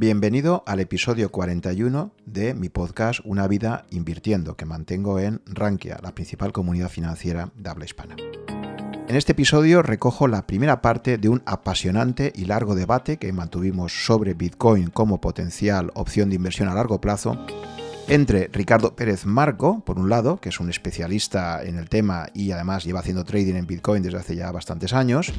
Bienvenido al episodio 41 de mi podcast Una vida invirtiendo, que mantengo en Rankia, la principal comunidad financiera de habla hispana. En este episodio recojo la primera parte de un apasionante y largo debate que mantuvimos sobre Bitcoin como potencial opción de inversión a largo plazo entre Ricardo Pérez Marco, por un lado, que es un especialista en el tema y además lleva haciendo trading en Bitcoin desde hace ya bastantes años,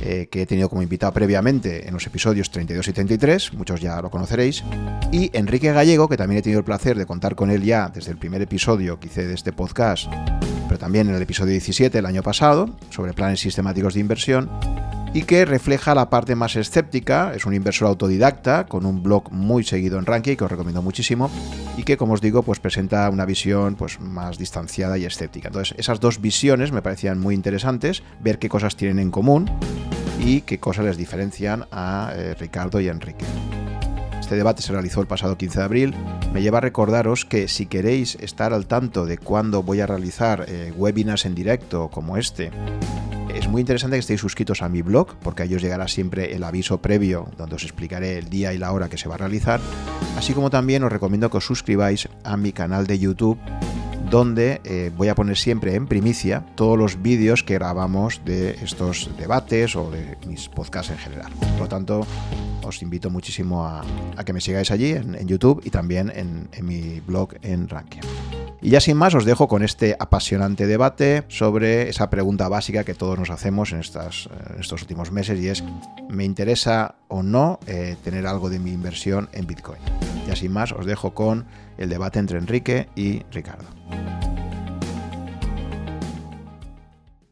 eh, que he tenido como invitado previamente en los episodios 32 y 33, muchos ya lo conoceréis, y Enrique Gallego, que también he tenido el placer de contar con él ya desde el primer episodio que hice de este podcast, pero también en el episodio 17 el año pasado, sobre planes sistemáticos de inversión, y que refleja la parte más escéptica, es un inversor autodidacta con un blog muy seguido en Ranking que os recomiendo muchísimo y que como os digo pues presenta una visión pues más distanciada y escéptica. Entonces esas dos visiones me parecían muy interesantes, ver qué cosas tienen en común y qué cosas les diferencian a eh, Ricardo y Enrique. Este debate se realizó el pasado 15 de abril. Me lleva a recordaros que si queréis estar al tanto de cuándo voy a realizar eh, webinars en directo como este, es muy interesante que estéis suscritos a mi blog, porque ahí os llegará siempre el aviso previo donde os explicaré el día y la hora que se va a realizar. Así como también os recomiendo que os suscribáis a mi canal de YouTube donde eh, voy a poner siempre en primicia todos los vídeos que grabamos de estos debates o de mis podcasts en general. Por lo tanto, os invito muchísimo a, que me sigáis allí en, YouTube y también en, mi blog en Rankia. Y ya sin más os dejo con este apasionante debate sobre esa pregunta básica que todos nos hacemos en, estos últimos meses y es, ¿me interesa o no eh, tener algo de mi inversión en Bitcoin? Ya sin más os dejo con el debate entre Enrique y Ricardo.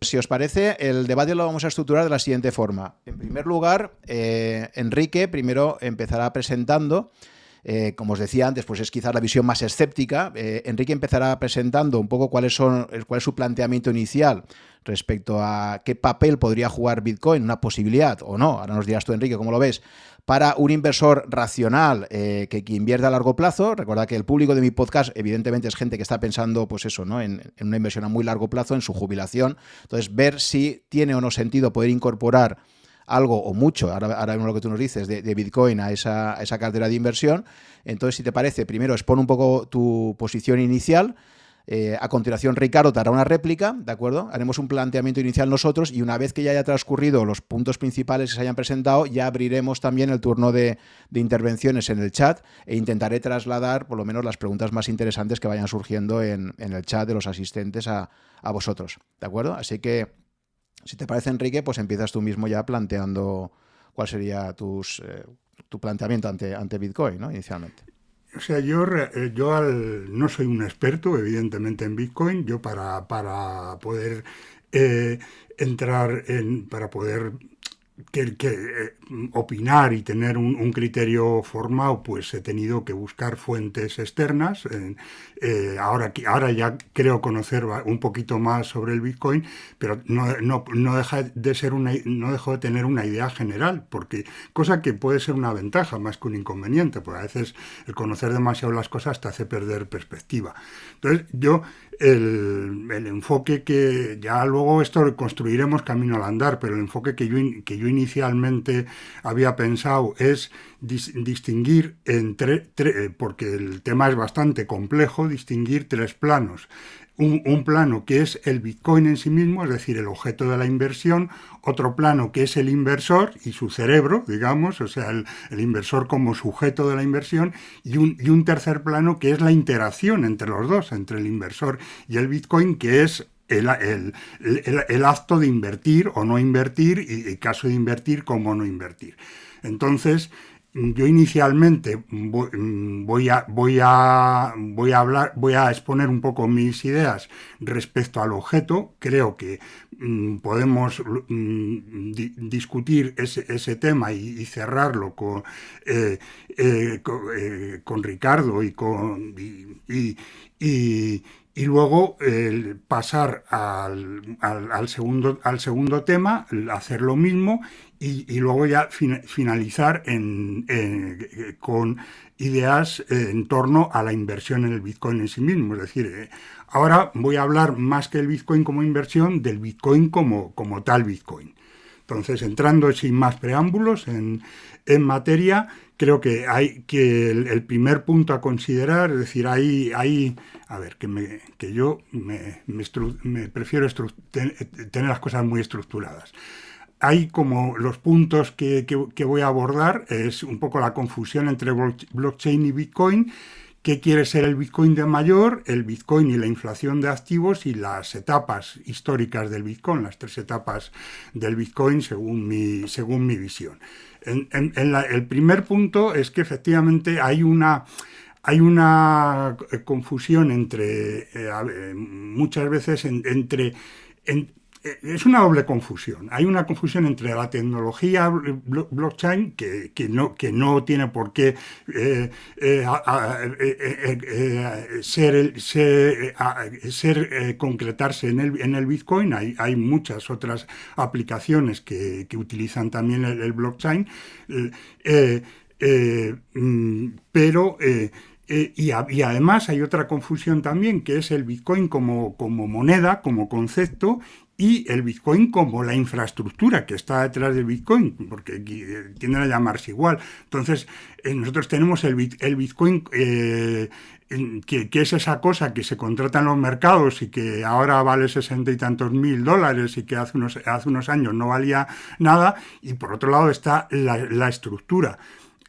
Si os parece, el debate lo vamos a estructurar de la siguiente forma. En primer lugar, eh, Enrique primero empezará presentando eh, como os decía antes, pues es quizás la visión más escéptica. Eh, Enrique empezará presentando un poco cuáles son, cuál es su planteamiento inicial respecto a qué papel podría jugar Bitcoin, una posibilidad o no. Ahora nos dirás tú, Enrique, cómo lo ves, para un inversor racional eh, que, invierte a largo plazo. Recuerda que el público de mi podcast, evidentemente, es gente que está pensando, pues eso, ¿no? En, una inversión a muy largo plazo, en su jubilación. Entonces, ver si tiene o no sentido poder incorporar algo o mucho, ahora, ahora lo que tú nos dices, de, Bitcoin a esa, esa, cartera de inversión. Entonces, si te parece, primero expone un poco tu posición inicial. Eh, a continuación, Ricardo te hará una réplica, ¿de acuerdo? Haremos un planteamiento inicial nosotros y una vez que ya haya transcurrido los puntos principales que se hayan presentado, ya abriremos también el turno de, intervenciones en el chat e intentaré trasladar por lo menos las preguntas más interesantes que vayan surgiendo en, el chat de los asistentes a, a vosotros, ¿de acuerdo? Así que si te parece, Enrique, pues empiezas tú mismo ya planteando cuál sería tus, eh, tu planteamiento ante, ante Bitcoin, ¿no? Inicialmente. O sea, yo, eh, yo no soy un experto, evidentemente, en Bitcoin. Yo para, para poder eh, entrar en, para poder que, eh, opinar y tener un, criterio formado, pues he tenido que buscar fuentes externas. Eh, ahora, ahora ya creo conocer un poquito más sobre el Bitcoin, pero no, no, no, deja de ser una, no dejo de tener una idea general, porque cosa que puede ser una ventaja más que un inconveniente, porque a veces el conocer demasiado las cosas te hace perder perspectiva. Entonces, yo el, enfoque que ya luego esto construiremos camino al andar, pero el enfoque que yo, que yo inicialmente había pensado es distinguir entre, eh, porque el tema es bastante complejo, distinguir tres planos un, plano que es el Bitcoin en sí mismo, es decir, el objeto de la inversión, otro plano que es el inversor y su cerebro, digamos, o sea, el, inversor como sujeto de la inversión, y un, y tercer plano que es la interacción entre los dos, entre el inversor y el Bitcoin, que es el, acto de invertir o no invertir y el caso de invertir como no invertir. Entonces, yo inicialmente voy a, voy, a, voy a hablar, voy a exponer un poco mis ideas respecto al objeto. Creo que mm, podemos mm, discutir ese, tema y, cerrarlo con, eh, eh, eh, con, Ricardo y con y luego pasar al, al, segundo, al segundo tema, hacer lo mismo y, luego ya finalizar en, con ideas en torno a la inversión en el Bitcoin en sí mismo. Es decir, eh, ahora voy a hablar más que el Bitcoin como inversión, del Bitcoin como, como tal Bitcoin. Entonces, entrando sin más preámbulos en, materia, creo que hay que el, primer punto a considerar, es decir, hay, hay a ver, que, me, que yo me, prefiero tener las cosas muy estructuradas hay como los puntos que, voy a abordar, es un poco la confusión entre blockchain y Bitcoin, qué quiere ser el Bitcoin de mayor, el Bitcoin y la inflación de activos y las etapas históricas del Bitcoin, las tres etapas del Bitcoin según mi, según mi visión. El primer punto es que efectivamente hay una... Hay una confusión entre, eh, muchas veces, entre eh, es una doble confusión. Hay una confusión entre la tecnología blockchain, que, no, que no tiene por qué ser, concretarse en el, en el Bitcoin. Hay, hay muchas otras aplicaciones que, utilizan también el, blockchain. Eh, eh, mm, pero... y, además hay otra confusión también, que es el Bitcoin como, como moneda, como concepto, y el Bitcoin como la infraestructura que está detrás del Bitcoin, porque tienden a llamarse igual. Entonces, eh, nosotros tenemos el, Bitcoin, eh, que, es esa cosa que se contrata en los mercados y que ahora vale sesenta y tantos mil dólares y que hace unos, hace unos años no valía nada, y por otro lado está la estructura.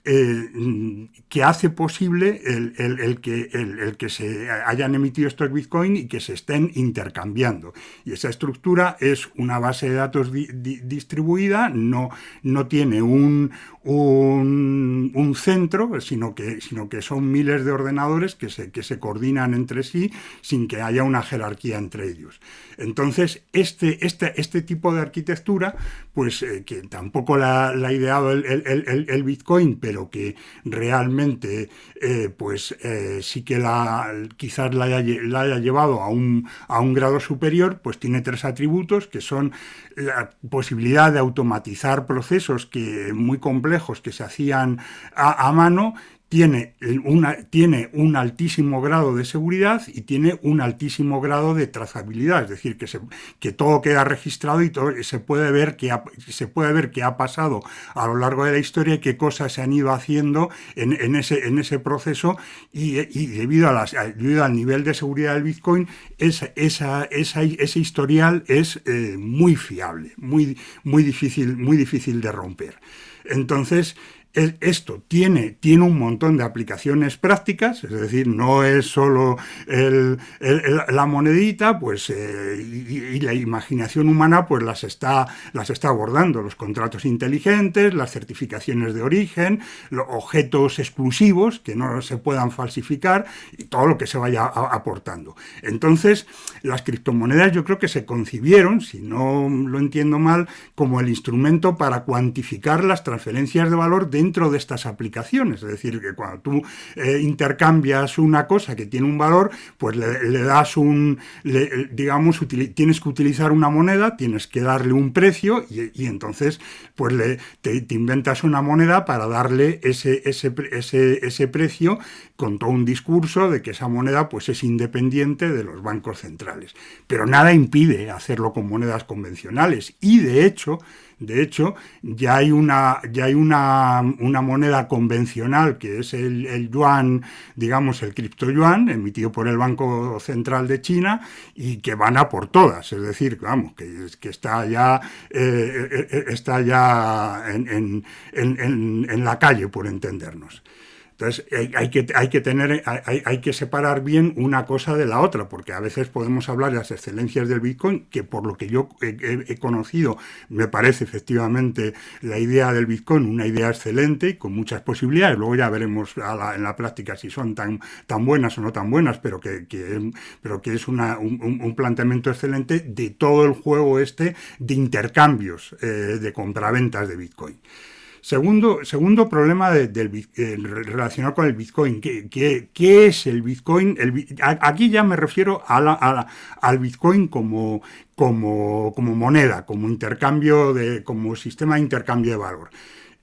Eh, que hace posible el, que, el, que se hayan emitido estos bitcoins y que se estén intercambiando. Y esa estructura es una base de datos distribuida, no, no tiene un, un, centro, sino que, sino que son miles de ordenadores que se, que se coordinan entre sí sin que haya una jerarquía entre ellos. Entonces, este, este, este tipo de arquitectura, pues eh, que tampoco la, ha ideado el, Bitcoin, pero que realmente eh, pues eh, sí que la, quizás la haya, llevado a un, a un grado superior, pues tiene tres atributos que son la posibilidad de automatizar procesos que, muy complejos que se hacían a mano tiene, una, tiene un altísimo grado de seguridad y tiene un altísimo grado de trazabilidad, es decir, que, se, que todo queda registrado y todo, se, puede ver que ha, se puede ver qué ha pasado a lo largo de la historia y qué cosas se han ido haciendo en, ese, en ese proceso y, debido, a las, debido al nivel de seguridad del Bitcoin, esa, esa, ese historial es eh, muy fiable, muy, muy, difícil, muy difícil de romper. Entonces, esto tiene, tiene un montón de aplicaciones prácticas, es decir, no es solo la monedita, pues, eh, y, la imaginación humana pues las está, las está abordando, los contratos inteligentes, las certificaciones de origen, los objetos exclusivos que no se puedan falsificar y todo lo que se vaya aportando. Entonces, las criptomonedas yo creo que se concibieron, si no lo entiendo mal, como el instrumento para cuantificar las transferencias de valor de dentro de estas aplicaciones. Es decir, que cuando tú eh, intercambias una cosa que tiene un valor, pues le, das un, digamos, tienes que utilizar una moneda, tienes que darle un precio y, entonces pues le, te, inventas una moneda para darle ese, ese, ese, ese precio con todo un discurso de que esa moneda pues es independiente de los bancos centrales. Pero nada impide hacerlo con monedas convencionales y de hecho de hecho, ya hay una, ya hay una, moneda convencional que es el, yuan, digamos, el cripto yuan, emitido por el Banco Central de China y que van a por todas. Es decir, vamos, que, que está ya, eh, eh, eh, está ya en, en la calle, por entendernos. Entonces hay que, hay que, tener, hay, que separar bien una cosa de la otra, porque a veces podemos hablar de las excelencias del Bitcoin, que por lo que yo he, conocido me parece efectivamente la idea del Bitcoin una idea excelente y con muchas posibilidades. Luego ya veremos en la práctica si son tan, tan buenas o no tan buenas, pero que, pero que es una, un, planteamiento excelente de todo el juego este de intercambios eh, de compraventas de Bitcoin. Segundo, segundo problema del, relacionado con el Bitcoin. ¿Qué, es el Bitcoin? aquí ya me refiero al Bitcoin como, como, como, moneda, como intercambio, de, como sistema de intercambio de valor.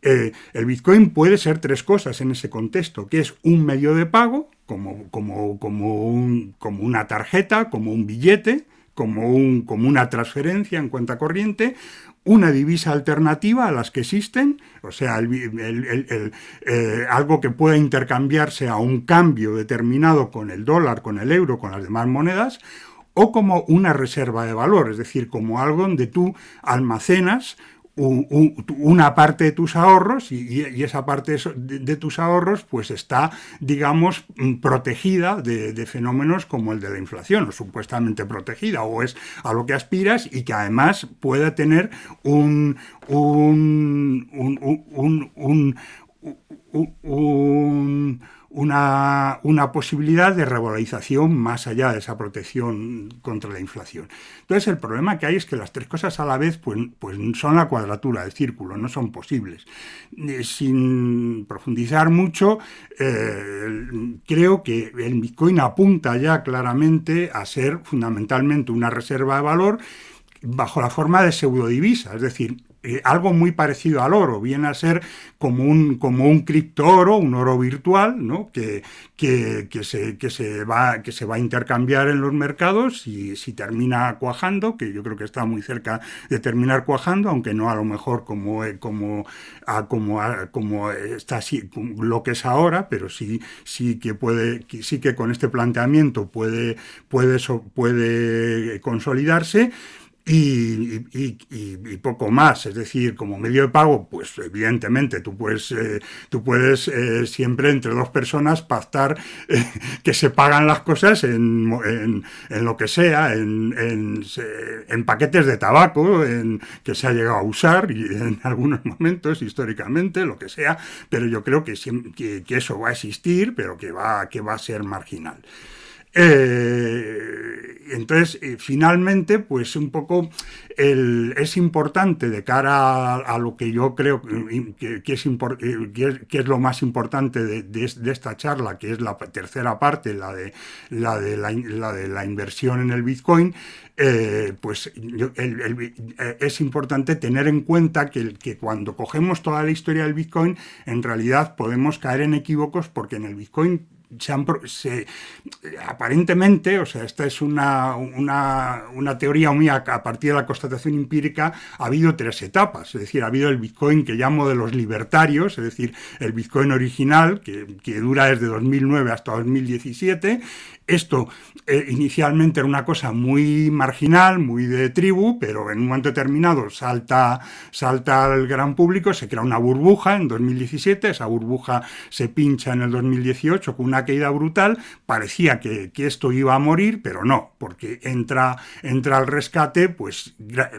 Eh, el Bitcoin puede ser tres cosas en ese contexto, que es un medio de pago, como, como, como, como una tarjeta, como un billete, como, un, como una transferencia en cuenta corriente, una divisa alternativa a las que existen, o sea, eh, algo que pueda intercambiarse a un cambio determinado con el dólar, con el euro, con las demás monedas, o como una reserva de valor, es decir, como algo donde tú almacenas una parte de tus ahorros y, esa parte de, tus ahorros pues está, digamos, mm, protegida de, fenómenos como el de la inflación, o supuestamente protegida, o es a lo que aspiras y que además puede tener un, un una, una, posibilidad de revalorización más allá de esa protección contra la inflación. Entonces el problema que hay es que las tres cosas a la vez pues, pues son la cuadratura del círculo, no son posibles. Eh, sin profundizar mucho, eh, creo que el Bitcoin apunta ya claramente a ser fundamentalmente una reserva de valor bajo la forma de pseudodivisa, es decir, eh, algo muy parecido al oro, viene a ser como un, como un criptooro, un oro virtual, ¿no? que, que, se, que, se va, que se va a intercambiar en los mercados y si termina cuajando, que yo creo que está muy cerca de terminar cuajando, aunque no a lo mejor como, eh, como, como, como está así, lo que es ahora, pero sí, sí, que puede, sí que con este planteamiento puede, puede, puede consolidarse y, poco más. Es decir, como medio de pago, pues evidentemente tú puedes, eh, tú puedes eh, siempre entre dos personas pactar eh, que se pagan las cosas en, lo que sea, en, paquetes de tabaco en, que se ha llegado a usar y en algunos momentos históricamente, lo que sea, pero yo creo que, que, que eso va a existir, pero que va, que va a ser marginal. Eh, entonces, eh, finalmente, pues un poco es importante de cara a, lo que yo creo que, es, eh, es, lo más importante de, esta charla, que es la tercera parte, la de la, inversión en el Bitcoin, pues es importante tener en cuenta que cuando cogemos toda la historia del Bitcoin, en realidad podemos caer en equívocos porque en el Bitcoin se, aparentemente, o sea, esta es una, una, teoría muy a, partir de la constatación empírica, ha habido tres etapas, es decir, ha habido el Bitcoin que llamo de los libertarios, es decir, el Bitcoin original, que, que dura desde 2009 hasta 2017, esto eh, inicialmente era una cosa muy marginal, muy de tribu, pero en un momento determinado salta, salta al gran público, se crea una burbuja en 2017, esa burbuja se pincha en el 2018 con una caída brutal, parecía que, esto iba a morir, pero no, porque entra, entra al rescate pues,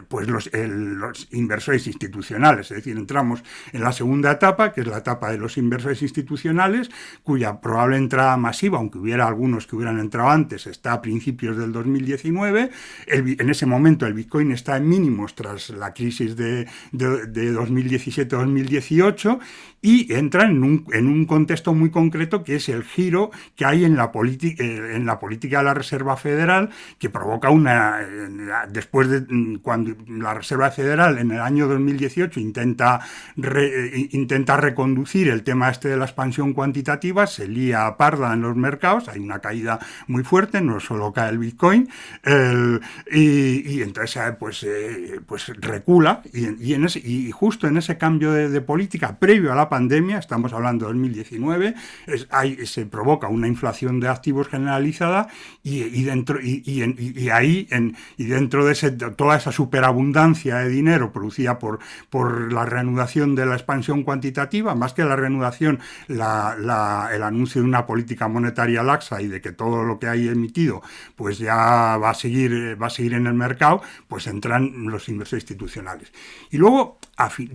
pues los, los inversores institucionales, es decir, entramos en la segunda etapa, que es la etapa de los inversores institucionales, cuya probable entrada masiva, aunque hubiera algunos que hubieran entrado antes, está a principios del 2019. en ese momento el Bitcoin está en mínimos tras la crisis de, de, 2017-2018 y entra en un, en un, contexto muy concreto que es el giro que hay en la, eh, en la política de la Reserva Federal que provoca una... Después de mm, cuando la Reserva Federal en el año 2018 intenta, eh, intenta reconducir el tema este de la expansión cuantitativa, se lía parda en los mercados, hay una caída muy fuerte, solo cae el Bitcoin, y, entonces eh, pues, eh, pues recula, y, en ese, y justo en ese cambio de, política previo a la pandemia, estamos hablando de 2019, es, hay, se provoca una inflación de activos generalizada y, dentro, y, ahí en, y dentro de ese, toda esa superabundancia de dinero producida por, por la reanudación de la expansión cuantitativa, más que la reanudación, la, el anuncio de una política monetaria laxa y de que todo lo que hay pues ya va a seguir, va a seguir en el mercado, pues entran los inversores institucionales. Y luego,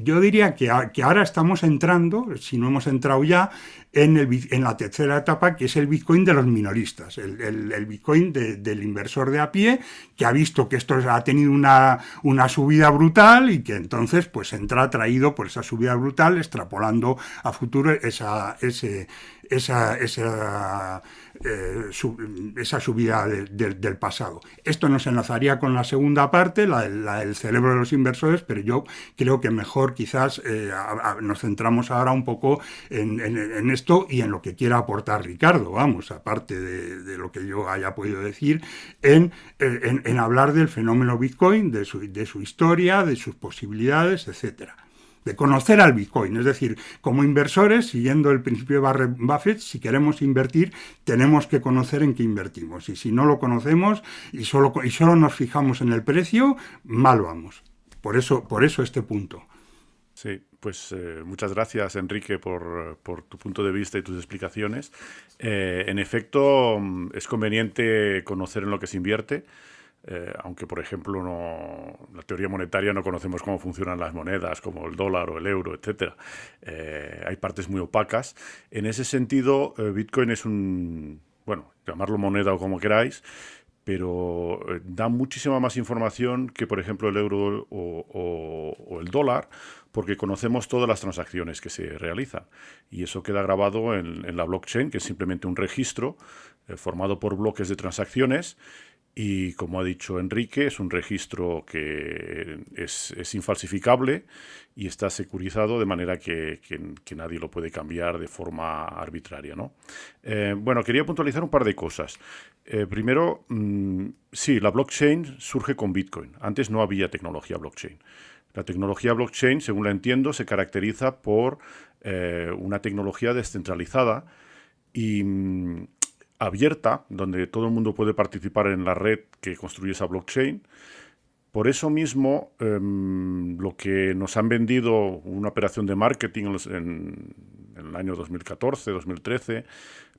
yo diría que, que ahora estamos entrando, si no hemos entrado ya, en, el, en, la tercera etapa, que es el Bitcoin de los minoristas, el, Bitcoin del inversor de a pie, que ha visto que esto ha tenido una, una, subida brutal y que entonces pues entra atraído por esa subida brutal, extrapolando a futuro esa, ese, esa, esa eh, esa subida del pasado. Esto nos enlazaría con la segunda parte, la, del cerebro de los inversores, pero yo creo que mejor quizás eh, nos centramos ahora un poco en, esto y en lo que quiera aportar Ricardo, vamos, aparte de, lo que yo haya podido decir, en, en hablar del fenómeno Bitcoin, su, de su historia, de sus posibilidades, etcétera de conocer al Bitcoin. Es decir, como inversores, siguiendo el principio de Barry Buffett, si queremos invertir, tenemos que conocer en qué invertimos. Y si no lo conocemos y solo, y solo nos fijamos en el precio, mal vamos. Por eso, por eso este punto. Sí, pues eh, muchas gracias Enrique por, tu punto de vista y tus explicaciones. Eh, en efecto, mm, es conveniente conocer en lo que se invierte. Eh, aunque por ejemplo no, la teoría monetaria no conocemos cómo funcionan las monedas, como el dólar o el euro, etc. Eh, hay partes muy opacas. En ese sentido, eh, Bitcoin es un, bueno, llamarlo moneda o como queráis, pero da muchísima más información que por ejemplo el euro o, el dólar, porque conocemos todas las transacciones que se realizan. Y eso queda grabado en, en la blockchain, que es simplemente un registro formado por bloques de transacciones y como ha dicho Enrique, es un registro que es, infalsificable y está securizado de manera que, nadie lo puede cambiar de forma arbitraria. ¿no? Eh, bueno, quería puntualizar un par de cosas. Eh, primero, mm, sí, la blockchain surge con Bitcoin. Antes no había tecnología blockchain. La tecnología blockchain, según la entiendo, se caracteriza por eh, una tecnología descentralizada y, mm, abierta, donde todo el mundo puede participar en la red que construye esa blockchain. Por eso mismo, em, lo que nos han vendido una operación de marketing en, el año 2014, 2013,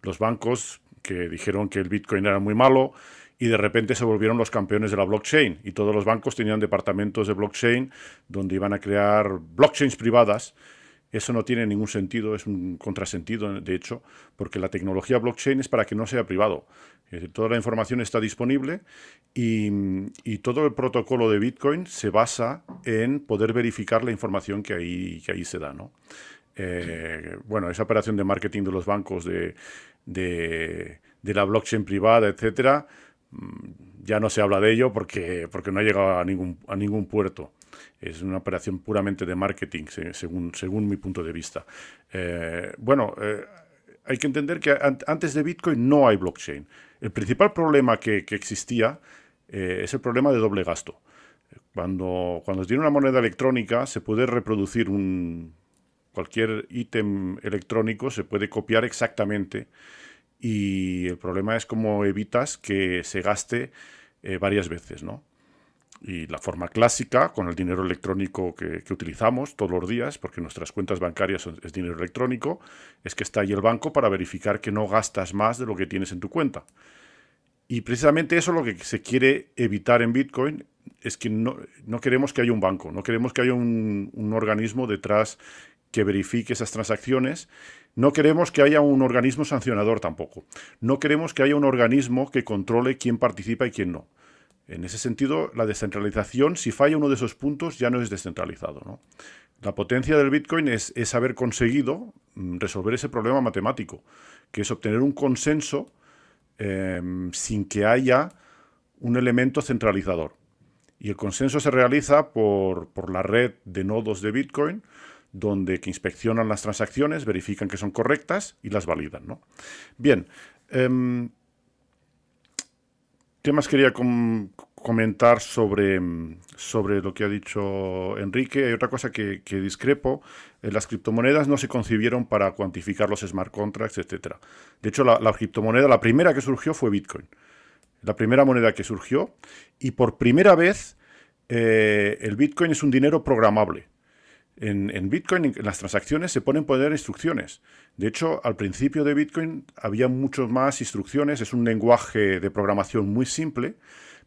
los bancos que dijeron que el Bitcoin era muy malo y de repente se volvieron los campeones de la blockchain y todos los bancos tenían departamentos de blockchain donde iban a crear blockchains privadas eso no tiene ningún sentido, es un contrasentido, de hecho, porque la tecnología blockchain es para que no sea privado. toda la información está disponible y, todo el protocolo de Bitcoin se basa en poder verificar la información que ahí, que ahí se da. ¿no? Eh, bueno, esa operación de marketing de los bancos, de, de, la blockchain privada, etcétera, mm, ya no se habla de ello porque, porque no ha llegado a ningún, a ningún puerto es una operación puramente de marketing, según, según mi punto de vista. Eh, bueno, eh, hay que entender que antes de Bitcoin no hay blockchain. El principal problema que, existía eh, es el problema de doble gasto. Cuando, cuando tiene una moneda electrónica se puede reproducir un, cualquier ítem electrónico, se puede copiar exactamente y el problema es cómo evitas que se gaste varias veces, ¿no? Y la forma clásica, con el dinero electrónico que, utilizamos todos los días, porque nuestras cuentas bancarias es dinero electrónico, es que está ahí el banco para verificar que no gastas más de lo que tienes en tu cuenta. Y precisamente eso lo que se quiere evitar en Bitcoin, es que no, queremos que haya un banco, no queremos que haya un, un organismo detrás que verifique esas transacciones. No queremos que haya un organismo sancionador tampoco. No queremos que haya un organismo que controle quién participa y quién no. En ese sentido, la descentralización, si falla uno de esos puntos, ya no es descentralizado. La potencia del Bitcoin es, haber conseguido mm, resolver ese problema matemático, que es obtener un consenso em, sin que haya un elemento centralizador. Y el consenso se realiza por, la red de nodos de Bitcoin, donde que inspeccionan las transacciones, verifican que son correctas y las validan. Bien, em, ¿Qué más quería comentar sobre, sobre lo que ha dicho Enrique? Hay otra cosa que, discrepo. Eh, las criptomonedas no se concibieron para cuantificar los smart contracts, etc. De hecho, la, criptomoneda, la primera que surgió fue Bitcoin. La primera moneda que surgió. Y por primera vez eh, el Bitcoin es un dinero programable. En, Bitcoin, en las transacciones, se pueden poner instrucciones. De hecho, al principio de Bitcoin había muchas más instrucciones. Es un lenguaje de programación muy simple,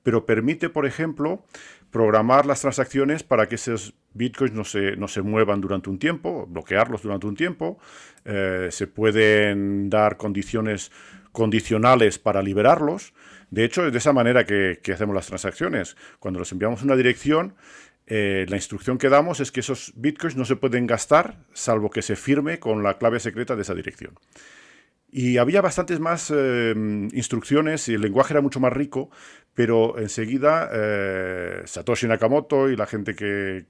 pero permite, por ejemplo, programar las transacciones para que esos bitcoins no se, no se muevan durante un tiempo, bloquearlos durante un tiempo. Eh, se pueden dar condiciones condicionales para liberarlos. De hecho, es de esa manera que, que hacemos las transacciones. Cuando los enviamos una dirección, eh, la instrucción que damos es que esos bitcoins no se pueden gastar salvo que se firme con la clave secreta de esa dirección. Y había bastantes más eh, instrucciones y el lenguaje era mucho más rico, pero enseguida eh, Satoshi Nakamoto y la gente que,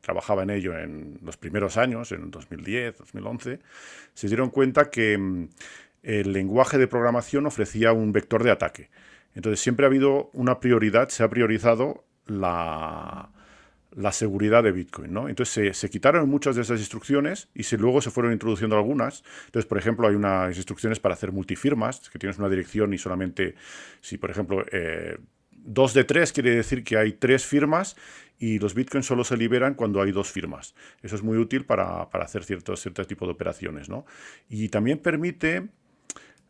trabajaba en ello en los primeros años, en 2010, 2011, se dieron cuenta que mm, el lenguaje de programación ofrecía un vector de ataque. Entonces siempre ha habido una prioridad, se ha priorizado la, seguridad de Bitcoin. ¿no? Entonces se, quitaron muchas de esas instrucciones y se, luego se fueron introduciendo algunas. Entonces, por ejemplo, hay unas instrucciones para hacer multifirmas, que tienes una dirección y solamente, si por ejemplo, eh, dos de tres quiere decir que hay tres firmas y los bitcoins solo se liberan cuando hay dos firmas. Eso es muy útil para, hacer ciertos, ciertos tipos de operaciones. ¿no? Y también permite,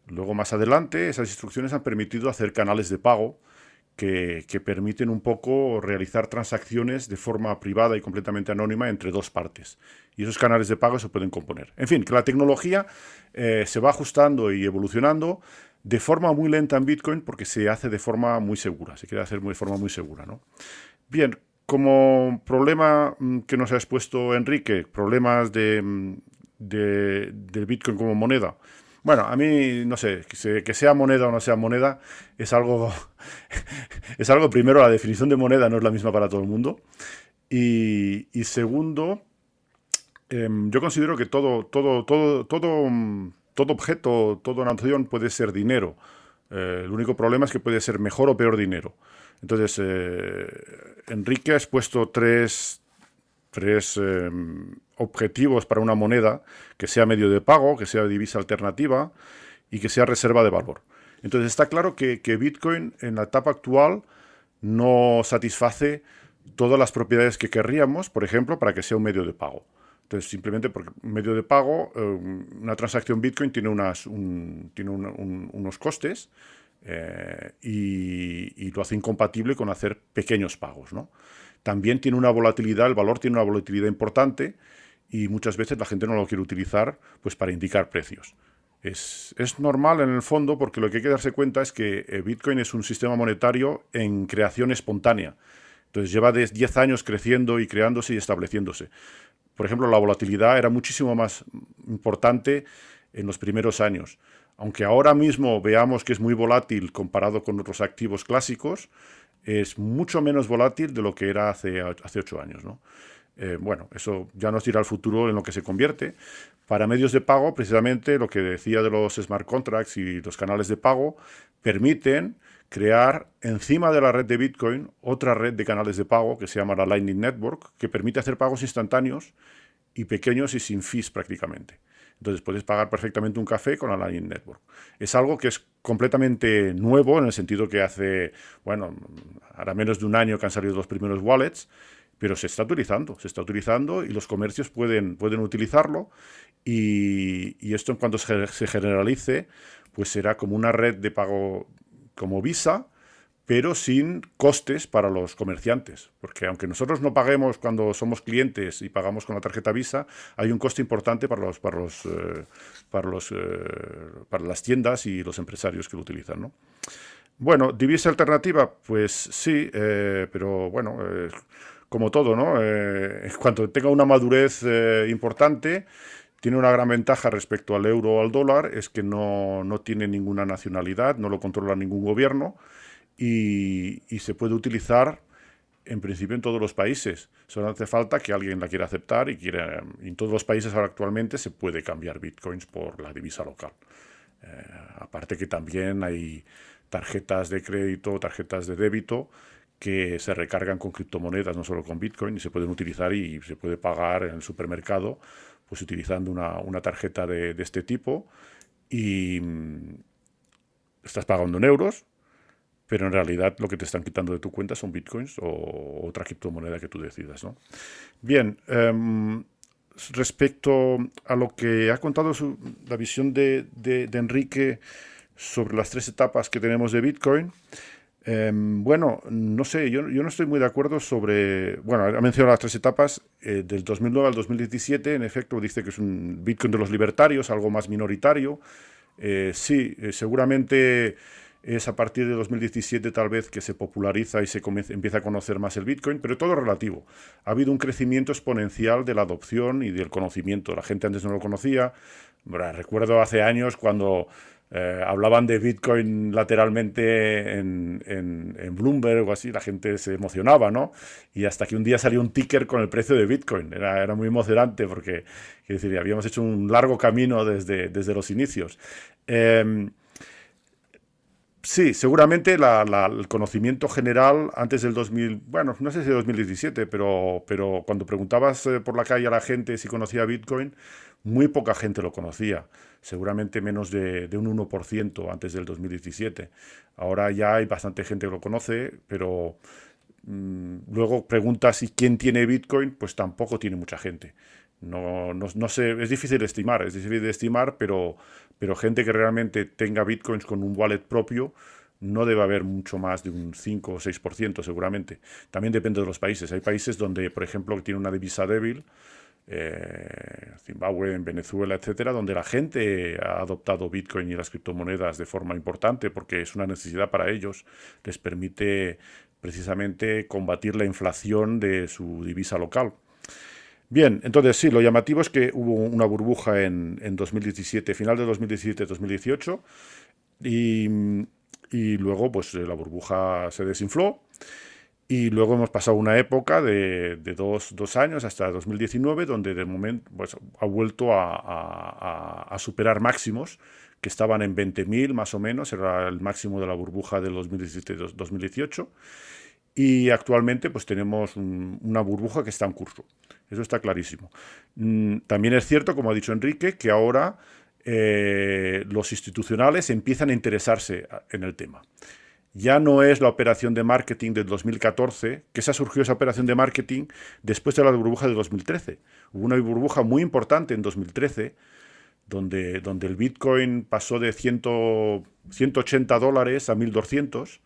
luego más adelante, esas instrucciones han permitido hacer canales de pago que, permiten un poco realizar transacciones de forma privada y completamente anónima entre dos partes. Y esos canales de pago se pueden componer. En fin, que la tecnología eh, se va ajustando y evolucionando de forma muy lenta en Bitcoin porque se hace de forma muy segura, se quiere hacer de forma muy segura. ¿no? Bien, como problema mm, que nos ha expuesto Enrique, problemas de, mm, de, del Bitcoin como moneda, bueno, a mí, no sé, que sea moneda o no sea moneda, es algo, es algo, primero, la definición de moneda no es la misma para todo el mundo. Y, segundo, em, yo considero que todo, todo, todo, todo, todo objeto, toda nación puede ser dinero. Eh, el único problema es que puede ser mejor o peor dinero. Entonces, eh, Enrique ha expuesto tres, tres em, objetivos para una moneda que sea medio de pago, que sea divisa alternativa y que sea reserva de valor. Entonces está claro que, Bitcoin en la etapa actual no satisface todas las propiedades que querríamos, por ejemplo, para que sea un medio de pago. Entonces, simplemente porque un medio de pago, em, una transacción Bitcoin tiene, unas, tiene unos costes eh, y, y, lo hace incompatible con hacer pequeños pagos. ¿no? También tiene una volatilidad, el valor tiene una volatilidad importante y muchas veces la gente no lo quiere utilizar pues, para indicar precios. Es, normal en el fondo porque lo que hay que darse cuenta es que eh, Bitcoin es un sistema monetario en creación espontánea. Entonces lleva 10 años creciendo y creándose y estableciéndose. Por ejemplo, la volatilidad era muchísimo más importante en los primeros años. Aunque ahora mismo veamos que es muy volátil comparado con otros activos clásicos, es mucho menos volátil de lo que era hace, ocho años. Eh, bueno, eso ya nos dirá el futuro en lo que se convierte. Para medios de pago, precisamente lo que decía de los smart contracts y los canales de pago, permiten crear encima de la red de Bitcoin otra red de canales de pago que se llama la Lightning Network, que permite hacer pagos instantáneos y pequeños y sin fees prácticamente. Entonces puedes pagar perfectamente un café con la Lightning Network. Es algo que es completamente nuevo en el sentido que hace, bueno, ahora menos de un año que han salido los primeros wallets, pero se está utilizando, se está utilizando y los comercios pueden, pueden utilizarlo y, y esto en cuanto se generalice, pues será como una red de pago como Visa, pero sin costes para los comerciantes. Porque aunque nosotros no paguemos cuando somos clientes y pagamos con la tarjeta Visa, hay un coste importante para, los, para, los, eh, para, los, eh, para las tiendas y los empresarios que lo utilizan. ¿no? Bueno, divisa alternativa, pues sí, eh, pero bueno, como todo, ¿no? cuanto tenga una madurez importante, tiene una gran ventaja respecto al euro o al dólar, es que no, no tiene ninguna nacionalidad, no lo controla ningún gobierno y, se puede utilizar en principio en todos los países. Solo hace falta que alguien la quiera aceptar y quiera. En todos los países ahora actualmente se puede cambiar bitcoins por la divisa local. Eh, aparte que también hay tarjetas de crédito, tarjetas de débito que se recargan con criptomonedas, no solo con bitcoin, y se pueden utilizar y se puede pagar en el supermercado pues utilizando una, una tarjeta de, de este tipo y mm, estás pagando en euros, pero en realidad lo que te están quitando de tu cuenta son bitcoins o otra criptomoneda que tú decidas. ¿no? Bien, em, respecto a lo que ha contado la visión de, Enrique sobre las tres etapas que tenemos de Bitcoin, em, bueno, no sé, yo, no estoy muy de acuerdo sobre, bueno, ha mencionado las tres etapas, eh, del 2009 al 2017, en efecto, dice que es un Bitcoin de los libertarios, algo más minoritario. Eh, sí, eh, seguramente es a partir de 2017 tal vez que se populariza y se empieza a conocer más el Bitcoin, pero todo relativo. Ha habido un crecimiento exponencial de la adopción y del conocimiento. La gente antes no lo conocía. recuerdo hace años cuando eh, hablaban de Bitcoin lateralmente en, en, Bloomberg o así, la gente se emocionaba, ¿no? Y hasta que un día salió un ticker con el precio de Bitcoin. Era, era muy emocionante porque, decir, habíamos hecho un largo camino desde, desde los inicios. Em, Sí, seguramente el conocimiento general antes del 2000, bueno, no sé si 2017, pero, pero cuando preguntabas eh, por la calle a la gente si conocía Bitcoin, muy poca gente lo conocía, seguramente menos de, un 1% antes del 2017. Ahora ya hay bastante gente que lo conoce, pero mm, luego preguntas si quién tiene Bitcoin, pues tampoco tiene mucha gente. No, no, no, sé, es difícil de estimar, es difícil de estimar, pero, pero gente que realmente tenga bitcoins con un wallet propio, no debe haber mucho más de un 5 o 6% seguramente. También depende de los países. Hay países donde, por ejemplo, tiene una divisa débil, eh, Zimbabue, en Venezuela, etcétera, donde la gente ha adoptado Bitcoin y las criptomonedas de forma importante porque es una necesidad para ellos. Les permite precisamente combatir la inflación de su divisa local. Bien, entonces sí, lo llamativo es que hubo una burbuja en, 2017, final de 2017-2018, y, y, luego pues la burbuja se desinfló. Y luego hemos pasado una época de, dos, años hasta 2019, donde de momento pues, ha vuelto a, superar máximos que estaban en 20.000 más o menos, era el máximo de la burbuja del 2017-2018 y actualmente pues tenemos una burbuja que está en curso. Eso está clarísimo. Mm, también es cierto, como ha dicho Enrique, que ahora eh, los institucionales empiezan a interesarse en el tema. Ya no es la operación de marketing del 2014, que esa surgió esa operación de marketing después de la burbuja de 2013. Hubo una burbuja muy importante en 2013, donde, donde el Bitcoin pasó de 100, 180 dólares a 1200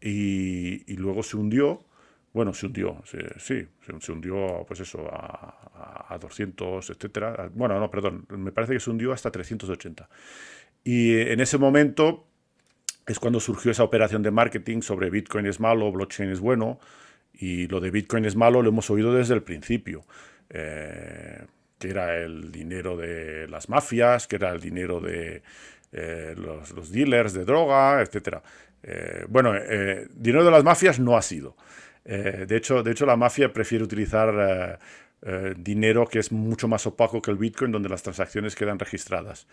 y, luego se hundió, bueno, se hundió, sí, se, hundió, pues eso, a, a 200, etcétera. Bueno, no, perdón, me parece que se hundió hasta 380. Y en ese momento es cuando surgió esa operación de marketing sobre Bitcoin es malo, blockchain es bueno, y lo de Bitcoin es malo lo hemos oído desde el principio. Eh, que era el dinero de las mafias, que era el dinero de eh, los, dealers de droga, etcétera. Eh, bueno, eh, dinero de las mafias no ha sido. De, hecho, de hecho, la mafia prefiere utilizar dinero que es mucho más opaco que el Bitcoin, donde las transacciones quedan registradas.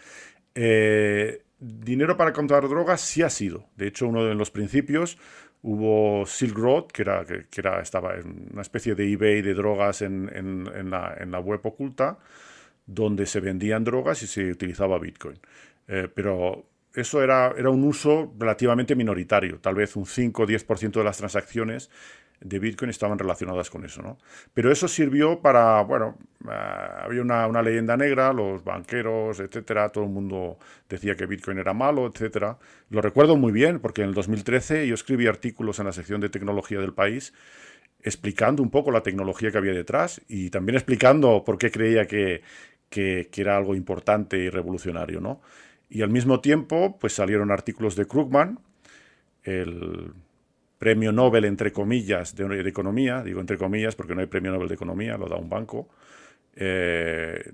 dinero para comprar drogas sí ha sido. De hecho, uno de los principios hubo Silk Road, que, era, que, era, estaba en una especie de eBay de drogas en, en, la, en, la, web oculta, donde se vendían drogas y se utilizaba Bitcoin. Pero eso era, era un uso relativamente minoritario, tal vez un 5 o 10% de las transacciones de Bitcoin estaban relacionadas con eso, ¿no? Pero eso sirvió para, bueno, eh, había una, una, leyenda negra, los banqueros, etcétera, todo el mundo decía que Bitcoin era malo, etcétera. Lo recuerdo muy bien porque en el 2013 yo escribí artículos en la sección de tecnología del país explicando un poco la tecnología que había detrás y también explicando por qué creía que, que, que era algo importante y revolucionario, ¿no? Y al mismo tiempo, pues salieron artículos de Krugman, el premio Nobel, entre comillas, de, economía, digo entre comillas porque no hay premio Nobel de economía, lo da un banco, eh,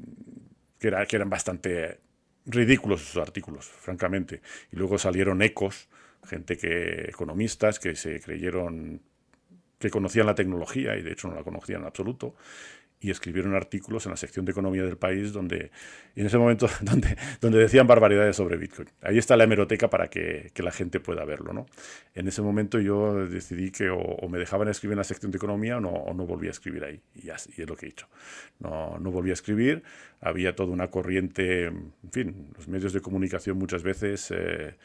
que, era, que eran bastante ridículos esos artículos, francamente. Y luego salieron ecos, gente que, economistas, que se creyeron que conocían la tecnología y de hecho no la conocían en absoluto y escribieron artículos en la sección de economía del país donde, en ese momento, donde, donde decían barbaridades sobre Bitcoin. Ahí está la hemeroteca para que, que la gente pueda verlo. ¿no? En ese momento yo decidí que o, me dejaban escribir en la sección de economía o no, o no a escribir ahí. Y, así, y es lo que he hecho. No, no volví a escribir. Había toda una corriente, en fin, los medios de comunicación muchas veces... Eh,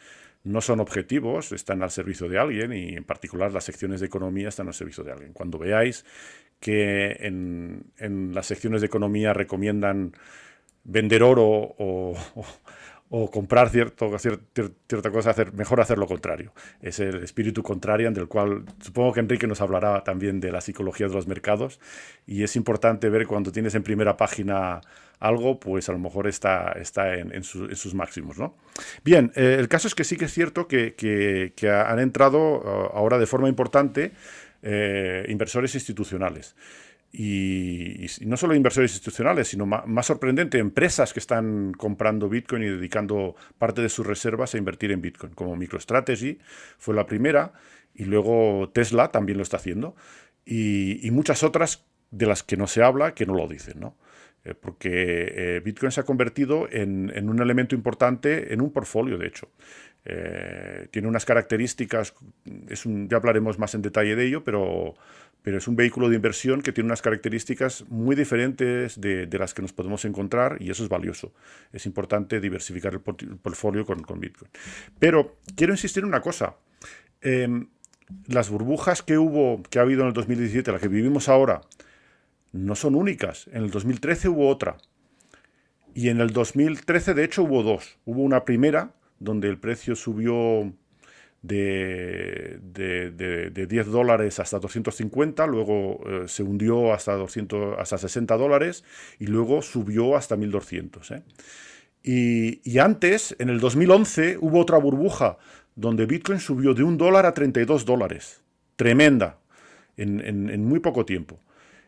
no son objetivos, están al servicio de alguien y en particular las secciones de economía están al servicio de alguien. Cuando veáis que en, las secciones de economía recomiendan vender oro o, o comprar cierto, cierta cosa, hacer, mejor hacer lo contrario. Es el espíritu contrarian del cual supongo que Enrique nos hablará también de la psicología de los mercados y es importante ver cuando tienes en primera página algo, pues a lo mejor está, está en, sus máximos. ¿no? Bien, eh, el caso es que sí que es cierto que, que, han entrado uh, ahora de forma importante eh, inversores institucionales. Y, no solo inversores institucionales, sino más, sorprendente, empresas que están comprando Bitcoin y dedicando parte de sus reservas a invertir en Bitcoin, como MicroStrategy fue la primera, y luego Tesla también lo está haciendo, y, muchas otras de las que no se habla que no lo dicen, ¿no? Eh, porque eh, Bitcoin se ha convertido en, un elemento importante en un portfolio, de hecho. Eh, tiene unas características, es ya hablaremos más en detalle de ello, pero pero es un vehículo de inversión que tiene unas características muy diferentes de, las que nos podemos encontrar y eso es valioso. Es importante diversificar el, portfolio con, Bitcoin. Pero quiero insistir en una cosa. Em, las burbujas que hubo, que ha habido en el 2017, la que vivimos ahora, no son únicas. En el 2013 hubo otra. Y en el 2013, de hecho, hubo dos. Hubo una primera, donde el precio subió de, de, 10 dólares hasta 250, luego eh, se hundió hasta, 200, hasta 60 dólares y luego subió hasta 1200. ¿eh? Y, antes, en el 2011, hubo otra burbuja donde Bitcoin subió de un dólar a 32 dólares. Tremenda, en, en muy poco tiempo.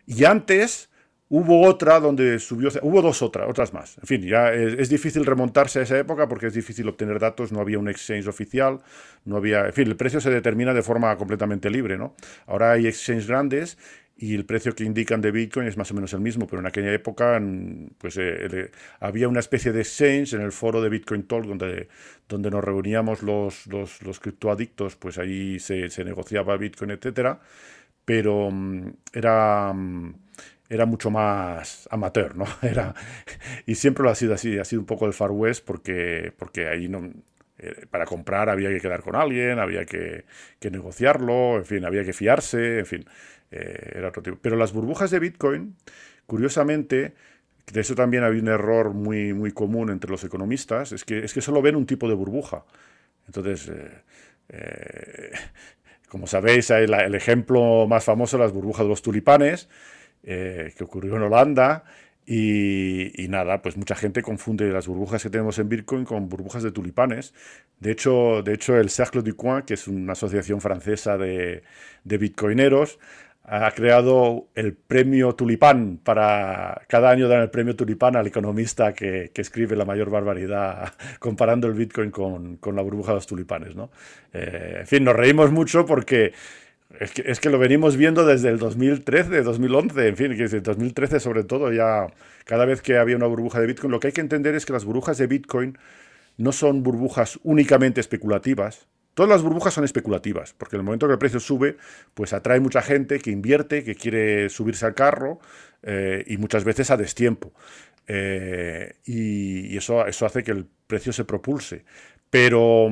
Y antes Hubo otra donde subió, hubo dos otras, otras más. En fin, ya es, difícil remontarse a esa época porque es difícil obtener datos, no había un exchange oficial, no había, en fin, el precio se determina de forma completamente libre, ¿no? Ahora hay exchanges grandes y el precio que indican de Bitcoin es más o menos el mismo, pero en aquella época pues eh, había una especie de exchange en el foro de Bitcoin Talk donde, donde nos reuníamos los, los, los criptoadictos, pues ahí se, se negociaba Bitcoin, etcétera, pero mm, era... Mm, era mucho más amateur, ¿no? Era, y siempre lo ha sido así, ha sido un poco el Far West porque, porque ahí no, eh, para comprar había que quedar con alguien, había que, negociarlo, en fin, había que fiarse, en fin, eh, era otro tipo. Pero las burbujas de Bitcoin, curiosamente, de eso también había un error muy, muy común entre los economistas, es que, es que solo ven un tipo de burbuja. Entonces, eh, como sabéis, el, el ejemplo más famoso, las burbujas de los tulipanes, eh, que ocurrió en Holanda. Y, nada, pues mucha gente confunde las burbujas que tenemos en Bitcoin con burbujas de tulipanes. De hecho, de hecho el Cercle du Coin, que es una asociación francesa de, de bitcoineros, ha creado el premio Tulipán para cada año dan el premio Tulipán al economista que, que escribe la mayor barbaridad comparando el Bitcoin con, con la burbuja de los tulipanes. ¿no? Eh, en fin, nos reímos mucho porque es que, es que lo venimos viendo desde el 2013, 2011, en fin, que desde 2013 sobre todo, ya cada vez que había una burbuja de Bitcoin, lo que hay que entender es que las burbujas de Bitcoin no son burbujas únicamente especulativas. Todas las burbujas son especulativas, porque en el momento que el precio sube, pues atrae mucha gente que invierte, que quiere subirse al carro eh, y muchas veces a destiempo. Eh, y, eso, eso hace que el precio se propulse. Pero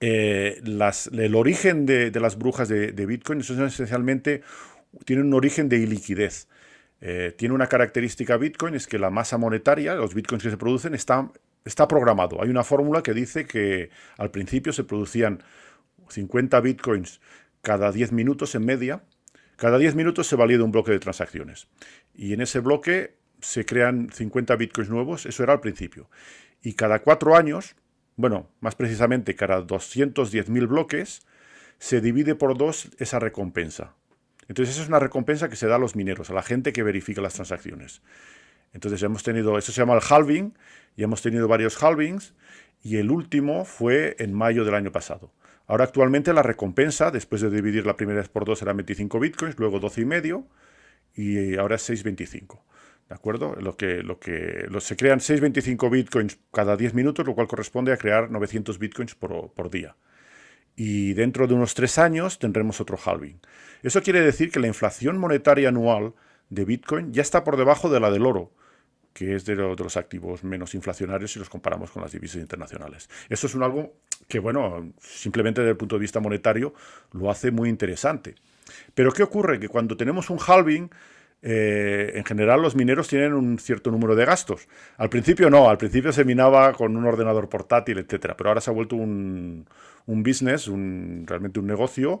eh, el origen de, las brujas de, Bitcoin son esencialmente, tiene un origen de iliquidez. Eh, tiene una característica Bitcoin, es que la masa monetaria, los Bitcoins que se producen, está, programado. Hay una fórmula que dice que al principio se producían 50 Bitcoins cada 10 minutos en media. Cada 10 minutos se valía de un bloque de transacciones. Y en ese bloque se crean 50 Bitcoins nuevos, eso era al principio. Y cada cuatro años bueno, más precisamente cada 210.000 bloques, se divide por dos esa recompensa. Entonces, esa es una recompensa que se da a los mineros, a la gente que verifica las transacciones. Entonces, hemos tenido, eso se llama el halving, y hemos tenido varios halvings, y el último fue en mayo del año pasado. Ahora, actualmente, la recompensa, después de dividir la primera vez por dos, era 25 bitcoins, luego 12 y medio, y ahora es 6,25. ¿De acuerdo? Lo que, lo que, se crean 625 bitcoins cada 10 minutos, lo cual corresponde a crear 900 bitcoins por, día. Y dentro de unos tres años tendremos otro halving. Eso quiere decir que la inflación monetaria anual de bitcoin ya está por debajo de la del oro, que es de, de, los activos menos inflacionarios si los comparamos con las divisas internacionales. Eso es un algo que, bueno, simplemente desde el punto de vista monetario lo hace muy interesante. Pero ¿qué ocurre? Que cuando tenemos un halving, eh, en general los mineros tienen un cierto número de gastos. Al principio no, al principio se minaba con un ordenador portátil, etcétera, pero ahora se ha vuelto un, business, un, realmente un negocio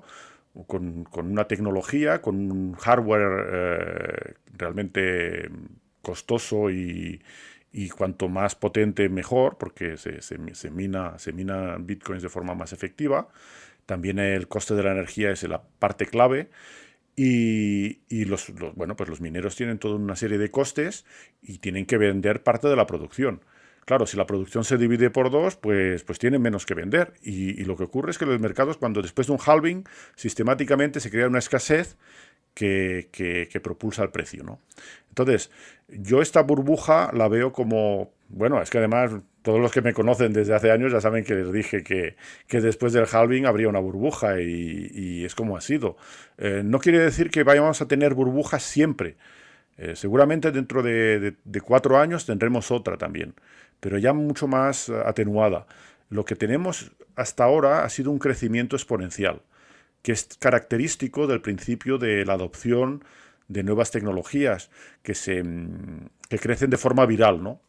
con, una tecnología, con un hardware eh, realmente costoso y, cuanto más potente mejor, porque se, se, mina, se mina bitcoins de forma más efectiva. También el coste de la energía es la parte clave. Y, los, bueno, pues los mineros tienen toda una serie de costes y tienen que vender parte de la producción. Claro, si la producción se divide por dos, pues, pues tienen menos que vender. Y, lo que ocurre es que los mercados, cuando después de un halving, sistemáticamente se crea una escasez que, que, propulsa el precio. ¿no? Entonces, yo esta burbuja la veo como, bueno, es que además todos los que me conocen desde hace años ya saben que les dije que, después del halving habría una burbuja y, es como ha sido. Eh, no quiere decir que vayamos a tener burbujas siempre. Eh, seguramente dentro de, cuatro años tendremos otra también, pero ya mucho más atenuada. Lo que tenemos hasta ahora ha sido un crecimiento exponencial, que es característico del principio de la adopción de nuevas tecnologías que, se, que crecen de forma viral, ¿no?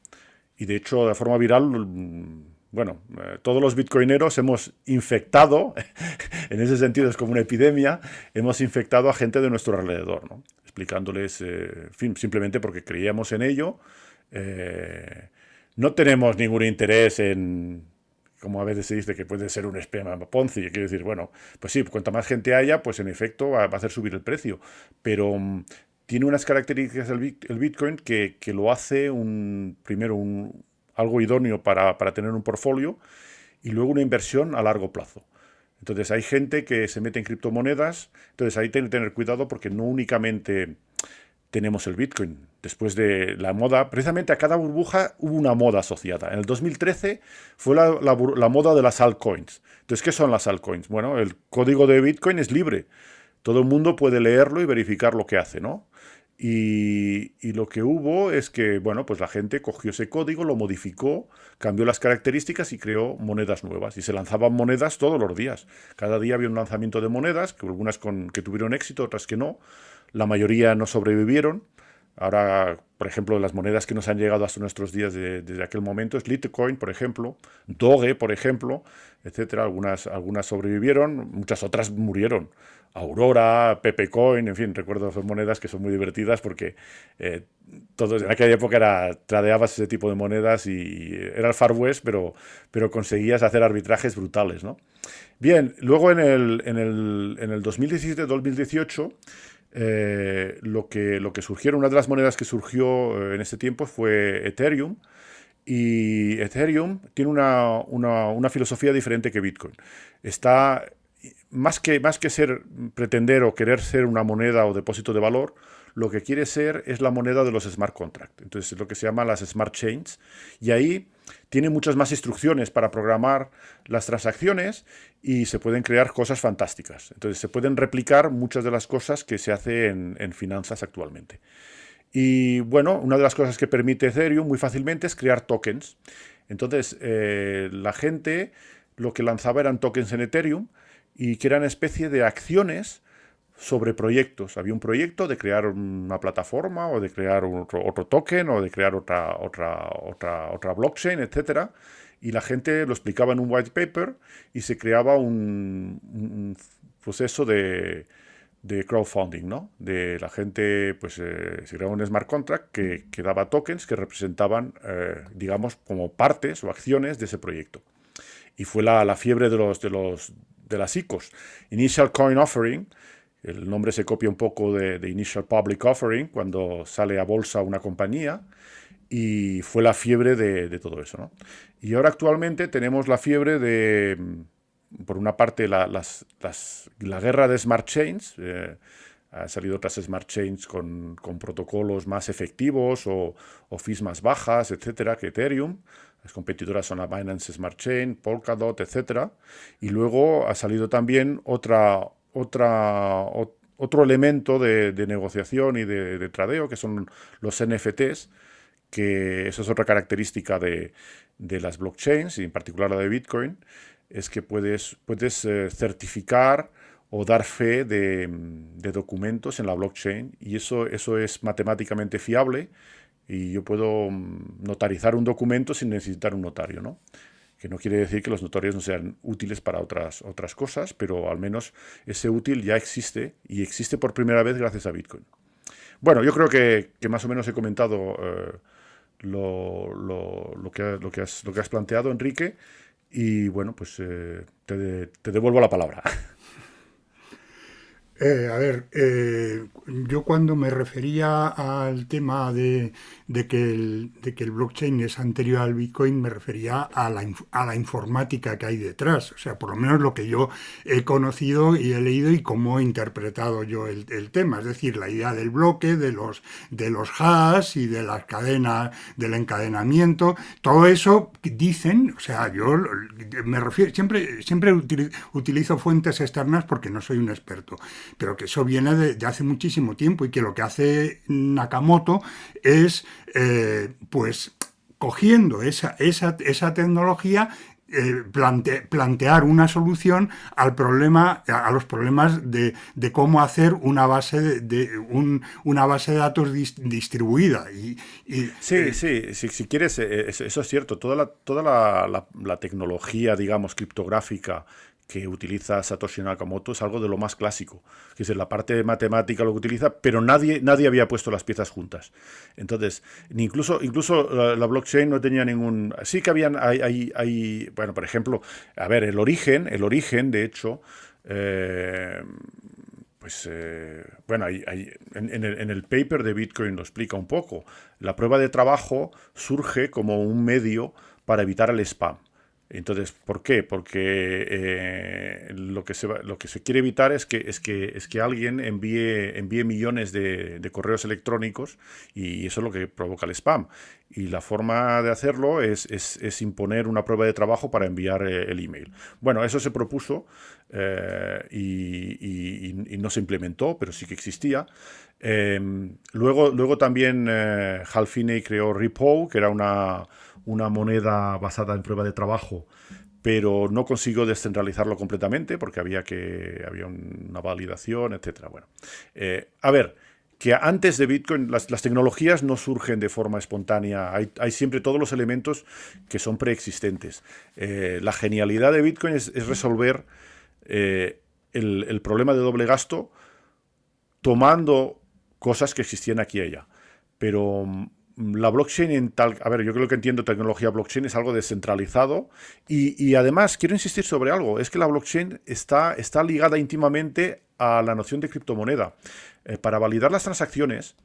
Y de hecho, de forma viral, mm, bueno, eh, todos los bitcoineros hemos infectado, en ese sentido es como una epidemia, hemos infectado a gente de nuestro alrededor, ¿no? explicándoles, eh, simplemente porque creíamos en ello. Eh, no tenemos ningún interés en, como a veces se dice que puede ser un esquema Ponzi, quiere decir, bueno, pues sí, cuanta más gente haya, pues en efecto va, a hacer subir el precio, pero mm, tiene unas características el, Bitcoin que, lo hace un, primero un, algo idóneo para, tener un portfolio y luego una inversión a largo plazo. Entonces hay gente que se mete en criptomonedas, entonces ahí tiene que tener cuidado porque no únicamente tenemos el Bitcoin. Después de la moda, precisamente a cada burbuja hubo una moda asociada. En el 2013 fue la, la moda de las altcoins. Entonces, ¿qué son las altcoins? Bueno, el código de Bitcoin es libre. Todo el mundo puede leerlo y verificar lo que hace, ¿no? Y, lo que hubo es que, bueno, pues la gente cogió ese código, lo modificó, cambió las características y creó monedas nuevas. Y se lanzaban monedas todos los días. Cada día había un lanzamiento de monedas, que algunas con, que tuvieron éxito, otras que no. La mayoría no sobrevivieron. Ahora, por ejemplo, las monedas que nos han llegado hasta nuestros días desde aquel momento es Litecoin, por ejemplo, Doge, por ejemplo, etcétera. Algunas, sobrevivieron, muchas otras murieron. Aurora, Pepecoin, en fin, recuerdo esas monedas que son muy divertidas porque eh, todos, en aquella época era, tradeabas ese tipo de monedas y era el Far West, pero, pero conseguías hacer arbitrajes brutales. ¿no? Bien, luego en el, en el, en el 2017-2018 eh, lo, que, lo que surgieron, una de las monedas que surgió eh, en ese tiempo fue Ethereum. Y Ethereum tiene una, una, una filosofía diferente que Bitcoin. Está más que, más que ser, pretender o querer ser una moneda o depósito de valor, lo que quiere ser es la moneda de los smart contracts. Entonces, es lo que se llama las smart chains. Y ahí tiene muchas más instrucciones para programar las transacciones y se pueden crear cosas fantásticas. Entonces, se pueden replicar muchas de las cosas que se hacen en, finanzas actualmente. Y bueno, una de las cosas que permite Ethereum muy fácilmente es crear tokens. Entonces, eh, la gente lo que lanzaba eran tokens en Ethereum y que eran especie de acciones sobre proyectos. Había un proyecto de crear una plataforma o de crear otro, token o de crear otra, otra, otra, otra blockchain, etc. Y la gente lo explicaba en un white paper y se creaba un, proceso de, crowdfunding, ¿no? De la gente, pues eh, se creaba un smart contract que, que daba tokens que representaban, eh, digamos, como partes o acciones de ese proyecto. Y fue la, la fiebre de los, de los, de las ICOs. Initial Coin Offering, el nombre se copia un poco de, Initial Public Offering, cuando sale a bolsa una compañía, y fue la fiebre de, todo eso. Y ahora actualmente tenemos la fiebre de, mm, por una parte, la, la guerra de Smart Chains. Eh, han salido otras Smart Chains con, con protocolos más efectivos o, o, fees más bajas, etcétera, que Ethereum. Las competidoras son la Binance Smart Chain, Polkadot, etc. Y luego ha salido también otra, otra, otro elemento de, negociación y de, tradeo, que son los NFTs, que eso es otra característica de, las blockchains, y en particular la de Bitcoin, es que puedes, puedes eh, certificar o dar fe de, documentos en la blockchain y eso, eso es matemáticamente fiable y yo puedo mm, notarizar un documento sin necesitar un notario, ¿no? Que no quiere decir que los notarios no sean útiles para otras, otras cosas, pero al menos ese útil ya existe y existe por primera vez gracias a Bitcoin. Bueno, yo creo que, más o menos he comentado eh, lo, lo, que, lo, que has, lo que has planteado, Enrique, y bueno, pues eh, te devuelvo la palabra. Eh, a ver, eh, yo cuando me refería al tema de, que el, de, que el, blockchain es anterior al Bitcoin, me refería a la, a la, informática que hay detrás. O sea, por lo menos lo que yo he conocido y he leído y cómo he interpretado yo el, tema. Es decir, la idea del bloque, de los, de los hash y de las cadenas, del encadenamiento. Todo eso dicen, o sea, yo me refiero, siempre, siempre utilizo fuentes externas porque no soy un experto pero que eso viene de, hace muchísimo tiempo y que lo que hace Nakamoto es, eh, pues, cogiendo esa, esa, esa tecnología eh, plantear una solución al problema, a los problemas de, cómo hacer una base de, una base de datos distribuida. Y, sí, eh, sí, si, quieres, eso es cierto. Toda la, toda la, la tecnología, digamos, criptográfica que utiliza Satoshi Nakamoto es algo de lo más clásico, que es la parte matemática lo que utiliza, pero nadie, nadie había puesto las piezas juntas. Entonces, incluso, incluso la, blockchain no tenía ningún... Sí que habían, hay, hay, bueno, por ejemplo, a ver, el origen, el origen, de hecho, eh, pues eh, bueno, hay, el, en, el, paper de Bitcoin lo explica un poco. La prueba de trabajo surge como un medio para evitar el spam. Entonces, ¿por qué? Porque eh, lo, que se quiere evitar es que, alguien envíe, millones de, correos electrónicos y eso es lo que provoca el spam. Y la forma de hacerlo es, imponer una prueba de trabajo para enviar eh, el email. Bueno, eso se propuso eh, y, no se implementó, pero sí que existía. Em, luego, luego también Hal Finney creó Repo, que era una una moneda basada en prueba de trabajo, pero no consiguió descentralizarlo completamente porque había, que, había una validación, etc. Bueno, eh, a ver, que antes de Bitcoin las, tecnologías no surgen de forma espontánea, hay, siempre todos los elementos que son preexistentes. Eh, la genialidad de Bitcoin es, resolver eh, el, el, problema de doble gasto tomando cosas que existían aquí y allá. Pero la blockchain en tal... A ver, yo creo que entiendo tecnología blockchain es algo descentralizado y, además quiero insistir sobre algo, es que la blockchain está, está ligada íntimamente a la noción de criptomoneda. Eh, para validar las transacciones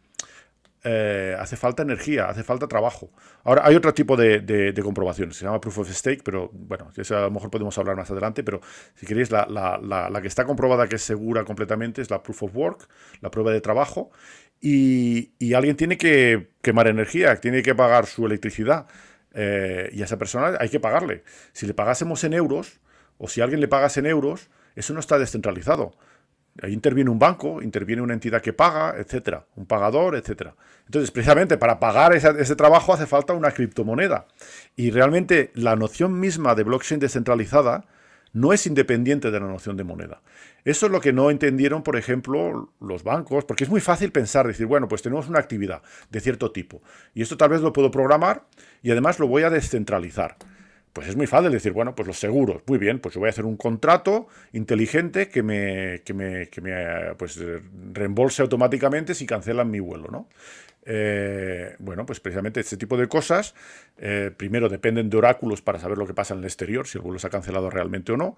eh, hace falta energía, hace falta trabajo. Ahora, hay otro tipo de, de, comprobación, se llama Proof of Stake, pero bueno, eso a lo mejor podemos hablar más adelante, pero si queréis, la, la que está comprobada que es segura completamente es la Proof of Work, la prueba de trabajo, y, alguien tiene que quemar energía, tiene que pagar su electricidad. Eh, y a esa persona hay que pagarle. Si le pagásemos en euros, o si alguien le pagas en euros, eso no está descentralizado. Ahí interviene un banco, interviene una entidad que paga, etcétera, un pagador, etcétera. Entonces, precisamente para pagar ese trabajo hace falta una criptomoneda. Y realmente la noción misma de blockchain descentralizada no es independiente de la noción de moneda. Eso es lo que no entendieron, por ejemplo, los bancos, porque es muy fácil pensar, decir, bueno, pues tenemos una actividad de cierto tipo y esto tal vez lo puedo programar y además lo voy a descentralizar. Pues es muy fácil decir, bueno, pues los seguros, muy bien, pues yo voy a hacer un contrato inteligente que me, que me, que me pues, reembolse automáticamente si cancelan mi vuelo, ¿no? Eh, bueno, pues precisamente este tipo de cosas, eh, primero dependen de oráculos para saber lo que pasa en el exterior, si el vuelo se ha cancelado realmente o no,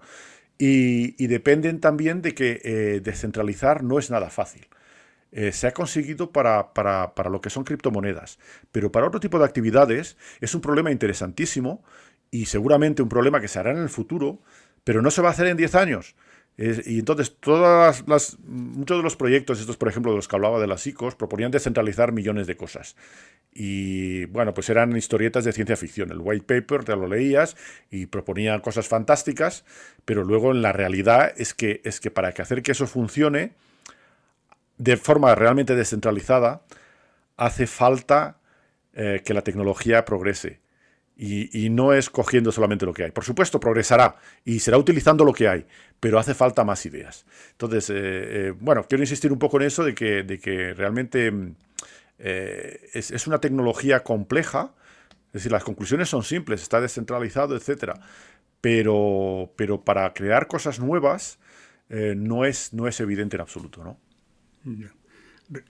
y, dependen también de que eh, descentralizar no es nada fácil. se ha conseguido para, para, para, lo que son criptomonedas, pero para otro tipo de actividades es un problema interesantísimo y seguramente un problema que se hará en el futuro, pero no se va a hacer en 10 años y entonces, todas las, muchos de los proyectos, estos por ejemplo de los que hablaba de las ICOs, proponían descentralizar millones de cosas. Y bueno, pues eran historietas de ciencia ficción. El white paper te lo leías y proponía cosas fantásticas, pero luego en la realidad es que, es que para que hacer que eso funcione de forma realmente descentralizada, hace falta eh, que la tecnología progrese. Y, no es cogiendo solamente lo que hay. Por supuesto, progresará y será utilizando lo que hay, pero hace falta más ideas. Entonces, eh, eh, bueno, quiero insistir un poco en eso de que, de que realmente mm, eh, es, una tecnología compleja. Es decir, las conclusiones son simples, está descentralizado, etc. Pero, pero para crear cosas nuevas no, es, no es evidente en absoluto, ¿no?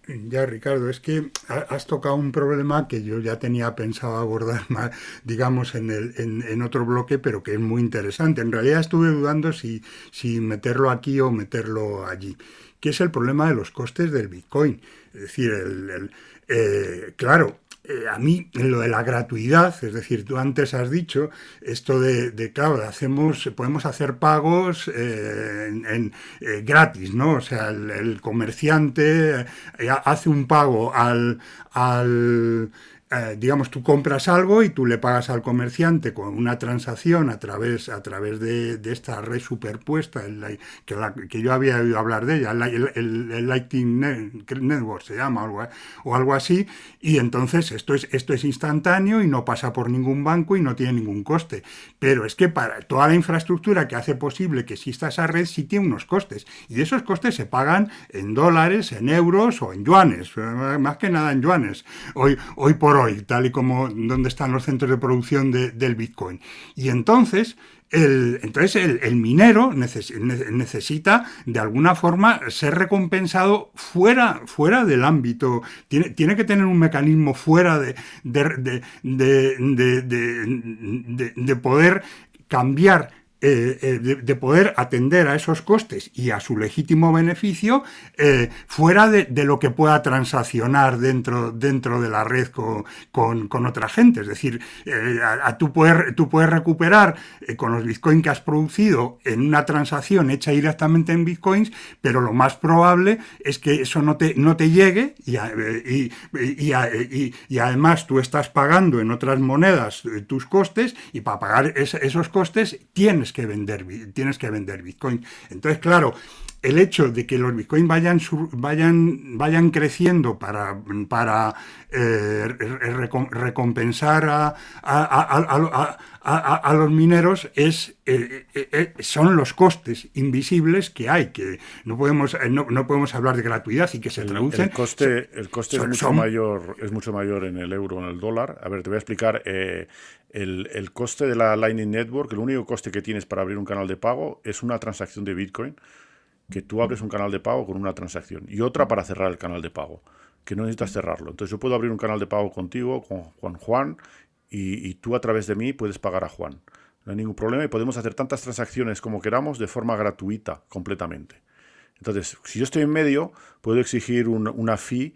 Ya, Ricardo, es que has tocado un problema que yo ya tenía pensado abordar más, digamos, en, el, en, otro bloque, pero que es muy interesante. En realidad estuve dudando si, si meterlo aquí o meterlo allí, que es el problema de los costes del Bitcoin. Es decir, el, eh, claro, eh, a mí lo de la gratuidad, es decir, tú antes has dicho esto de, de claro, hacemos, podemos hacer pagos eh, en, gratis, ¿no? O sea, el, comerciante hace un pago al eh, digamos, tú compras algo y tú le pagas al comerciante con una transacción a través, a través de, esta red superpuesta, el, que, que, yo había oído hablar de ella, el, Lightning Network se llama, algo, o algo así, y entonces esto es, esto es instantáneo y no pasa por ningún banco y no tiene ningún coste. Pero es que para toda la infraestructura que hace posible que exista esa red sí tiene unos costes, y esos costes se pagan en dólares, en euros o en yuanes, más que nada en yuanes. Hoy, hoy por tal y como donde están los centros de producción del Bitcoin. Y entonces, el, entonces el, minero necesita de alguna forma ser recompensado fuera, fuera del ámbito, tiene, tiene que tener un mecanismo fuera de, de, de poder cambiar eh, eh, de, poder atender a esos costes y a su legítimo beneficio eh, fuera de, lo que pueda transaccionar dentro, dentro de la red con, con, otra gente. Es decir, a, tú, puedes, tú puedes recuperar con los bitcoins que has producido en una transacción hecha directamente en bitcoins, pero lo más probable es que eso no te, no te llegue y, y, y, además tú estás pagando en otras monedas tus costes y para pagar esos costes tienes que vender, tienes que vender Bitcoin. Entonces, claro, el hecho de que los Bitcoin vayan, vayan, vayan creciendo para, para eh, recompensar a, a, los mineros es, eh, eh, son los costes invisibles que hay, que no podemos, no, podemos hablar de gratuidad y que se traducen. El coste, el coste es, mucho mayor, es mucho mayor en el euro o en el dólar. A ver, te voy a explicar. el, el coste de la Lightning Network, el único coste que tienes para abrir un canal de pago es una transacción de Bitcoin que tú abres un canal de pago con una transacción y otra para cerrar el canal de pago, que no necesitas cerrarlo. Entonces yo puedo abrir un canal de pago contigo, con Juan Juan, y, tú a través de mí puedes pagar a Juan. No hay ningún problema y podemos hacer tantas transacciones como queramos de forma gratuita, completamente. Entonces, si yo estoy en medio, puedo exigir una fee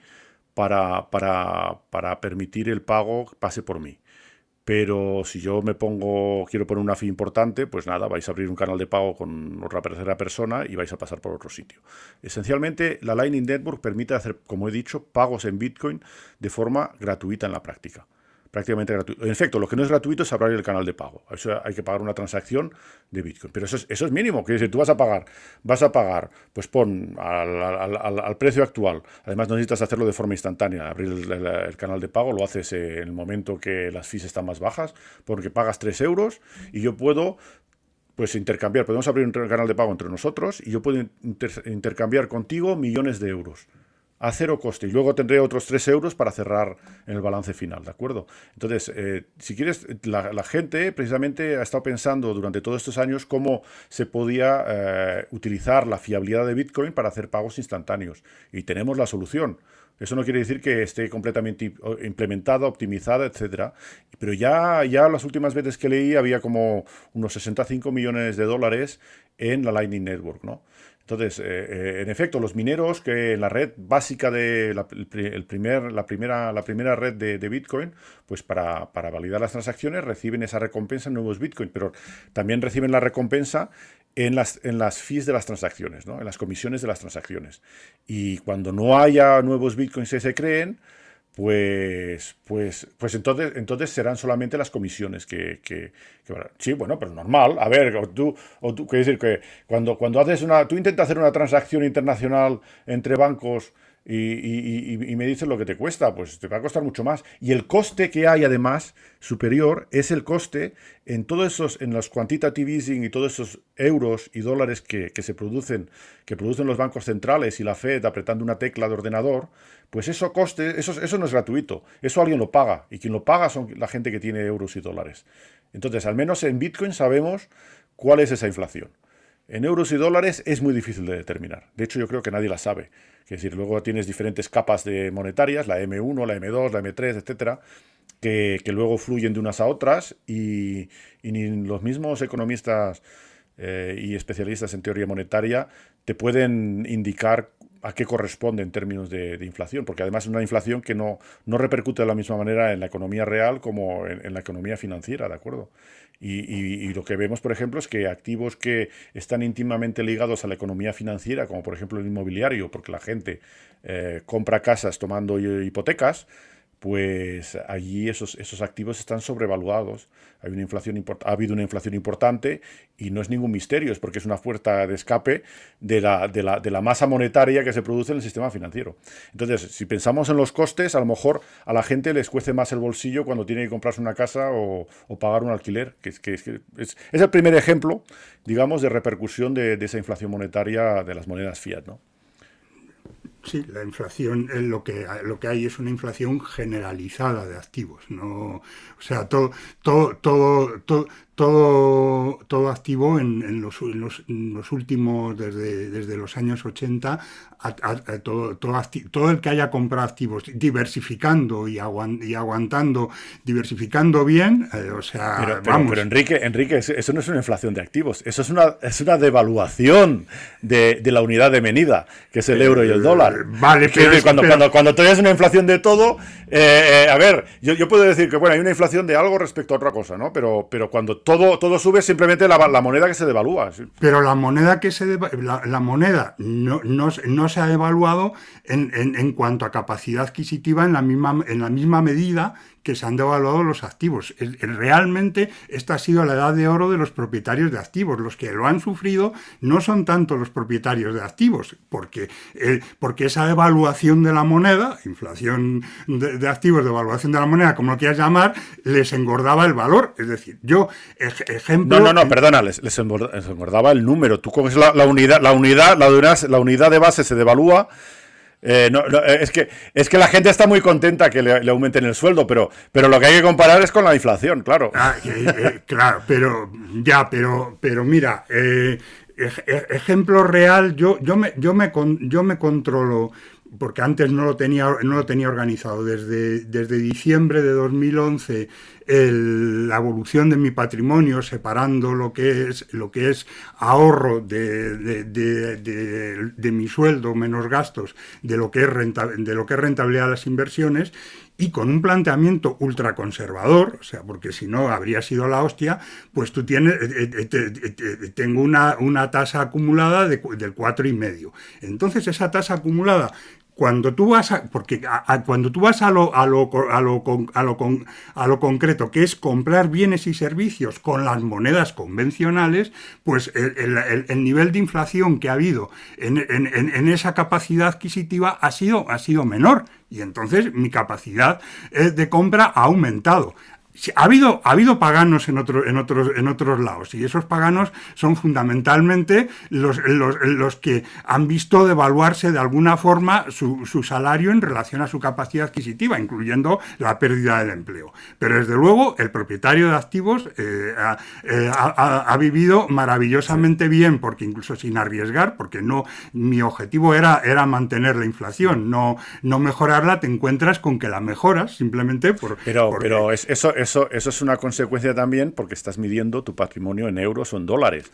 para, para, para permitir el pago pase por mí. Pero si yo me pongo, quiero poner una fee importante, pues nada, vais a abrir un canal de pago con otra tercera persona y vais a pasar por otro sitio. Esencialmente, la Lightning Network permite hacer, como he dicho, pagos en Bitcoin de forma gratuita en la práctica prácticamente gratuito. En efecto, lo que no es gratuito es abrir el canal de pago. Eso hay que pagar una transacción de Bitcoin. Pero eso es, eso es mínimo. Quiere decir, tú vas a pagar, vas a pagar, pues pon al, precio actual. Además, no necesitas hacerlo de forma instantánea. Abrir el, canal de pago lo haces en el momento que las fees están más bajas, porque pagas 3 euros y yo puedo pues intercambiar, podemos abrir un canal de pago entre nosotros y yo puedo intercambiar contigo millones de euros a cero coste y luego tendré otros 3 euros para cerrar en el balance final, ¿de acuerdo? Entonces, eh, si quieres, la, gente precisamente ha estado pensando durante todos estos años cómo se podía eh, utilizar la fiabilidad de Bitcoin para hacer pagos instantáneos y tenemos la solución. Eso no quiere decir que esté completamente implementada, optimizada, etcétera. Pero ya, ya las últimas veces que leí había como unos 65 millones de dólares en la Lightning Network, ¿no? Entonces, eh, eh, en efecto, los mineros que la red básica de la, el primer, la, primera, la primera red de, Bitcoin, pues para, validar las transacciones reciben esa recompensa en nuevos Bitcoin, pero también reciben la recompensa en las, en las fees de las transacciones, ¿no? en las comisiones de las transacciones. Y cuando no haya nuevos Bitcoins que se creen, pues, pues, pues entonces, entonces serán solamente las comisiones que, que, sí, bueno, pero normal. A ver, o tú, o tú, quiero decir que cuando, cuando haces una, tú intentas hacer una transacción internacional entre bancos y, me dices lo que te cuesta, pues te va a costar mucho más. Y el coste que hay además superior es el coste en todos esos, en los quantitative easing y todos esos euros y dólares que, se producen, que producen los bancos centrales y la Fed apretando una tecla de ordenador, pues eso coste, eso, eso no es gratuito, eso alguien lo paga y quien lo paga son la gente que tiene euros y dólares. Entonces, al menos en Bitcoin sabemos cuál es esa inflación. En euros y dólares es muy difícil de determinar. De hecho, yo creo que nadie la sabe. Es decir, luego tienes diferentes capas de monetarias, la M1, la M2, la M3, etcétera, que, luego fluyen de unas a otras y, ni los mismos economistas eh, y especialistas en teoría monetaria te pueden indicar a qué corresponde en términos de, inflación, porque además es una inflación que no, no repercute de la misma manera en la economía real como en, la economía financiera, ¿de acuerdo? Y, lo que vemos, por ejemplo, es que activos que están íntimamente ligados a la economía financiera, como por ejemplo el inmobiliario, porque la gente eh, compra casas tomando hipotecas, pues allí esos, esos activos están sobrevaluados. Hay una inflación ha habido una inflación importante y no es ningún misterio, es porque es una puerta de escape de la, de, la, de la, masa monetaria que se produce en el sistema financiero. Entonces, si pensamos en los costes, a lo mejor a la gente les cuece más el bolsillo cuando tiene que comprarse una casa o, pagar un alquiler, que, que, es, es, el primer ejemplo, digamos, de repercusión de, de esa inflación monetaria de las monedas fiat. ¿no? Sí, la inflación, eh, lo que, lo que hay es una inflación generalizada de activos. ¿no? O sea, todo, todo, todo, todo, todo, activo en, en, los, los, últimos, desde, desde los años 80, todo, todo, todo, el que haya comprado activos diversificando y, y aguantando, diversificando bien, eh, o sea, pero, vamos. Pero Enrique, Enrique, eso no es una inflación de activos, eso es una, es una devaluación de, de la unidad de medida, que es el euro y el dólar. Eh, vale, pero, cuando, cuando, cuando tienes una inflación de todo, eh, a ver, yo, yo puedo decir que, bueno, hay una inflación de algo respecto a otra cosa, ¿no? Pero, pero cuando todo, todo sube simplemente la, la moneda que se devalúa. Pero la moneda que se la, moneda no, no, no, se ha devaluado en, en, en, cuanto a capacidad adquisitiva en la misma, en la misma medida que se han devaluado los activos. Realmente esta ha sido la edad de oro de los propietarios de activos. Los que lo han sufrido no son tanto los propietarios de activos, porque, eh, porque esa devaluación de la moneda, inflación de, activos, devaluación de la moneda, como lo quieras llamar, les engordaba el valor. Es decir, yo, ejemplo... No, no, no, perdona, les, les, engordaba el número. Tú coges la, la unidad, la unidad, la la unidad de base se devalúa eh, no, eh, es, que, es que la gente está muy contenta que le, aumenten el sueldo, pero, pero lo que hay que comparar es con la inflación, claro. Ah, eh, claro, pero ya, pero, pero mira, ejemplo real, yo, yo, me, yo, me, yo me controlo porque antes no lo tenía, no lo tenía organizado. Desde, desde diciembre de 2011, la evolución de mi patrimonio, separando lo que es, lo que es ahorro de, de, mi sueldo menos gastos de lo, que es de lo que es rentabilidad de las inversiones, y con un planteamiento ultraconservador, o sea, porque si no habría sido la hostia, pues tú tienes, eh, eh, tengo una, una tasa acumulada de, del 4,5. Entonces esa tasa acumulada cuando tú vas a, porque cuando tú vas a lo, a lo, a lo, a lo, a lo concreto, que es comprar bienes y servicios con las monedas convencionales, pues el, el, nivel de inflación que ha habido en, en, en, esa capacidad adquisitiva ha sido, ha sido menor. Y entonces mi capacidad eh, de compra ha aumentado ha habido, ha habido paganos en, otro, en, otros, en otros lados y esos paganos son fundamentalmente los, los, que han visto devaluarse de alguna forma su, su, salario en relación a su capacidad adquisitiva, incluyendo la pérdida del empleo. Pero desde luego el propietario de activos eh, eh, ha, ha, vivido maravillosamente bien, porque incluso sin arriesgar, porque no mi objetivo era, era mantener la inflación, no, no mejorarla, te encuentras con que la mejoras simplemente por... Pero, pero es, eso eso, eso es una consecuencia también porque estás midiendo tu patrimonio en euros o en dólares.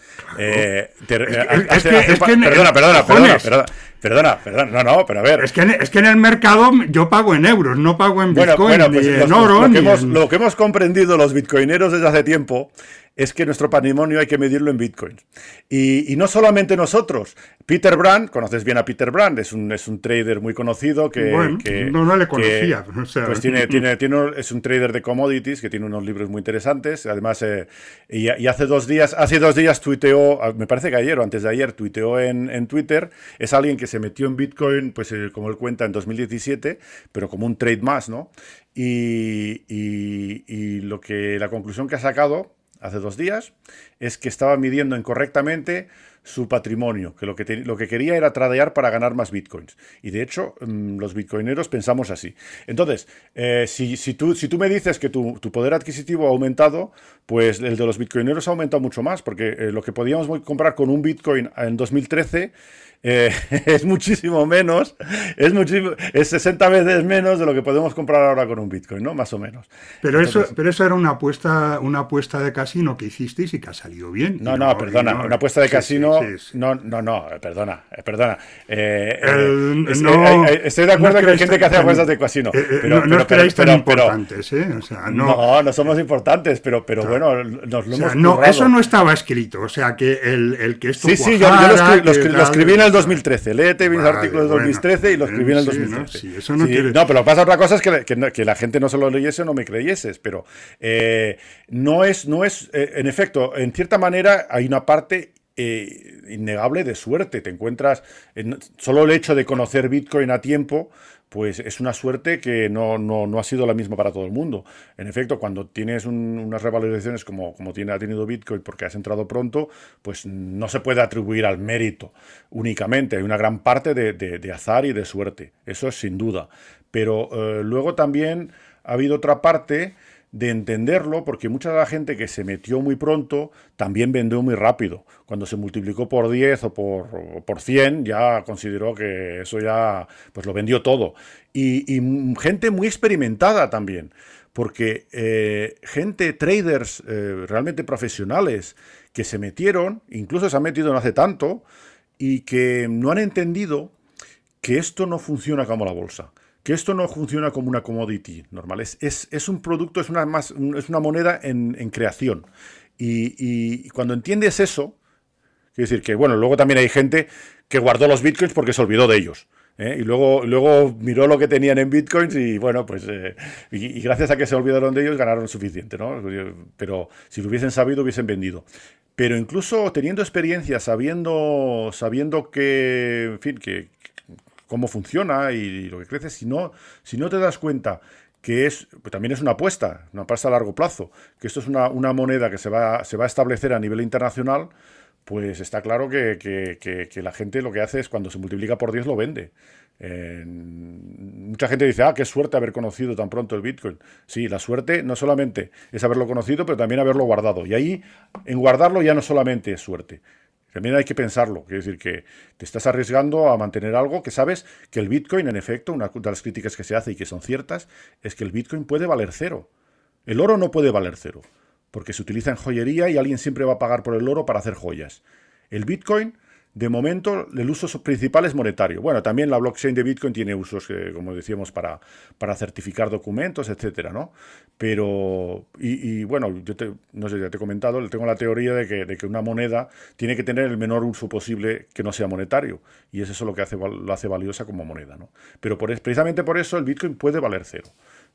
Perdona, perdona, perdona, perdona, perdona, no, no, pero a ver. Es que, en, es que en el mercado yo pago en euros, no pago en Bitcoin, pues en oro. Lo que, hemos, lo que hemos comprendido los bitcoineros desde hace tiempo es que nuestro patrimonio hay que medirlo en bitcoins. Y, no solamente nosotros. Peter Brand, conoces bien a Peter Brand, es un, es un trader muy conocido que... no, no le conocía. pues tiene, tiene, tiene, es un trader de commodities que tiene unos libros muy interesantes. Además, eh, y, hace dos días, hace dos días tuiteó, ah, me parece que ayer o antes de ayer, tuiteó en, en Twitter. Es alguien que se metió en Bitcoin, pues eh, como él cuenta, en 2017, pero como un trade más, ¿no? Y, y, y lo que la conclusión que ha sacado hace dos días, es que estaba midiendo incorrectamente su patrimonio, que lo que, lo que quería era tradear para ganar más bitcoins. Y de hecho, mm, los bitcoineros pensamos así. Entonces, eh, si, si, tú, si tú me dices que tu, poder adquisitivo ha aumentado, pues el de los bitcoineros ha aumentado mucho más, porque eh, lo que podíamos comprar con un bitcoin en 2013 eh, es muchísimo menos, es, muchísimo, es 60 veces menos de lo que podemos comprar ahora con un Bitcoin, ¿no? Más o menos. Pero, eso, pero eso era una apuesta, una apuesta de casino que hicisteis y que ha salido bien. No, no, perdona, una apuesta de casino. No, no, no, perdona, perdona. estoy de acuerdo que hay gente que hace apuestas de casino. Eh, eh, no, creáis tan importantes, ¿eh? no, no, somos importantes, pero, pero bueno, nos lo hemos No, eso no estaba escrito, o sea, que el, el que esto. Sí, sí, yo, lo, escribí en el 2013. Léete mis artículos de 2013 y lo escribí en el 2013. ¿no? eso no, no, pero pasa otra cosa es que, la gente no se lo leyese o no me creyese, pero eh, no es, no es eh, en efecto, en cierta manera hay una parte eh, innegable de suerte. Te encuentras, en, solo el hecho de conocer Bitcoin a tiempo, pues es una suerte que no, no, ha sido la misma para todo el mundo. En efecto, cuando tienes unas revalorizaciones como, como tiene, ha tenido Bitcoin porque has entrado pronto, pues no se puede atribuir al mérito únicamente. Hay una gran parte de, azar y de suerte. Eso es sin duda. Pero eh, luego también ha habido otra parte de entenderlo, porque mucha de la gente que se metió muy pronto también vendió muy rápido. Cuando se multiplicó por 10 o por, por 100, ya consideró que eso ya pues lo vendió todo. Y, gente muy experimentada también, porque eh, gente, traders eh, realmente profesionales, que se metieron, incluso se han metido no hace tanto, y que no han entendido que esto no funciona como la bolsa que esto no funciona como una commodity normal, es, es, un producto, es una, más, es una moneda en, creación. Y, cuando entiendes eso, quiere decir que, bueno, luego también hay gente que guardó los bitcoins porque se olvidó de ellos. ¿eh? Y luego, luego miró lo que tenían en bitcoins y, bueno, pues, eh, y, gracias a que se olvidaron de ellos, ganaron suficiente, ¿no? Pero si lo hubiesen sabido, hubiesen vendido. Pero incluso teniendo experiencia, sabiendo, sabiendo que, en fin, que, cómo funciona y, lo que crece, si no, si no te das cuenta que es, pues también es una apuesta, una apuesta a largo plazo, que esto es una, moneda que se va, se va a establecer a nivel internacional, pues está claro que, la gente lo que hace es cuando se multiplica por 10 lo vende. mucha gente dice, ah, qué suerte haber conocido tan pronto el Bitcoin. Sí, la suerte no solamente es haberlo conocido, pero también haberlo guardado. Y ahí, en guardarlo ya no solamente es suerte, también hay que pensarlo, quiere decir que te estás arriesgando a mantener algo que sabes que el Bitcoin, en efecto, una de las críticas que se hace y que son ciertas, es que el Bitcoin puede valer cero. El oro no puede valer cero, porque se utiliza en joyería y alguien siempre va a pagar por el oro para hacer joyas. El Bitcoin de momento, el uso principal es monetario. Bueno, también la blockchain de Bitcoin tiene usos, como decíamos, para, para certificar documentos, etcétera, ¿no? Pero, y, bueno, yo te, no sé, ya te he comentado, tengo la teoría de que, de que, una moneda tiene que tener el menor uso posible que no sea monetario. Y es eso lo que hace, lo hace valiosa como moneda, ¿no? Pero por, precisamente por eso el Bitcoin puede valer cero.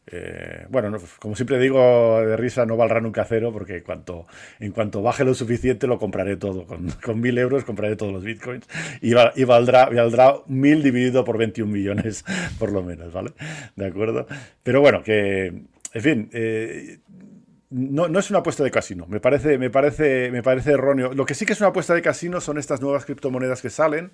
Eh, bueno, como siempre digo de risa, no valdrá nunca cero porque cuanto, en cuanto baje lo suficiente lo compraré todo. Con, mil euros compraré todos los bitcoins y, y valdrá, valdrá mil dividido por 21 millones por lo menos, ¿vale? ¿De acuerdo? Pero bueno, que, en fin, eh, no, es una apuesta de casino, me parece, me, parece, me parece erróneo. Lo que sí que es una apuesta de casino son estas nuevas criptomonedas que salen,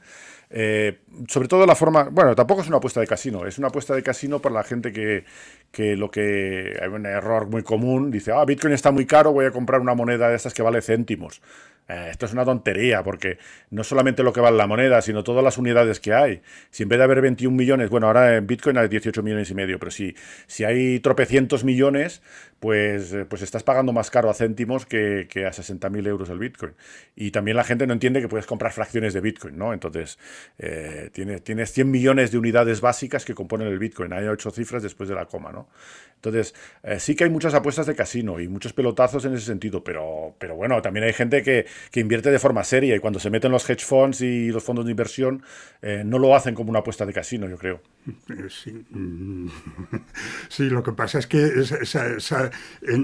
eh, sobre todo la forma, bueno, tampoco es una apuesta de casino, es una apuesta de casino para la gente que, que lo que hay un error muy común, dice, ah, Bitcoin está muy caro, voy a comprar una moneda de estas que vale céntimos. Eh, esto es una tontería, porque no solamente lo que vale la moneda, sino todas las unidades que hay. Si en vez de haber 21 millones, bueno, ahora en Bitcoin hay 18 millones y medio, pero si, si hay tropecientos millones, pues, eh, pues estás pagando más caro a céntimos que, que a 60.000 euros el Bitcoin. Y también la gente no entiende que puedes comprar fracciones de Bitcoin, ¿no? Entonces, tienes, tienes 100 millones de unidades básicas que componen el Bitcoin. Hay ocho cifras después de la coma, ¿no? Entonces, eh, sí que hay muchas apuestas de casino y muchos pelotazos en ese sentido, pero, pero bueno, también hay gente que, invierte de forma seria y cuando se meten los hedge funds y los fondos de inversión, eh, no lo hacen como una apuesta de casino, yo creo. Eh, sí, mm. sí lo que pasa es que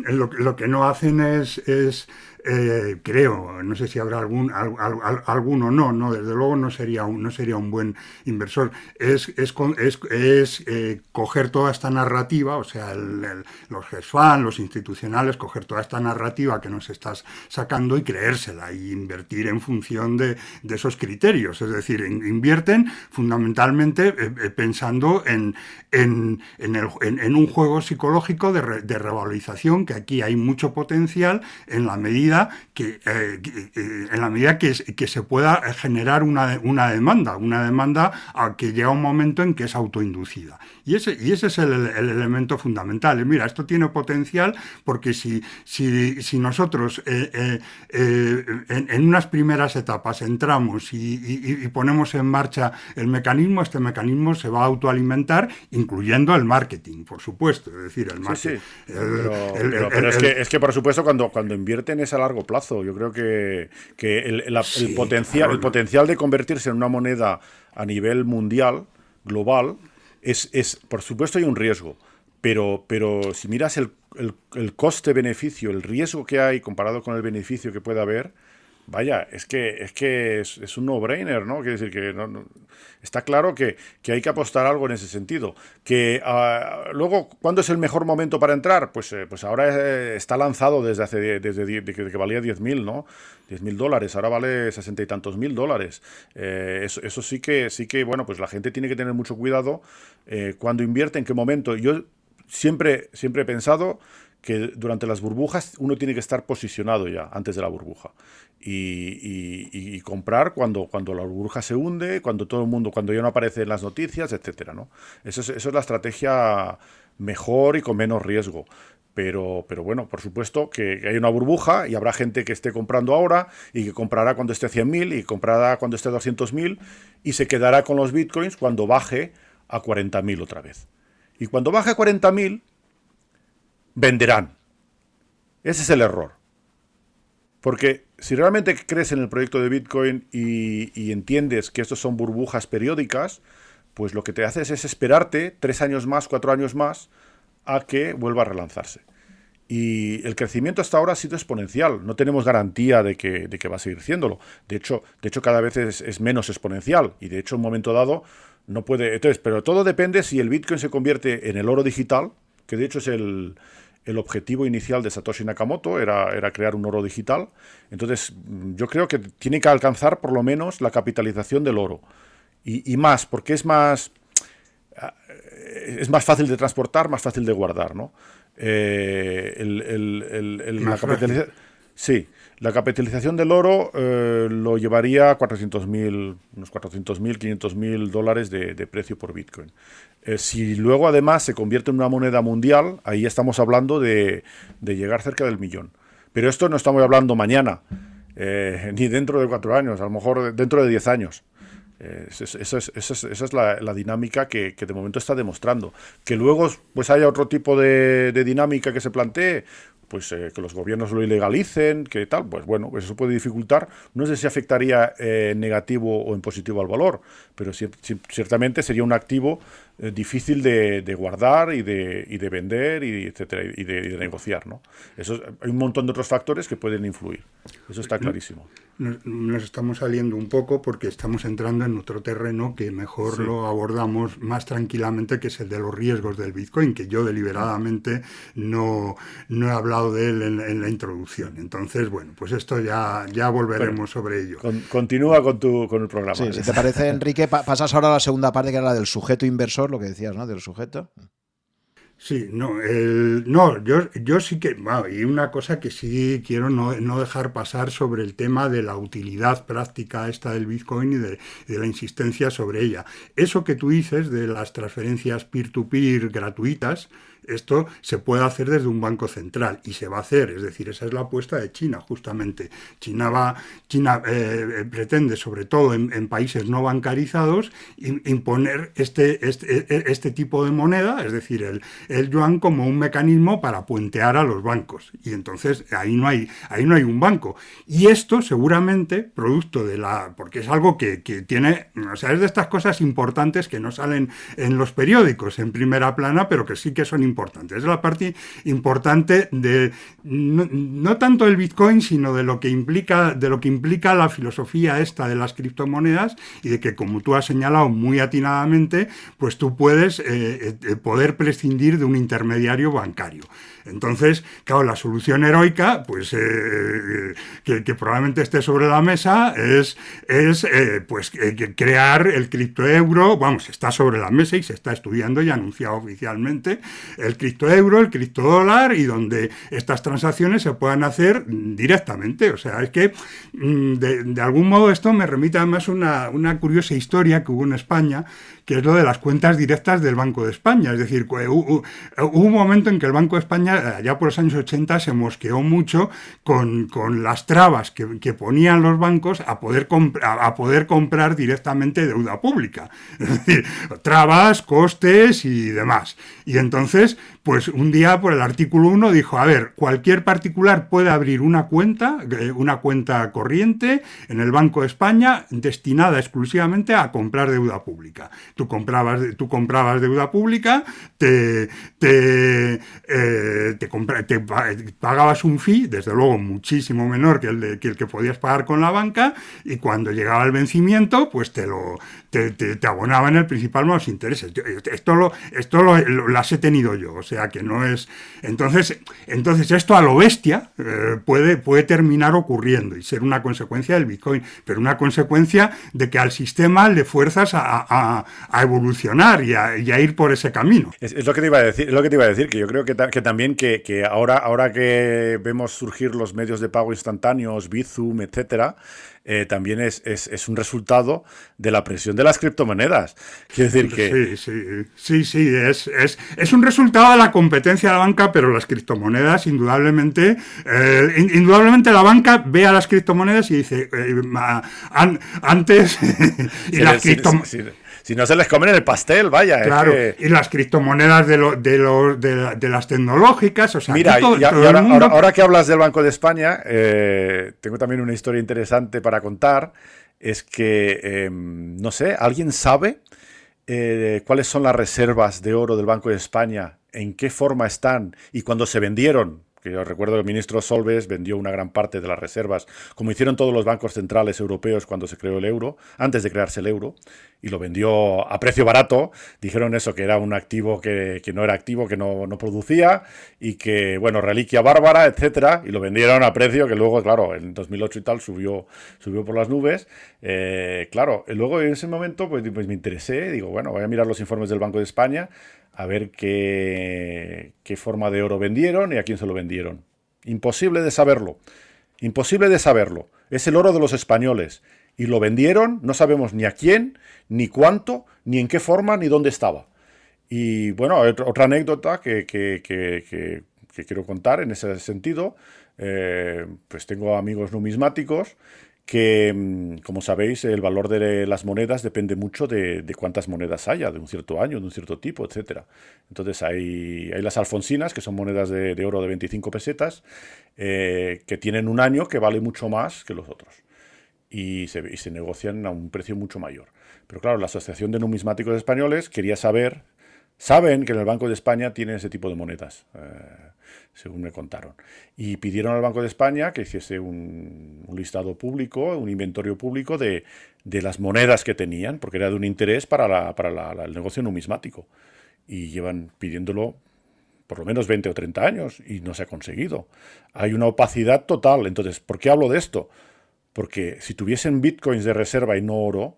lo, que no hacen es eh, creo, no sé si habrá algún, alguno no, no, desde luego no sería un, no sería un buen inversor, es, es, es, eh, coger toda esta narrativa, o sea, los GESFAN, los institucionales, coger toda esta narrativa que nos estás sacando y creérsela y invertir en función de, esos criterios, es decir, invierten fundamentalmente eh, pensando en, en, en, un juego psicológico de, de revalorización, que aquí hay mucho potencial en la medida que, eh, eh, en la medida que, que se pueda generar una, una, demanda, una demanda a que llega un momento en que es autoinducida. Y ese, y ese es el, elemento fundamental. Mira, esto tiene potencial porque si, si, si nosotros eh, en, unas primeras etapas entramos y, ponemos en marcha el mecanismo, este mecanismo se va a autoalimentar, incluyendo el marketing, por supuesto. Es decir, el marketing. pero, es, que, es que, por supuesto, cuando, cuando invierten esa largo plazo. Yo creo que, el, potencial, el potencial de convertirse en una moneda a nivel mundial, global, es, es por supuesto hay un riesgo. Pero, pero si miras el, el coste-beneficio, el riesgo que hay comparado con el beneficio que puede haber, Vaya, es que es, que es, un no-brainer, ¿no? Quiere decir que no, está claro que, hay que apostar algo en ese sentido. Que ah, luego, ¿cuándo es el mejor momento para entrar? Pues, eh, pues ahora eh, está lanzado desde hace desde que, valía 10.000, ¿no? 10.000 dólares, ahora vale sesenta y tantos mil dólares. Eh, eso, eso, sí que, sí que, bueno, pues la gente tiene que tener mucho cuidado cuando invierte, en qué momento. Yo siempre, siempre he pensado que durante las burbujas uno tiene que estar posicionado ya antes de la burbuja y, comprar cuando, cuando la burbuja se hunde, cuando todo el mundo, cuando ya no aparece en las noticias, etcétera, ¿no? Eso es, eso es la estrategia mejor y con menos riesgo. Pero, pero, bueno, por supuesto que hay una burbuja y habrá gente que esté comprando ahora y que comprará cuando esté a 100.000 y comprará cuando esté a 200.000 y se quedará con los bitcoins cuando baje a 40.000 otra vez. Y cuando baje a 40.000, venderán. Ese es el error. Porque si realmente crees en el proyecto de Bitcoin y, entiendes que estos son burbujas periódicas, pues lo que te haces es esperarte tres años más, cuatro años más, a que vuelva a relanzarse. Y el crecimiento hasta ahora ha sido exponencial. No tenemos garantía de que, de que va a seguir siéndolo. De hecho, de hecho cada vez es, es, menos exponencial. Y de hecho, en un momento dado, no puede. Entonces, pero todo depende si el Bitcoin se convierte en el oro digital, que de hecho es el, el objetivo inicial de Satoshi Nakamoto era, era, crear un oro digital. Entonces, yo creo que tiene que alcanzar por lo menos la capitalización del oro. Y, más, porque es más, eh, es más fácil de transportar, más fácil de guardar, ¿no? Eh, el, la capitalización, sí, la capitalización del oro eh, lo llevaría a 400.000, unos 400.000, 500.000 dólares de, precio por Bitcoin. Eh, si luego además se convierte en una moneda mundial, ahí estamos hablando de, llegar cerca del millón. Pero esto no estamos hablando mañana, eh, ni dentro de cuatro años, a lo mejor dentro de diez años. esa es, la, dinámica que, de momento está demostrando. Que luego pues haya otro tipo de, de dinámica que se plantee, pues eh, que los gobiernos lo ilegalicen, que tal, pues bueno, eso puede dificultar. No sé si afectaría eh, en negativo o en positivo al valor, pero ciertamente sería un activo eh, difícil de, guardar y de, y de vender y, etcétera, y de, negociar. ¿no? Eso, hay un montón de otros factores que pueden influir. Eso está clarísimo. Nos, estamos saliendo un poco porque estamos entrando en otro terreno que mejor lo abordamos más tranquilamente, que es el de los riesgos del Bitcoin, que yo deliberadamente no, no he hablado de él en, la introducción. Entonces, bueno, pues esto ya, ya volveremos sobre ello. continúa con, tu, con el programa. si te parece, Enrique, pasas ahora a la segunda parte, que era la del sujeto inversor lo que decías, ¿no? Del sujeto. Sí, no, el, no yo, yo sí que, y una cosa que sí quiero no, dejar pasar sobre el tema de la utilidad práctica esta del Bitcoin y de, la insistencia sobre ella. Eso que tú dices de las transferencias peer-to-peer gratuitas, esto se puede hacer desde un banco central y se va a hacer, es decir, esa es la apuesta de China justamente. China va, China eh, pretende, sobre todo en, países no bancarizados, imponer este, este, e, este, tipo de moneda, es decir, el, el yuan como un mecanismo para puentear a los bancos. Y entonces ahí no hay, ahí no hay un banco. Y esto seguramente, producto de la, porque es algo que, que tiene, o sea, es de estas cosas importantes que no salen en los periódicos en primera plana, pero que sí que son importantes. Es la parte importante de no, tanto el Bitcoin, sino de lo que implica, de lo que implica la filosofía esta de las criptomonedas y de que, como tú has señalado muy atinadamente, pues tú puedes eh, eh, poder prescindir de un intermediario bancario. Entonces, claro, la solución heroica, pues eh, que, probablemente esté sobre la mesa, es, es eh, pues crear el criptoeuro, vamos, está sobre la mesa y se está estudiando y anunciado oficialmente el criptoeuro, el criptodólar y donde estas transacciones se puedan hacer directamente. O sea, es que mm, de, algún modo esto me remite además una, una curiosa historia que hubo en España que es lo de las cuentas directas del Banco de España. Es decir, hubo, un momento en que el Banco de España, ya por los años 80, se mosqueó mucho con, las trabas que, ponían los bancos a poder, a poder comprar directamente deuda pública. Es decir, trabas, costes y demás. Y entonces, pues un día por el artículo 1 dijo, a ver, cualquier particular puede abrir una cuenta, eh, una cuenta corriente en el Banco de España destinada exclusivamente a comprar deuda pública. Tú comprabas, tú comprabas deuda pública, te, te, eh, te, pagabas un fee, desde luego muchísimo menor que el, que podías pagar con la banca, y cuando llegaba el vencimiento, pues te lo te, te, abonaban el principal más intereses. Esto lo, esto lo, las he tenido yo, o sea que no es. Entonces, entonces esto a lo bestia eh, puede, puede terminar ocurriendo y ser una consecuencia del Bitcoin, pero una consecuencia de que al sistema le fuerzas a, evolucionar y a, ir por ese camino. Es, lo que te iba a decir, es lo que te iba a decir, que yo creo que, que también que, que, ahora, ahora que vemos surgir los medios de pago instantáneos, Bizum, etcétera, eh, también es, es, un resultado de la presión de las criptomonedas. Quiero decir que... Sí, sí, sí, sí es, es, es, un resultado de la competencia de la banca, pero las criptomonedas, indudablemente, eh, indudablemente la banca ve a las criptomonedas y dice, eh, antes... y las criptomonedas si no se les comen el pastel, vaya. Claro, y las criptomonedas de, de, de, las tecnológicas, o sea, Mira, y, ahora, que hablas del Banco de España, eh, tengo también una historia interesante para contar. Es que, em, no sé, ¿alguien sabe eh, cuáles son las reservas de oro del Banco de España? ¿En qué forma están? Y cuando se vendieron, que recuerdo que el ministro Solves vendió una gran parte de las reservas, como hicieron todos los bancos centrales europeos cuando se creó el euro, antes de crearse el euro, y lo vendió a precio barato. Dijeron eso, que era un activo que, no era activo, que no, producía, y que, bueno, reliquia bárbara, etcétera, y lo vendieron a precio que luego, claro, en 2008 y tal subió, subió por las nubes. Eh, claro, luego en ese momento pues, pues me interesé, digo, bueno, voy a mirar los informes del Banco de España a ver qué, qué forma de oro vendieron y a quién se lo vendieron. Imposible de saberlo. Imposible de saberlo. Es el oro de los españoles. Y lo vendieron, no sabemos ni a quién, ni cuánto, ni en qué forma, ni dónde estaba. Y bueno, otra anécdota que, que, que, que quiero contar en ese sentido, eh, pues tengo amigos numismáticos que, mm, como sabéis, el valor de las monedas depende mucho de, cuántas monedas haya, de un cierto año, de un cierto tipo, etc. Entonces hay, hay las alfonsinas, que son monedas de, oro de 25 pesetas, eh, que tienen un año que vale mucho más que los otros. Y se, y se negocian a un precio mucho mayor. Pero claro, la Asociación de Numismáticos Españoles quería saber, saben que en el Banco de España tienen ese tipo de monedas. Eh, según me contaron. Y pidieron al Banco de España que hiciese un, listado público, un inventario público de, las monedas que tenían, porque era de un interés para, el negocio numismático. Y llevan pidiéndolo por lo menos 20 o 30 años y no se ha conseguido. Hay una opacidad total. Entonces, ¿por qué hablo de esto? Porque si tuviesen bitcoins de reserva y no oro,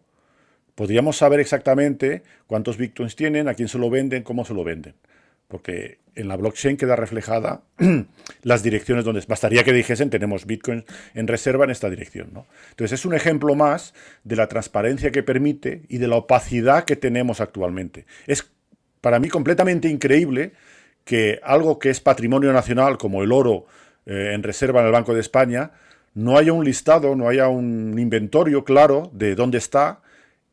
podríamos saber exactamente cuántos bitcoins tienen, a quién se lo venden, cómo se lo venden porque en la blockchain queda reflejada las direcciones donde bastaría que dijesen tenemos Bitcoin en reserva en esta dirección. ¿no? Entonces es un ejemplo más de la transparencia que permite y de la opacidad que tenemos actualmente. Es para mí completamente increíble que algo que es patrimonio nacional, como el oro eh, en reserva en el Banco de España, no haya un listado, no haya un inventario claro de dónde está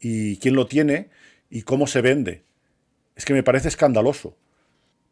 y quién lo tiene y cómo se vende. Es que me parece escandaloso.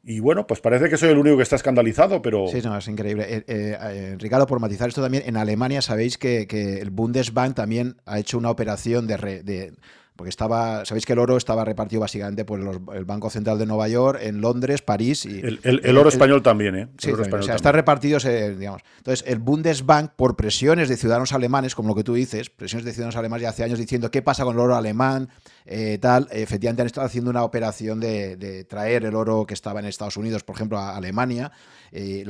Y bueno, pues parece que soy el único que está escandalizado, pero... Sí, es increíble. Eh, eh, Ricardo, por matizar esto también, en Alemania sabéis que, el Bundesbank también ha hecho una operación de porque estaba, sabéis que el oro estaba repartido básicamente por el Banco Central de Nueva York, en Londres, París y... El, oro español también, ¿eh? sí, o sea, está repartido, digamos. Entonces, el Bundesbank, por presiones de ciudadanos alemanes, como lo que tú dices, presiones de ciudadanos alemanes ya hace años diciendo qué pasa con el oro alemán, eh, tal, efectivamente han estado haciendo una operación de, traer el oro que estaba en Estados Unidos, por ejemplo, a Alemania, eh,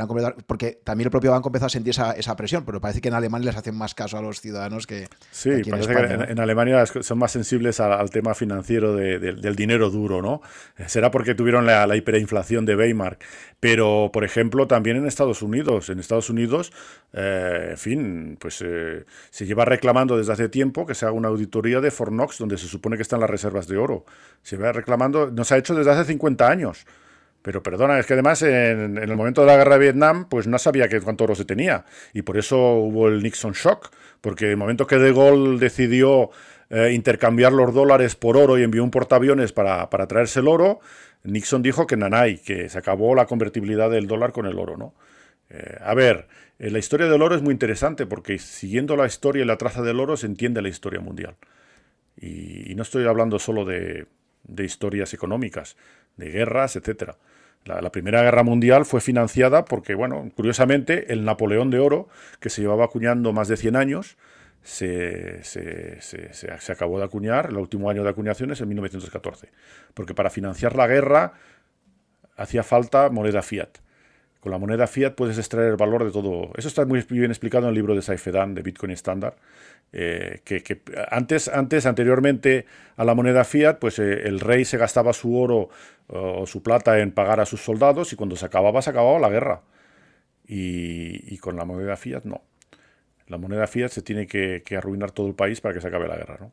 porque también el propio banco empezó a sentir esa, presión, pero parece que en Alemania les hacen más caso a los ciudadanos que... Sí, parece que en, Alemania son más sensibles al, tema financiero del dinero duro, ¿no? Eh, será porque tuvieron la, hiperinflación de Weimar, pero por ejemplo también en Estados Unidos, en Estados Unidos, en fin, pues se lleva reclamando desde hace tiempo que se haga una auditoría de Fornox donde se supone que están las reservas de oro. Se va reclamando, no se ha hecho desde hace 50 años. Pero perdona, es que además en, el momento de la guerra de Vietnam, pues no sabía que, cuánto oro se tenía. Y por eso hubo el Nixon Shock. Porque el momento que De Gaulle decidió eh, intercambiar los dólares por oro y envió un portaaviones para, para traerse el oro, Nixon dijo que nanay, que se acabó la convertibilidad del dólar con el oro, ¿no? Eh, a ver, eh, la historia del oro es muy interesante porque siguiendo la historia y la traza del oro se entiende la historia mundial. Y, no estoy hablando solo de, historias económicas, de guerras, etc. La, Primera Guerra Mundial fue financiada porque, bueno, curiosamente, el Napoleón de Oro, que se llevaba acuñando más de 100 años, se, se, acabó de acuñar, el último año de acuñación es en 1914. Porque para financiar la guerra hacía falta moneda fiat. Con la moneda fiat puedes extraer el valor de todo. Eso está muy bien explicado en el libro de Saifedan de Bitcoin Standard. Eh, que, antes, antes, anteriormente a la moneda fiat, pues eh, el rey se gastaba su oro o su plata en pagar a sus soldados y cuando se acababa, se acababa la guerra. Y, con la moneda fiat no. La moneda fiat se tiene que, arruinar todo el país para que se acabe la guerra. ¿no?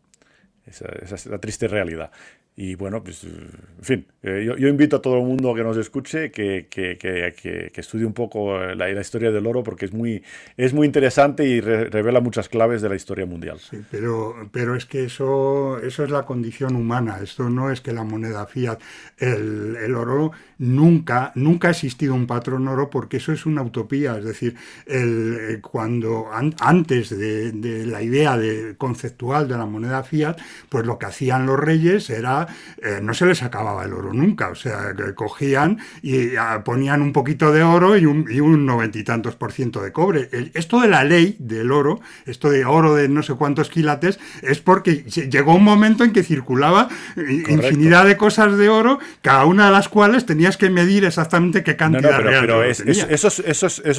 Esa es la triste realidad. Y bueno, pues, en fin, eh, yo, invito a todo el mundo que nos escuche que, que, que, que estudie un poco la, historia del oro porque es muy, es muy interesante y revela muchas claves de la historia mundial. Sí, pero, pero es que eso, eso es la condición humana. Esto no es que la moneda fiat, el, el oro, nunca, nunca ha existido un patrón oro porque eso es una utopía. Es decir, el, eh, cuando antes de, de la idea de, conceptual de la moneda fiat, pues lo que hacían los reyes era eh, no se les acababa el oro nunca, o sea, que cogían y ah, ponían un poquito de oro y un noventa y tantos por ciento de cobre. esto de la ley del oro, esto de oro de no sé cuántos quilates, es porque llegó un momento en que circulaba infinidad de cosas de oro, cada una de las cuales tenías que medir exactamente qué cantidad no, pero, eso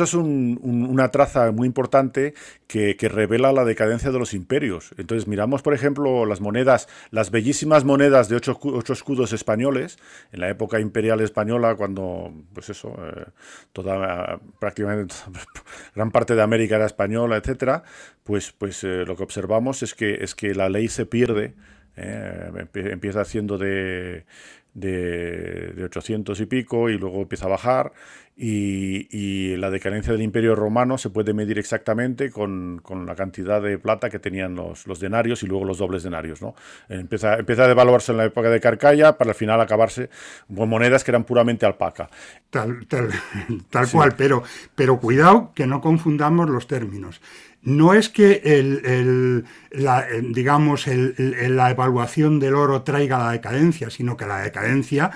es, una traza muy importante que, que revela la decadencia de los imperios. Entonces miramos, por ejemplo, las monedas, las bellísimas monedas de ocho, escudos españoles, en la época imperial española, cuando, pues eso, eh, toda, prácticamente gran parte de América era española, etcétera, pues, pues eh, lo que observamos es que, es que la ley se pierde, eh, empieza haciendo de de, 800 y pico y luego empieza a bajar y, la decadencia del imperio romano se puede medir exactamente con, la cantidad de plata que tenían los, los, denarios y luego los dobles denarios. ¿no? Empieza, empieza a devaluarse en la época de Carcalla para al final acabarse con monedas que eran puramente alpaca. Tal, tal, cual, pero, pero cuidado que no confundamos los términos no es que el, la, digamos la evaluación del oro traiga la decadencia, sino que la decadencia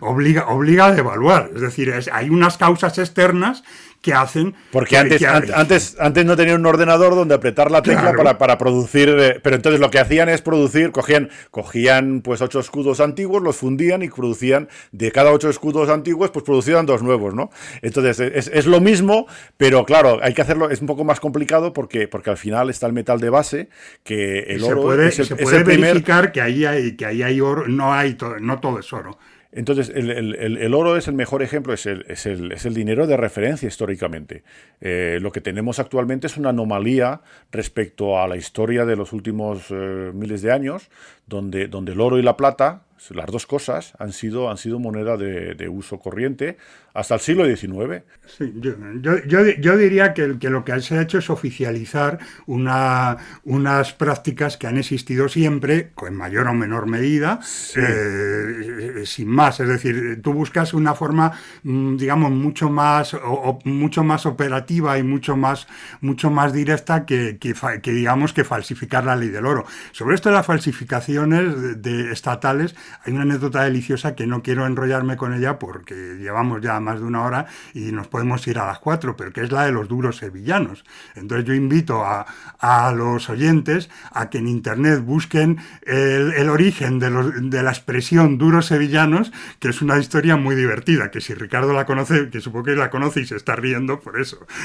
obliga, obliga a devaluar. Es decir, hay unas causas externas que hacen. Porque antes, antes, antes no tenían un ordenador donde apretar la tecla para, para, producir. Eh, pero entonces lo que hacían es producir, cogían, cogían pues ocho escudos antiguos, los fundían y producían de cada ocho escudos antiguos, pues producían dos nuevos, ¿no? Entonces es, es lo mismo, pero claro, hay que hacerlo, es un poco más complicado porque, porque al final está el metal de base, que el oro. Se puede, se puede verificar que ahí hay, que ahí hay oro, no hay no todo es oro. Entonces, el, oro es el mejor ejemplo, es el, es el, dinero de referencia históricamente. Eh, lo que tenemos actualmente es una anomalía respecto a la historia de los últimos eh, miles de años, donde, donde el oro y la plata Las dos cosas han sido, han sido moneda de, uso corriente hasta el siglo XIX. Sí, yo, diría que, que, lo que se ha hecho es oficializar una, unas prácticas que han existido siempre, en mayor o menor medida, eh, sin más. Es decir, tú buscas una forma, mm, digamos, mucho más, o, mucho más operativa y mucho más, mucho más directa que, que, digamos, que falsificar la ley del oro. Sobre esto de las falsificaciones de estatales, hay una anécdota deliciosa que no quiero enrollarme con ella porque llevamos ya más de una hora y nos podemos ir a las cuatro, pero que es la de los duros sevillanos. Entonces yo invito a, los oyentes a que en internet busquen el, origen de, de, la expresión duros sevillanos, que es una historia muy divertida, que si Ricardo la conoce, que supongo que la conoce y se está riendo por eso.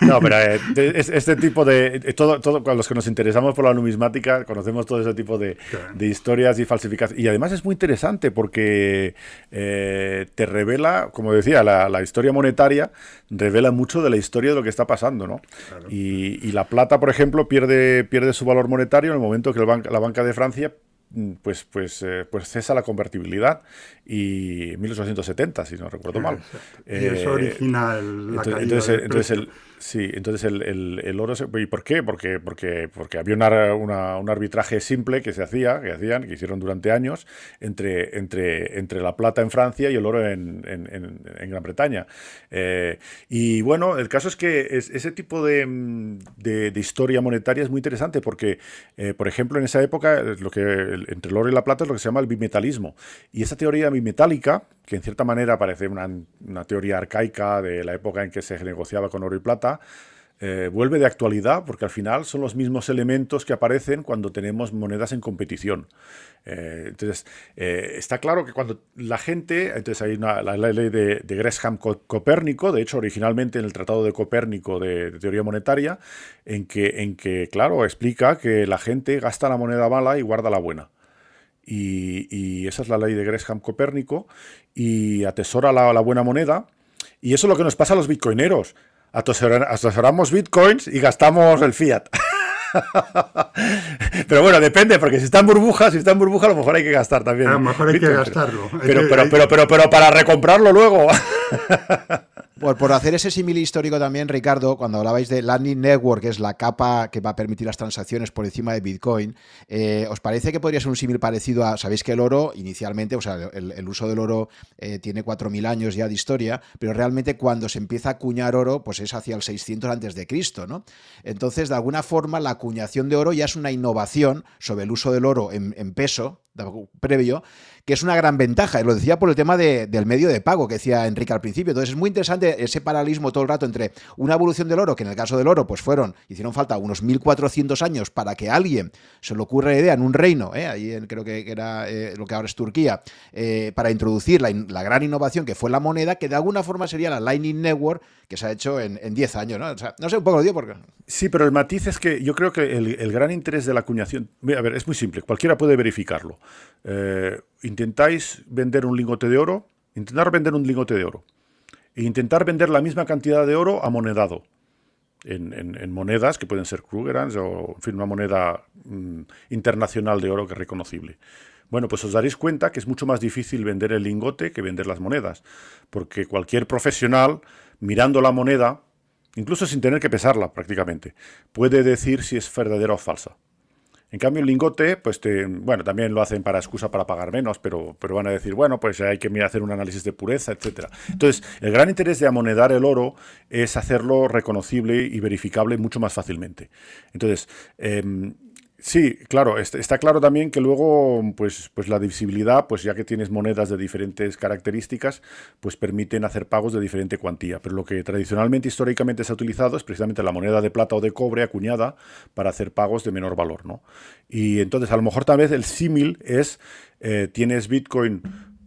No, pero eh, este tipo de... Todo, todo, los que nos interesamos por la numismática, conocemos todo ese tipo de, de historias y falsificaciones y además es muy interesante porque eh, te revela, como decía, la, historia monetaria revela mucho de la historia de lo que está pasando, ¿no? Y, la plata, por ejemplo, pierde, pierde su valor monetario en el momento que la Banca de Francia mm, pues, pues, eh, pues cesa la convertibilidad y 1870, si no recuerdo mal. y eso eh, origina el, la entonces, entonces el, Sí, entonces el, oro... Se, ¿Y por qué? Porque, porque, porque había un arbitraje simple que se hacía, que hacían, que hicieron durante años, entre, entre, entre la plata en Francia y el oro en, Gran Bretaña. Eh, y bueno, el caso es que ese tipo de, historia monetaria es muy interesante porque, eh, por ejemplo, en esa época, lo que, entre el oro y la plata es lo que se llama el bimetalismo. Y esa teoría bimetálica, que en cierta manera parece una, teoría arcaica de la época en que se negociaba con oro y plata, eh, vuelve de actualidad porque al final son los mismos elementos que aparecen cuando tenemos monedas en competición. Eh, entonces, eh, está claro que cuando la gente, entonces hay una, la, ley de, de Gresham Copérnico, de hecho originalmente en el Tratado de Copérnico de, Teoría Monetaria, en que, en que, claro, explica que la gente gasta la moneda mala y guarda la buena. Y, esa es la ley de Gresham Copérnico y atesora la, la buena moneda. Y eso es lo que nos pasa a los bitcoineros atesoramos bitcoins y gastamos el fiat. pero bueno, depende, porque si está en burbuja, si está en burbuja, a lo mejor hay que gastar también. A lo mejor hay que gastarlo. Pero, pero, pero, pero, pero, para recomprarlo luego. Por, hacer ese símil histórico también, Ricardo, cuando hablabais de Lightning Network, que es la capa que va a permitir las transacciones por encima de Bitcoin, eh, ¿os parece que podría ser un símil parecido a, sabéis que el oro inicialmente, o sea, el, uso del oro eh, tiene 4.000 años ya de historia, pero realmente cuando se empieza a acuñar oro, pues es hacia el 600 antes de Cristo, ¿no? Entonces, de alguna forma, la acuñación de oro ya es una innovación sobre el uso del oro en peso previo, que es una gran ventaja. Y lo decía por el tema del medio de pago que decía Enrique al principio. Entonces es muy interesante ese paralelismo todo el rato entre una evolución del oro, que en el caso del oro, pues fueron, hicieron falta unos 1400 años para que alguien se le ocurra la idea en un reino, ¿eh? ahí creo que era eh, lo que ahora es Turquía, eh, para introducir la, gran innovación que fue la moneda, que de alguna forma sería la Lightning Network, que se ha hecho en, 10 años. no sé, un poco lo digo porque. Sí, pero el matiz es que yo creo que el, el gran interés de la acuñación. A ver, es muy simple, cualquiera puede verificarlo. Eh, intentáis vender un lingote de oro, intentar vender un lingote de oro e intentar vender la misma cantidad de oro amonedado en, en, monedas que pueden ser Krugerrands o en fin, una moneda mm, internacional de oro que es reconocible. Bueno, pues os daréis cuenta que es mucho más difícil vender el lingote que vender las monedas, porque cualquier profesional mirando la moneda, incluso sin tener que pesarla prácticamente, puede decir si es verdadera o falsa. En cambio, el lingote, pues bueno, también lo hacen para excusa para pagar menos, pero, pero van a decir, bueno, pues hay que hacer un análisis de pureza, etcétera. Entonces, el gran interés de amonedar el oro es hacerlo reconocible y verificable mucho más fácilmente. Entonces, em, Sí, claro, está claro también que luego, pues, pues la divisibilidad, pues ya que tienes monedas de diferentes características, pues permiten hacer pagos de diferente cuantía. Pero lo que tradicionalmente, históricamente se ha utilizado es precisamente la moneda de plata o de cobre acuñada para hacer pagos de menor valor, ¿no? Y entonces, a lo mejor tal vez el símil es, eh, tienes Bitcoin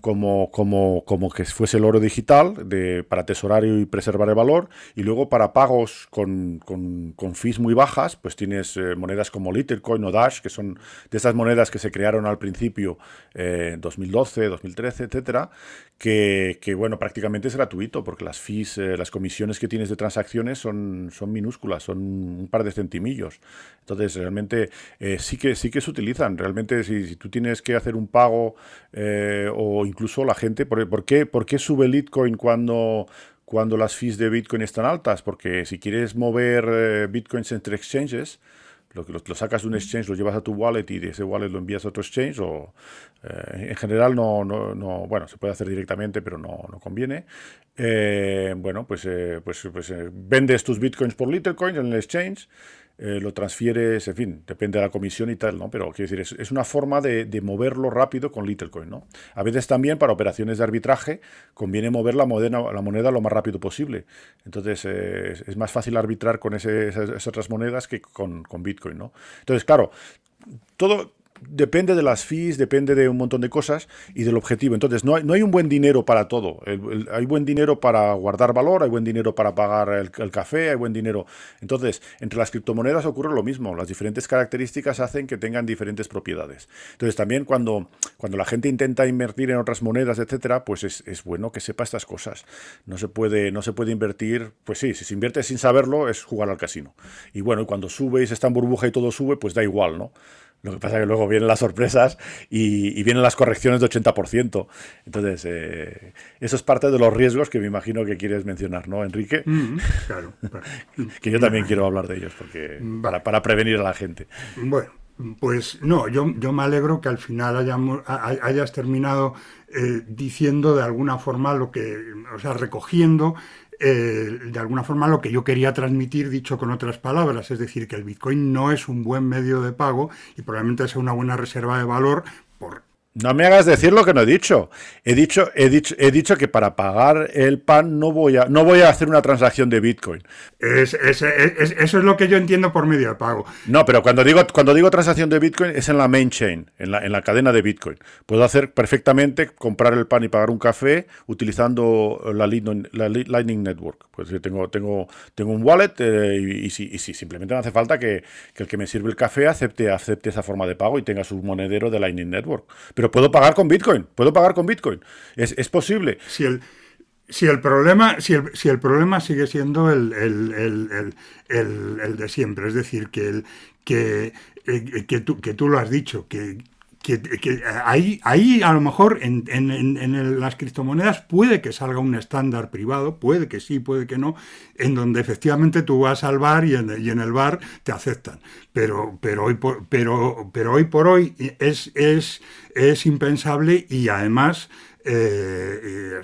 como, como, como que fuese el oro digital para atesorar y preservar el valor. Y luego para pagos con, con, con fees muy bajas, pues tienes eh, monedas como Litecoin o Dash, que son de esas monedas que se crearon al principio eh, en 2012, 2013, etcétera, que, que, bueno, prácticamente es gratuito porque las fees, eh, las comisiones que tienes de transacciones son, son minúsculas, son un par de centimillos. Entonces, realmente sí, que, sí que se utilizan. Realmente, si, si tú tienes que hacer un pago o incluso la gente, ¿por, ¿por, qué, ¿por qué sube Litecoin cuando cuando las fees de Bitcoin están altas, porque si quieres mover eh, Bitcoins entre exchanges, lo, lo, lo, sacas de un exchange, lo llevas a tu wallet y de ese wallet lo envías a otro exchange, o eh, en general no, no, no, bueno, se puede hacer directamente, pero no, no conviene. Eh, bueno, pues, eh, pues, pues eh, vendes tus Bitcoins por Litecoin en el exchange, eh, lo transfieres, en fin, depende de la comisión y tal, ¿no? Pero quiero decir, es, es una forma de, de, moverlo rápido con Littlecoin, ¿no? A veces también para operaciones de arbitraje conviene mover la moneda, la moneda lo más rápido posible. Entonces eh, es, más fácil arbitrar con esas, esas, otras monedas que con, con Bitcoin, ¿no? Entonces, claro, todo depende de las fees, depende de un montón de cosas y del objetivo. Entonces, no hay, no hay un buen dinero para todo. Hay buen dinero para guardar valor, hay buen dinero para pagar el, el, café, hay buen dinero. Entonces, entre las criptomonedas ocurre lo mismo. Las diferentes características hacen que tengan diferentes propiedades. Entonces, también cuando, cuando la gente intenta invertir en otras monedas, etcétera, pues es, es bueno que sepa estas cosas. No se, puede, no se puede invertir, pues sí, si se invierte sin saberlo, es jugar al casino. Y bueno, cuando sube y se está en burbuja y todo sube, pues da igual, ¿no? Lo que pasa es que luego vienen las sorpresas y, y vienen las correcciones de 80%. Entonces, eh, eso es parte de los riesgos que me imagino que quieres mencionar, ¿no, Enrique? Mm, claro, claro. que yo también quiero hablar de ellos porque vale. para, para, prevenir a la gente. Bueno, pues no, yo, yo me alegro que al final hayamos, hayas terminado eh, diciendo de alguna forma lo que, o sea, recogiendo eh, de alguna forma lo que yo quería transmitir dicho con otras palabras, es decir, que el Bitcoin no es un buen medio de pago y probablemente sea una buena reserva de valor no me hagas decir lo que no he dicho. He dicho, he dicho, he dicho que para pagar el pan no voy a, no voy a hacer una transacción de Bitcoin. Es, es, es, eso es lo que yo entiendo por medio de pago. No, pero cuando digo, cuando digo transacción de Bitcoin es en la main chain, en la, en la cadena de Bitcoin. Puedo hacer perfectamente comprar el pan y pagar un café utilizando la Lightning, la Lightning Network. Pues tengo, tengo, tengo un wallet eh, y, y, si, y si simplemente no hace falta que, que, el que me sirve el café acepte, acepte esa forma de pago y tenga su monedero de Lightning Network. Pero puedo pagar con Bitcoin, puedo pagar con Bitcoin. Es, es posible. Si el, si el problema, si el, si el problema sigue siendo el, el, el, de siempre, es decir, que, que, eh, que, tú, que tú lo has dicho, que, que, ahí, ahí a lo mejor en, en, en, las criptomonedas puede que salga un estándar privado, puede que sí, puede que no, en donde efectivamente tú vas al bar y en, y en el bar te aceptan. Pero, pero, hoy, por, pero, pero hoy por hoy es, es, es impensable y además eh,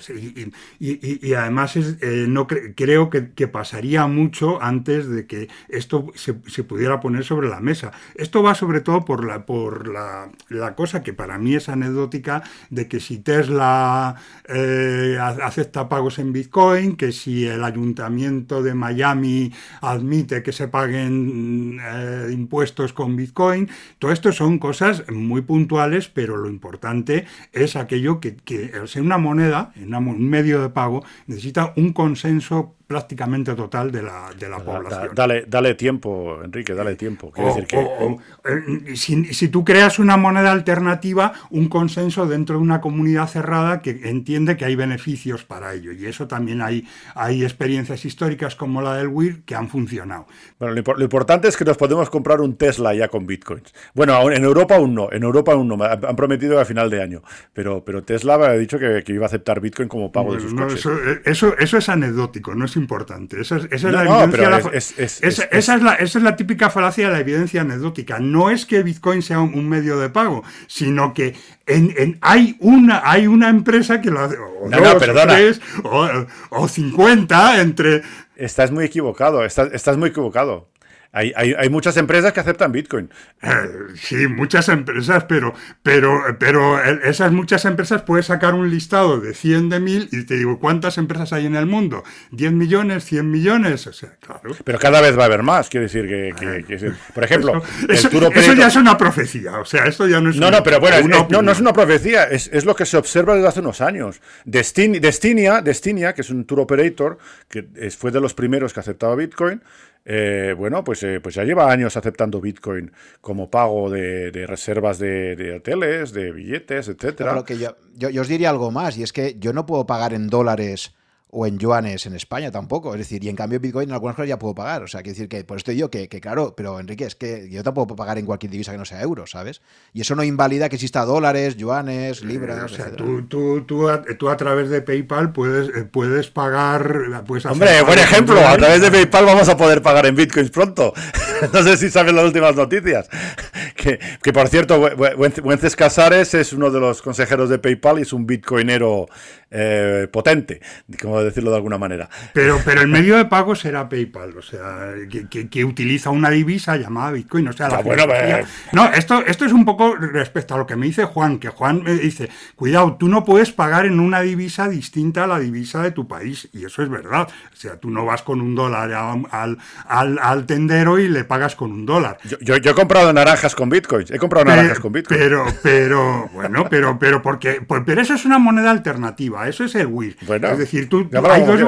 y, además es, eh, no cre creo que, pasaría mucho antes de que esto se, pudiera poner sobre la mesa. Esto va sobre todo por, la, por la, cosa que para mí es anecdótica de que si Tesla eh, acepta pagos en Bitcoin, que si el ayuntamiento de Miami admite que se paguen eh, impuestos con Bitcoin, todo esto son cosas muy puntuales, pero lo importante es aquello que, que al ser una moneda, un medio de pago, necesita un consenso prácticamente total de la, de la población. Dale, dale tiempo, Enrique, dale tiempo. O, decir que... o, o, eh, si, si, tú creas una moneda alternativa, un consenso dentro de una comunidad cerrada que entiende que hay beneficios para ello. Y eso también hay, hay experiencias históricas como la del WIR que han funcionado. Bueno, lo, lo, importante es que nos podemos comprar un Tesla ya con bitcoins. Bueno, en Europa aún no, en Europa aún no, han prometido a final de año. Pero, pero Tesla ha dicho que, que iba a aceptar bitcoin como pago de sus no, coches. Eso, eso, eso, es anecdótico, no es importante. Esa es, la típica falacia de la evidencia anecdótica. No es que Bitcoin sea un, un medio de pago, sino que en, en, hay, una, hay una empresa que lo hace. O no, dos, o, tres, o, o 50 entre. Estás muy equivocado, estás, estás muy equivocado. Hay, hay, muchas empresas que aceptan Bitcoin. Eh, sí, muchas empresas, pero, pero, pero esas muchas empresas puedes sacar un listado de 100 de mil y te digo, ¿cuántas empresas hay en el mundo? ¿10 millones? ¿100 millones? O sea, claro. Pero cada vez va a haber más, quiero decir que, por ejemplo, eso, ya es una profecía, o sea, esto ya no es No, no, pero bueno, no, no es una profecía, es, es, lo que se observa desde hace unos años. Destinia, Destinia, que es un tour operator, que fue de los primeros que aceptaba Bitcoin, eh, bueno, pues, eh, pues ya lleva años aceptando Bitcoin como pago de, reservas de, hoteles, de billetes, etcétera. yo, yo, os diría algo más, y es que yo no puedo pagar en dólares o en yuanes en España tampoco. Es decir, y en cambio Bitcoin en algunas cosas ya puedo pagar. O sea, quiero decir que por esto digo que, que, claro, pero Enrique, es que yo tampoco puedo pagar en cualquier divisa que no sea euro, ¿sabes? Y eso no invalida que exista dólares, yuanes, libras. o sea, tú, tú, tú, a, tú, a, través de PayPal puedes, eh, puedes pagar. Puedes Hombre, buen ejemplo. A través de PayPal vamos a poder pagar en Bitcoins pronto. no sé si sabes las últimas noticias. que, que por cierto, Wences Casares es uno de los consejeros de PayPal y es un bitcoinero eh, potente, como decirlo de alguna manera. Pero, pero el medio de pago será PayPal, o sea, que, utiliza una divisa llamada Bitcoin. O sea, la bueno, pues, No, esto, esto es un poco respecto a lo que me dice Juan, que Juan me dice, cuidado, tú no puedes pagar en una divisa distinta a la divisa de tu país, y eso es verdad. O sea, tú no vas con un dólar al, al, tendero y le pagas con un dólar. Yo, yo, he comprado naranjas con bitcoins, he comprado naranjas con bitcoins. Pero, pero, bueno, pero, pero, porque, pues, pero eso es una moneda alternativa eso es el WIR. es decir, tú,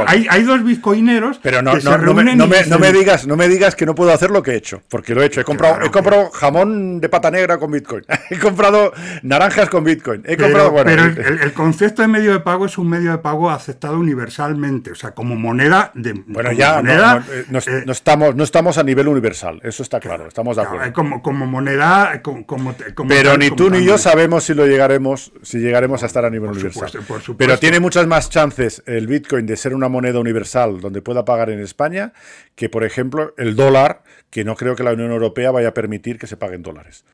hay, dos, bitcoineros Pero no, me, digas, no me digas que no puedo hacer lo que he hecho, porque lo he hecho. He comprado, he comprado jamón de pata negra con Bitcoin. he comprado naranjas con Bitcoin. He pero, pero el, concepto de medio de pago es un medio de pago aceptado universalmente, o sea, como moneda de. Bueno, ya eh, eh, no, estamos, no estamos a nivel universal, eso está claro, estamos de acuerdo. como, como moneda, como, pero ni tú ni yo sabemos si lo llegaremos, si llegaremos a estar a nivel universal. Pero tiene muchas más chances el Bitcoin de ser una moneda universal donde pueda pagar en España que, por ejemplo, el dólar, que no creo que la Unión Europea vaya a permitir que se paguen dólares.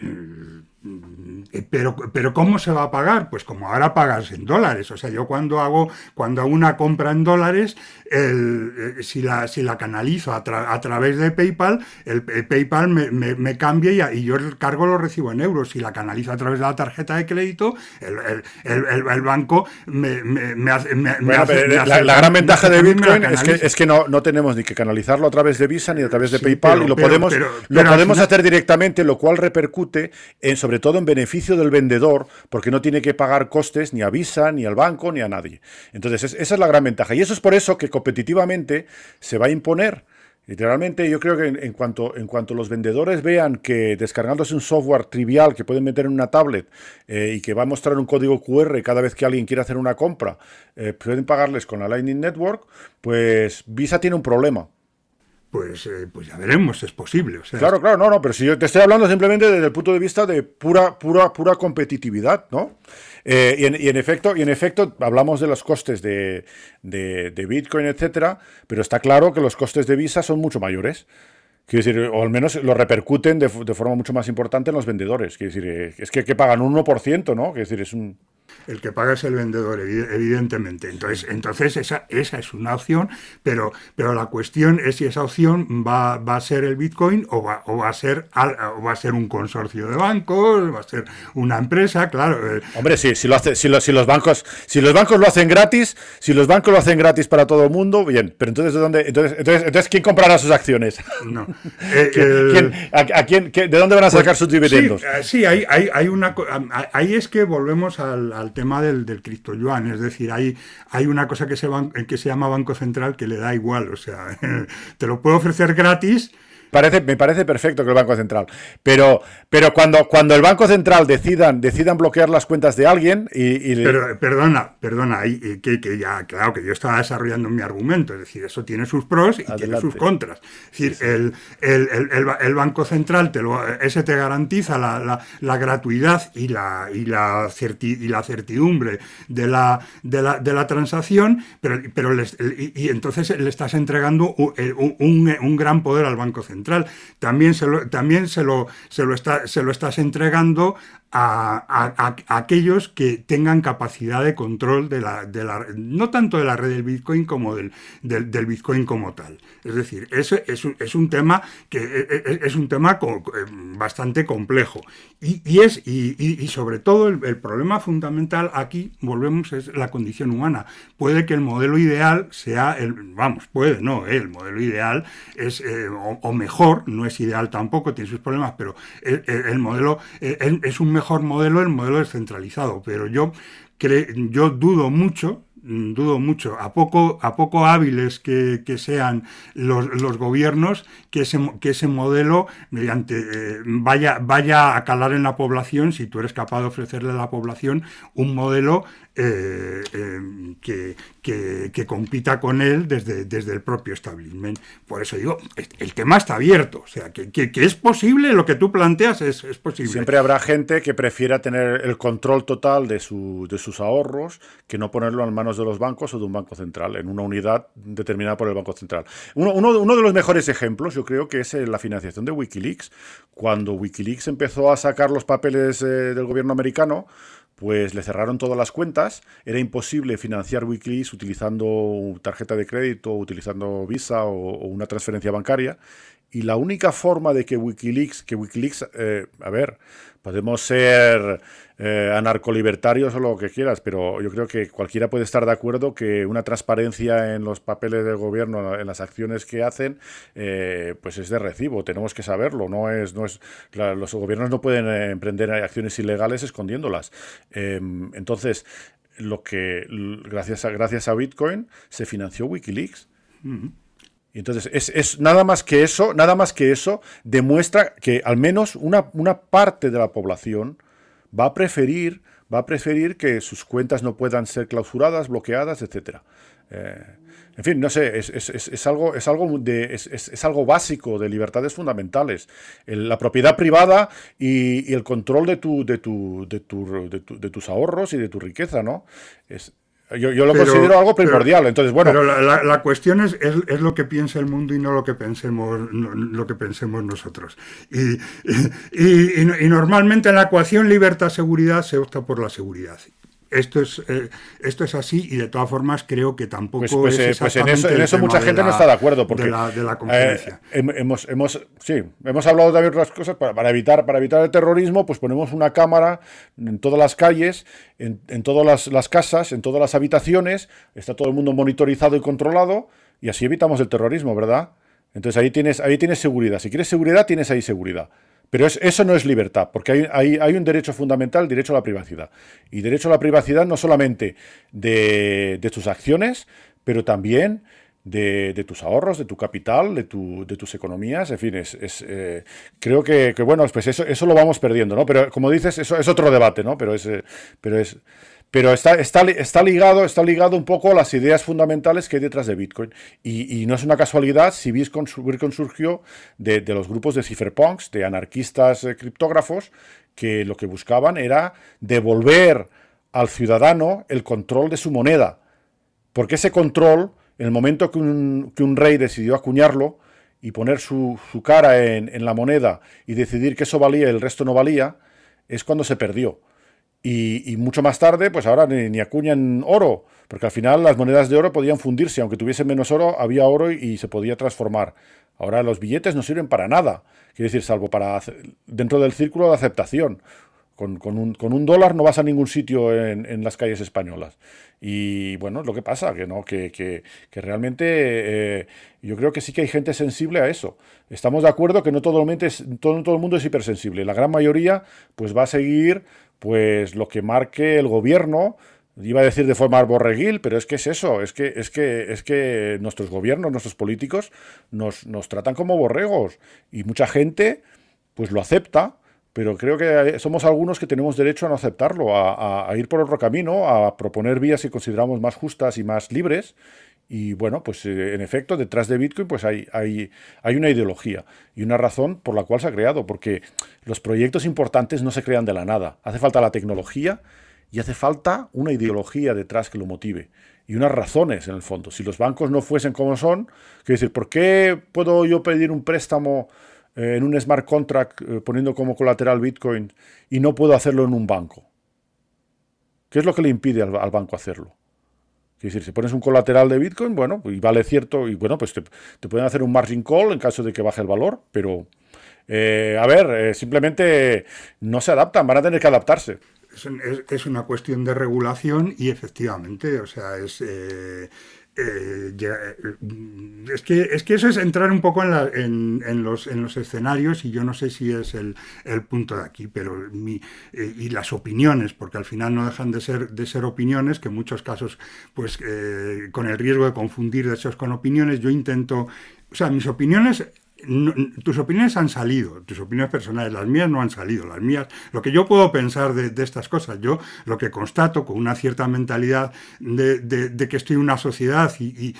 Eh, pero, pero ¿cómo se va a pagar? Pues como ahora pagas en dólares. O sea, yo cuando hago, cuando hago una compra en dólares, el, eh, si, la, si la canalizo a, través de PayPal, el, PayPal me, me, cambia y, yo el cargo lo recibo en euros. Si la canalizo a través de la tarjeta de crédito, el, banco me, hace... la, gran ventaja de Bitcoin es que, es que no, no tenemos ni que canalizarlo a través de Visa ni a través de PayPal y lo podemos, lo podemos hacer directamente, lo cual repercute en sobre todo en beneficio del vendedor, porque no tiene que pagar costes ni a Visa, ni al banco, ni a nadie. Entonces, esa es la gran ventaja. Y eso es por eso que competitivamente se va a imponer. Literalmente, yo creo que en, cuanto, en cuanto los vendedores vean que descargándose un software trivial que pueden meter en una tablet eh, y que va a mostrar un código QR cada vez que alguien quiere hacer una compra, eh, pueden pagarles con la Lightning Network, pues Visa tiene un problema pues, eh, pues ya veremos, es posible. claro, claro, no, no, pero si yo te estoy hablando simplemente desde el punto de vista de pura, pura, pura competitividad, ¿no? Eh, y, en, efecto, y en efecto, hablamos de los costes de, de, Bitcoin, etcétera, pero está claro que los costes de Visa son mucho mayores. Quiero decir, o al menos lo repercuten de, de forma mucho más importante en los vendedores. Quiero decir, eh, es que, que pagan un 1%, ¿no? Quiero decir, es un el que paga es el vendedor, evidentemente. Entonces, entonces esa, esa es una opción, pero, pero la cuestión es si esa opción va, va a ser el Bitcoin o va, o va, a ser, o va a ser un consorcio de bancos, va a ser una empresa, claro. Eh. Hombre, sí, si, lo hace, si, si, los bancos, si los bancos lo hacen gratis, si los bancos lo hacen gratis para todo el mundo, bien. Pero entonces, ¿de dónde, entonces, entonces, ¿quién comprará sus acciones? No. Eh, a, quién, ¿De dónde van a sacar pues, sus dividendos? Sí, eh, hay, hay, hay, una... Ahí es que volvemos al tema del, del cripto yuan. Es decir, hay, hay una cosa que se, que se llama Banco Central que le da igual. O sea, te lo puedo ofrecer gratis Parece, me parece perfecto que el Banco Central. Pero, pero cuando, cuando el Banco Central decidan, decidan bloquear las cuentas de alguien y. Pero, perdona, perdona, que, que, ya, claro, que yo estaba desarrollando mi argumento. Es decir, eso tiene sus pros y tiene sus contras. Es decir, El, el, el, el, Banco Central te lo, ese te garantiza la, la, la gratuidad y la, y la, y la certidumbre de la, de la, de la transacción, pero, pero y, entonces le estás entregando un, un, un gran poder al Banco Central también se lo, también se lo, se lo, está, se lo estás entregando a, aquellos que tengan capacidad de control de la, de la, no tanto de la red del Bitcoin como del, del, Bitcoin como tal. Es decir, es, es, un, es un tema que e, e, e, es un tema eh, bastante complejo. Y, y es, y, y, sobre todo el, problema fundamental aquí, volvemos, es la condición humana. Puede que el modelo ideal sea el, vamos, puede, no, eh, el modelo ideal es, eh, o, mejor, no es ideal tampoco, tiene sus problemas, pero el, el modelo es un mejor modelo el modelo descentralizado, pero yo, yo dudo mucho dudo mucho, a poco, a poco hábiles que, sean los, gobiernos, que ese, que ese modelo mediante, eh, vaya, vaya a calar en la población, si tú eres capaz de ofrecerle a la población un modelo eh, em, que, compita con él desde, desde el propio establishment. Por eso digo, el tema está abierto, o sea, que, que es posible, lo que tú planteas es, es, posible. Siempre habrá gente que prefiera tener el control total de, su, de sus ahorros que no ponerlo en manos de los bancos o de un banco central, en una unidad determinada por el Banco Central. Uno, uno, de los mejores ejemplos, yo creo que es eh, la financiación de Wikileaks. Cuando Wikileaks empezó a sacar los papeles eh, del gobierno americano, pues le cerraron todas las cuentas, era imposible financiar Wikileaks utilizando tarjeta de crédito, utilizando Visa o, una transferencia bancaria, y la única forma de que Wikileaks, que Wikileaks, eh, a ver, podemos ser eh, anarcolibertarios o lo que quieras, pero yo creo que cualquiera puede estar de acuerdo que una transparencia en los papeles del gobierno, en las acciones que hacen, eh, pues es de recibo. Tenemos que saberlo. No es, no es, los gobiernos no pueden eh, emprender acciones ilegales escondiéndolas. Em, entonces, lo que gracias a, gracias a Bitcoin se financió WikiLeaks. Y entonces, es, es, nada más que eso, nada más que eso demuestra que al menos una, una parte de la población va a preferir, va a preferir que sus cuentas no puedan ser clausuradas, bloqueadas, etc. Eh, en fin, no sé, es, es, es algo, es, algo de, es, algo básico de libertades fundamentales. la propiedad privada y, el control de, de, tu, de, tu, de, tu, de tus ahorros y de tu riqueza, ¿no? Es, yo, lo considero algo primordial. Entonces, bueno. Pero la, cuestión es, es, lo que piensa el mundo y no lo que pensemos, lo que pensemos nosotros. Y, y, y normalmente en la ecuación libertad-seguridad se opta por la seguridad esto es, eh, esto es así y de todas formas creo que tampoco pues, pues, es eh, pues en eso, en eso mucha gente no está de acuerdo porque de la, de la conferencia. Eh, hemos, hemos, sí, hemos hablado de otras cosas para, evitar para evitar el terrorismo pues ponemos una cámara en todas las calles en, en todas las, las, casas en todas las habitaciones está todo el mundo monitorizado y controlado y así evitamos el terrorismo verdad entonces ahí tienes ahí tienes seguridad. Si quieres seguridad tienes ahí seguridad pero eso no es libertad, porque hay, un derecho fundamental, derecho a la privacidad. Y derecho a la privacidad no solamente de, tus acciones, pero también de, tus ahorros, de tu capital, de, tu, de tus economías. En fin, es, eh, creo que, bueno, pues eso, eso lo vamos perdiendo, ¿no? Pero como dices, eso es otro debate, ¿no? Pero es, eh, pero es, pero está, está, está, ligado, está ligado un poco a las ideas fundamentales que hay detrás de Bitcoin. Y, no es una casualidad si Bitcoin, surgió de, los grupos de cypherpunks, de anarquistas eh, criptógrafos, que lo que buscaban era devolver al ciudadano el control de su moneda. Porque ese control, en el momento que un, rey decidió acuñarlo y poner su, cara en, en la moneda y decidir que eso valía y el resto no valía, es cuando se perdió. Y, mucho más tarde, pues ahora ni, acuñan oro, porque al final las monedas de oro podían fundirse, aunque tuviesen menos oro, había oro y, se podía transformar. Ahora los billetes no sirven para nada, quiero decir, salvo para dentro del círculo de aceptación. Con, un, dólar no vas a ningún sitio en, las calles españolas. Y bueno, lo que pasa, que no, que, que, realmente eh, yo creo que sí que hay gente sensible a eso. Estamos de acuerdo que no todo, el mundo es, todo, todo el mundo es hipersensible. La gran mayoría pues va a seguir pues lo que marque el gobierno, iba a decir de forma borreguil, pero es que es eso, es que, es que, es que nuestros gobiernos, nuestros políticos nos, nos tratan como borregos y mucha gente pues lo acepta, pero creo que somos algunos que tenemos derecho a no aceptarlo, a, a ir por otro camino, a proponer vías que consideramos más justas y más libres y bueno, pues eh, en efecto, detrás de Bitcoin pues hay, hay, hay, una ideología y una razón por la cual se ha creado, porque los proyectos importantes no se crean de la nada. Hace falta la tecnología y hace falta una ideología detrás que lo motive y unas razones en el fondo. Si los bancos no fuesen como son, quiero decir, ¿por qué puedo yo pedir un préstamo en un smart contract poniendo como colateral Bitcoin y no puedo hacerlo en un banco? ¿Qué es lo que le impide al, banco hacerlo? Es decir, si pones un colateral de Bitcoin, bueno, y vale cierto, y bueno, pues te, pueden hacer un margin call en caso de que baje el valor, pero a ver, simplemente no se adaptan, van a tener que adaptarse. Es, una cuestión de regulación y efectivamente, o sea, es... Eh, eh, es, que, es que eso es entrar un poco en, los, en los escenarios y yo no sé si es el, punto de aquí, pero eh, y las opiniones, porque al final no dejan de ser, de ser opiniones, que en muchos casos, pues con el riesgo de confundir deseos con opiniones, yo intento, o sea, mis opiniones tus opiniones han salido, tus opiniones personales, las mías no han salido, las mías, lo que yo puedo pensar de, estas cosas, yo lo que constato con una cierta mentalidad de, que estoy en una sociedad y,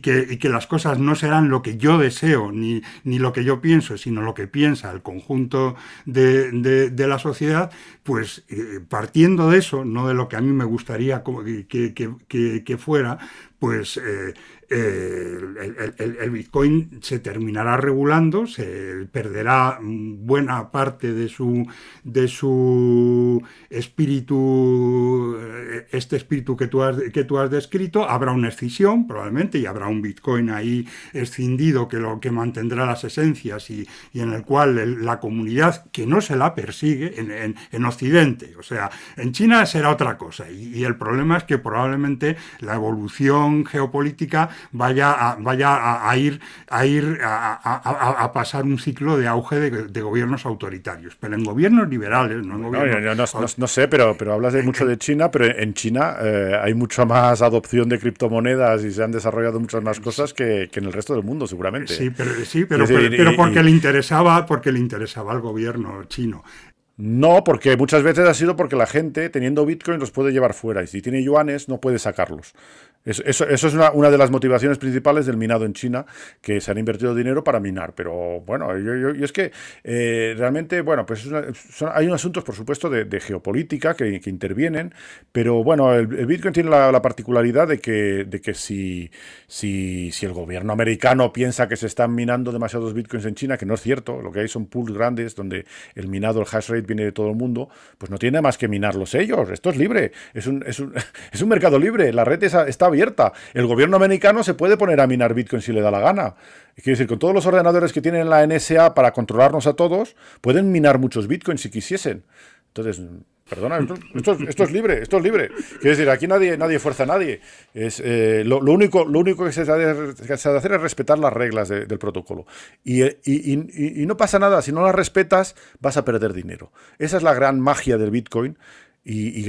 que, las cosas no serán lo que yo deseo ni, ni lo que yo pienso, sino lo que piensa el conjunto de, la sociedad, pues eh, partiendo de eso, no de lo que a mí me gustaría que, fuera, pues... Eh, el, Bitcoin se terminará regulando, se perderá buena parte de su, de su espíritu, eh, este espíritu que tú, has, que tú has descrito, habrá una escisión probablemente y habrá un Bitcoin ahí escindido que lo que mantendrá las esencias y, en el cual la comunidad que no se la persigue en, en, Occidente, o sea, en China será otra cosa y el problema es que probablemente la evolución geopolítica vaya a, vaya a, ir, a, ir a, pasar un ciclo de auge de, gobiernos autoritarios, pero en gobiernos liberales, no en gobiernos... No, sé, pero, pero hablas de mucho de China, pero en China eh, hay mucha más adopción de criptomonedas y se han desarrollado muchas más cosas que, en el resto del mundo, seguramente. Sí, pero, sí, pero, pero, porque le interesaba, porque le interesaba al gobierno chino. No, porque muchas veces ha sido porque la gente, teniendo Bitcoin, los puede llevar fuera. Y si tiene yuanes, no puede sacarlos. Eso, es una, de las motivaciones principales del minado en China, que se han invertido dinero para minar. Pero bueno, yo, es que eh, realmente, bueno, pues hay unos asuntos, por supuesto, de, geopolítica que, intervienen, pero bueno, el, Bitcoin tiene la, particularidad de que, de que si, si, si, el gobierno americano piensa que se están minando demasiados Bitcoins en China, que no es cierto, lo que hay son pools grandes donde el minado, el hash rate viene de todo el mundo, pues no tiene más que minarlos ellos. Esto es libre, es un, es un, es un mercado libre, la red está, está El gobierno americano se puede poner a minar Bitcoin si le da la gana. Quiere decir, con todos los ordenadores que tienen la NSA para controlarnos a todos, pueden minar muchos Bitcoins si quisiesen. Entonces, Perdona, esto, es libre, esto es libre. Quiere decir, aquí nadie, nadie fuerza a nadie. Es, eh, lo, único, lo único que se, ha de, hacer es respetar las reglas del protocolo. Y, y, no pasa nada, si no las respetas, vas a perder dinero. Esa es la gran magia del Bitcoin. Y,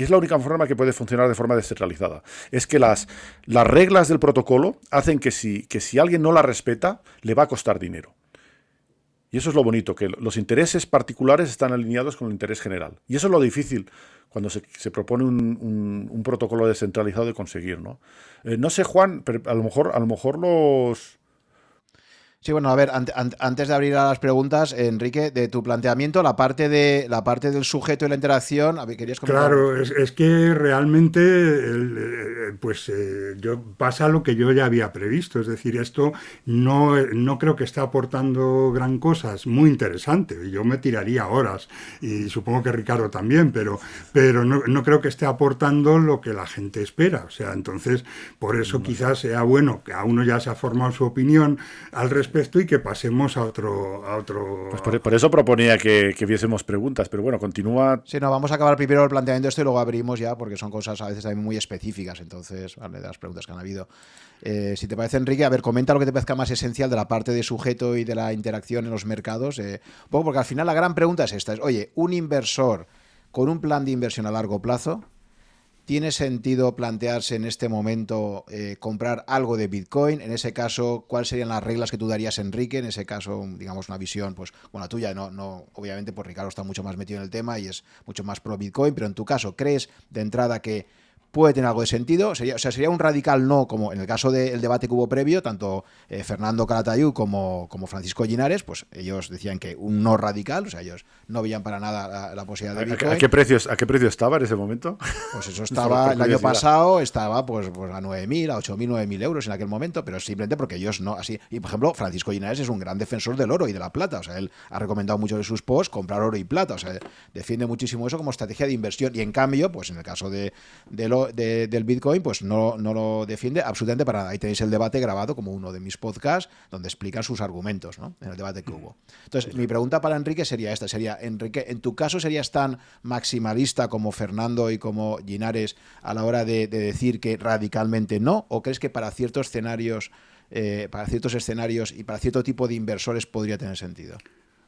es la única forma que puede funcionar de forma descentralizada. Es que las, las reglas del protocolo hacen que si, que si alguien no las respeta, le va a costar dinero. Y eso es lo bonito, que los intereses particulares están alineados con el interés general. Y eso es lo difícil cuando se, propone un, protocolo descentralizado de conseguir. ¿no? Eh, no sé, Juan, pero a lo mejor, a lo mejor los, Sí, bueno, a ver, antes de abrir a las preguntas, Enrique, de tu planteamiento, la parte de la parte del sujeto y la interacción, a ver, querías comentar. Claro, es, que realmente, eh, pues eh, yo pasa lo que yo ya había previsto, es decir, esto no, no creo que esté aportando gran cosa, es muy interesante, yo me tiraría horas y supongo que Ricardo también, pero, pero no, no creo que esté aportando lo que la gente espera, o sea, entonces, por eso quizás sea bueno que a uno ya se ha formado su opinión al respecto respecto y que pasemos a otro... A otro... Pues por, eso proponía que, que, viésemos preguntas, pero bueno, continúa... Sí, no, vamos a acabar primero el planteamiento de esto y luego abrimos ya, porque son cosas a veces también muy específicas, entonces, vale, de las preguntas que han habido. Eh, si te parece, Enrique, a ver, comenta lo que te parezca más esencial de la parte de sujeto y de la interacción en los mercados. Eh, porque al final la gran pregunta es esta, es, oye, un inversor con un plan de inversión a largo plazo, ¿Tiene sentido plantearse en este momento eh, comprar algo de Bitcoin? En ese caso, ¿cuáles serían las reglas que tú darías, Enrique? En ese caso, digamos, una visión, pues, bueno, la tuya, no, no, obviamente, pues Ricardo está mucho más metido en el tema y es mucho más pro Bitcoin, pero en tu caso, ¿crees de entrada que puede tener algo de sentido. Sería, o sea, sería un radical no, como en el caso del debate que hubo previo, tanto eh, Fernando Calatayud como, como Francisco Linares, pues ellos decían que un no radical, o sea, ellos no veían para nada la, posibilidad de Bitcoin. ¿A, qué precios, ¿A qué precio estaba en ese momento? Pues eso estaba, el año pasado estaba pues, pues a 9.000, a 8.000, 9.000 euros en aquel momento, pero simplemente porque ellos no, así. Y por ejemplo, Francisco Linares es un gran defensor del oro y de la plata, o sea, él ha recomendado mucho de sus posts comprar oro y plata, o sea, defiende muchísimo eso como estrategia de inversión y en cambio, pues en el caso de, del Bitcoin, pues no, no lo defiende absolutamente para nada. Ahí tenéis el debate grabado como uno de mis podcasts donde explican sus argumentos ¿no? en el debate que hubo. Entonces, mi pregunta para Enrique sería esta, sería, Enrique, ¿en tu caso serías tan maximalista como Fernando y como Ginares a la hora de, decir que radicalmente no? ¿O crees que para ciertos escenarios, eh, para ciertos escenarios y para cierto tipo de inversores podría tener sentido?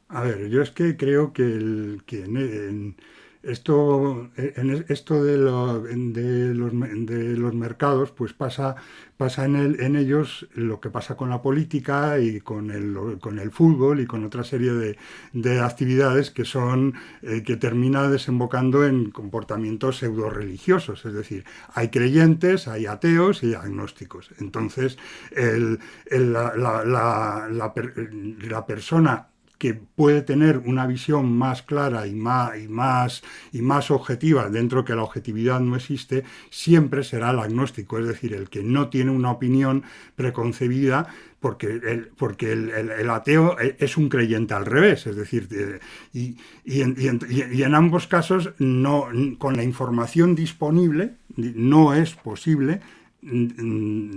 A ver, yo es que creo que, el, que en esto, en esto de, de, los, de, los, mercados, pues pasa, pasa en, el, en, ellos lo que pasa con la política y con el, con el fútbol y con otra serie de, de actividades que son eh, que termina desembocando en comportamientos pseudo religiosos. Es decir, hay creyentes, hay ateos y agnósticos. Entonces, el, la, la, la, la persona que puede tener una visión más clara y más, y más, y más objetiva, dentro que la objetividad no existe, siempre será el agnóstico, es decir, el que no tiene una opinión preconcebida porque, el, porque el, ateo es un creyente al revés, es decir, eh, y, y, en, y, en, ambos casos no, con la información disponible no es posible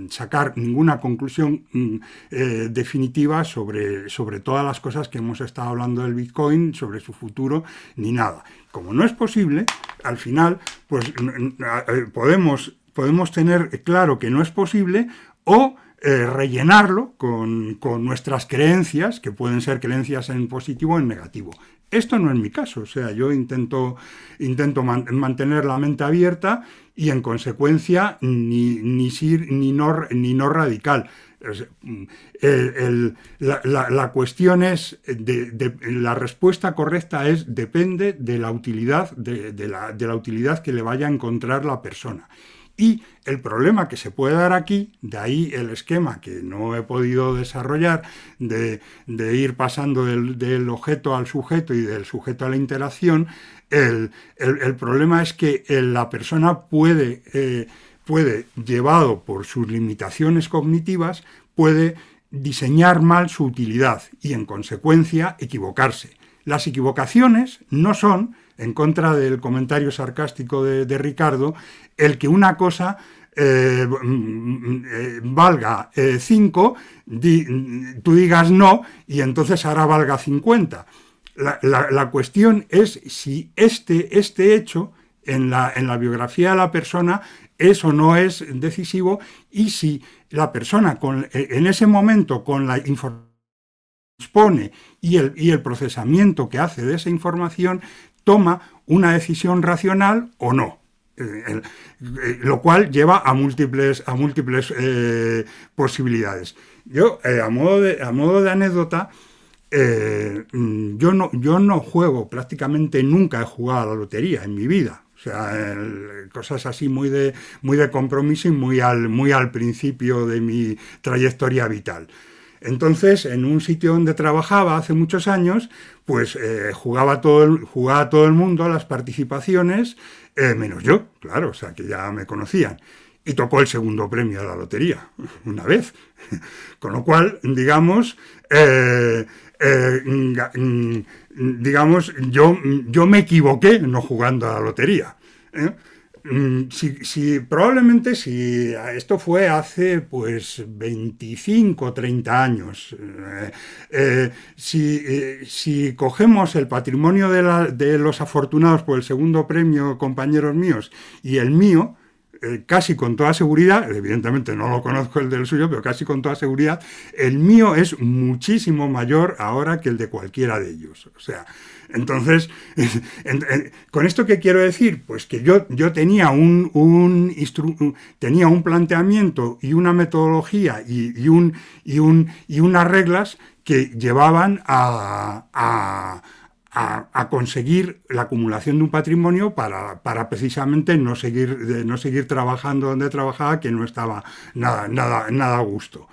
sacar ninguna conclusión mm, eh, definitiva sobre, sobre todas las cosas que hemos estado hablando del Bitcoin, sobre su futuro, ni nada. Como no es posible, al final, pues eh, podemos, podemos tener claro que no es posible o eh, rellenarlo con, con, nuestras creencias, que pueden ser creencias en positivo o en negativo. Esto no es mi caso, o sea, yo intento, intento mantener la mente abierta y en consecuencia ni, ni, ni, no, ni radical. la, cuestión es, de, la respuesta correcta es, depende de la utilidad, de, la, de la utilidad que le vaya a encontrar la persona. Y el problema que se puede dar aquí, de ahí el esquema que no he podido desarrollar, de, ir pasando del, objeto al sujeto y del sujeto a la interacción, el, problema es que la persona puede, eh, puede, llevado por sus limitaciones cognitivas, puede diseñar mal su utilidad y en consecuencia equivocarse. Las equivocaciones no son en contra del comentario sarcástico de, Ricardo, el que una cosa eh, eh, valga 5, eh, tú digas no y entonces ahora valga 50. La, cuestión es si este, este hecho en la, en la, biografía de la persona es o no es decisivo y si la persona con, en ese momento con la información y el, y el procesamiento que hace de esa información toma una decisión racional o no. Eh, eh, lo cual lleva a múltiples, a múltiples eh, posibilidades. Yo, a, modo de, a modo de anécdota, yo, no, yo no juego, prácticamente nunca he jugado a la lotería en mi vida. O sea, cosas así muy de, muy de compromiso y muy al, muy al principio de mi trayectoria vital. Entonces, en un sitio donde trabajaba hace muchos años, pues eh, jugaba, todo el, jugaba todo el mundo las participaciones, eh, menos yo, claro, o sea que ya me conocían. Y tocó el segundo premio de la lotería, una vez. Con lo cual, digamos, eh, mm, digamos, yo, yo me equivoqué no jugando a la lotería. Mm, si, probablemente si esto fue hace pues 25 30 años, eh, eh, eh, si, cogemos el patrimonio de, de, los afortunados por el segundo premio, compañeros míos, y el mío, casi con toda seguridad, evidentemente no lo conozco el del suyo, pero casi con toda seguridad, el mío es muchísimo mayor ahora que el de cualquiera de ellos. O sea, entonces, ¿con esto qué quiero decir? Pues que yo, yo tenía, un, tenía un planteamiento y una metodología y, un, y, un, y unas reglas que llevaban a, a, conseguir la acumulación de un patrimonio para, para precisamente no seguir, no seguir trabajando donde trabajaba, que no estaba nada, nada, nada a gusto.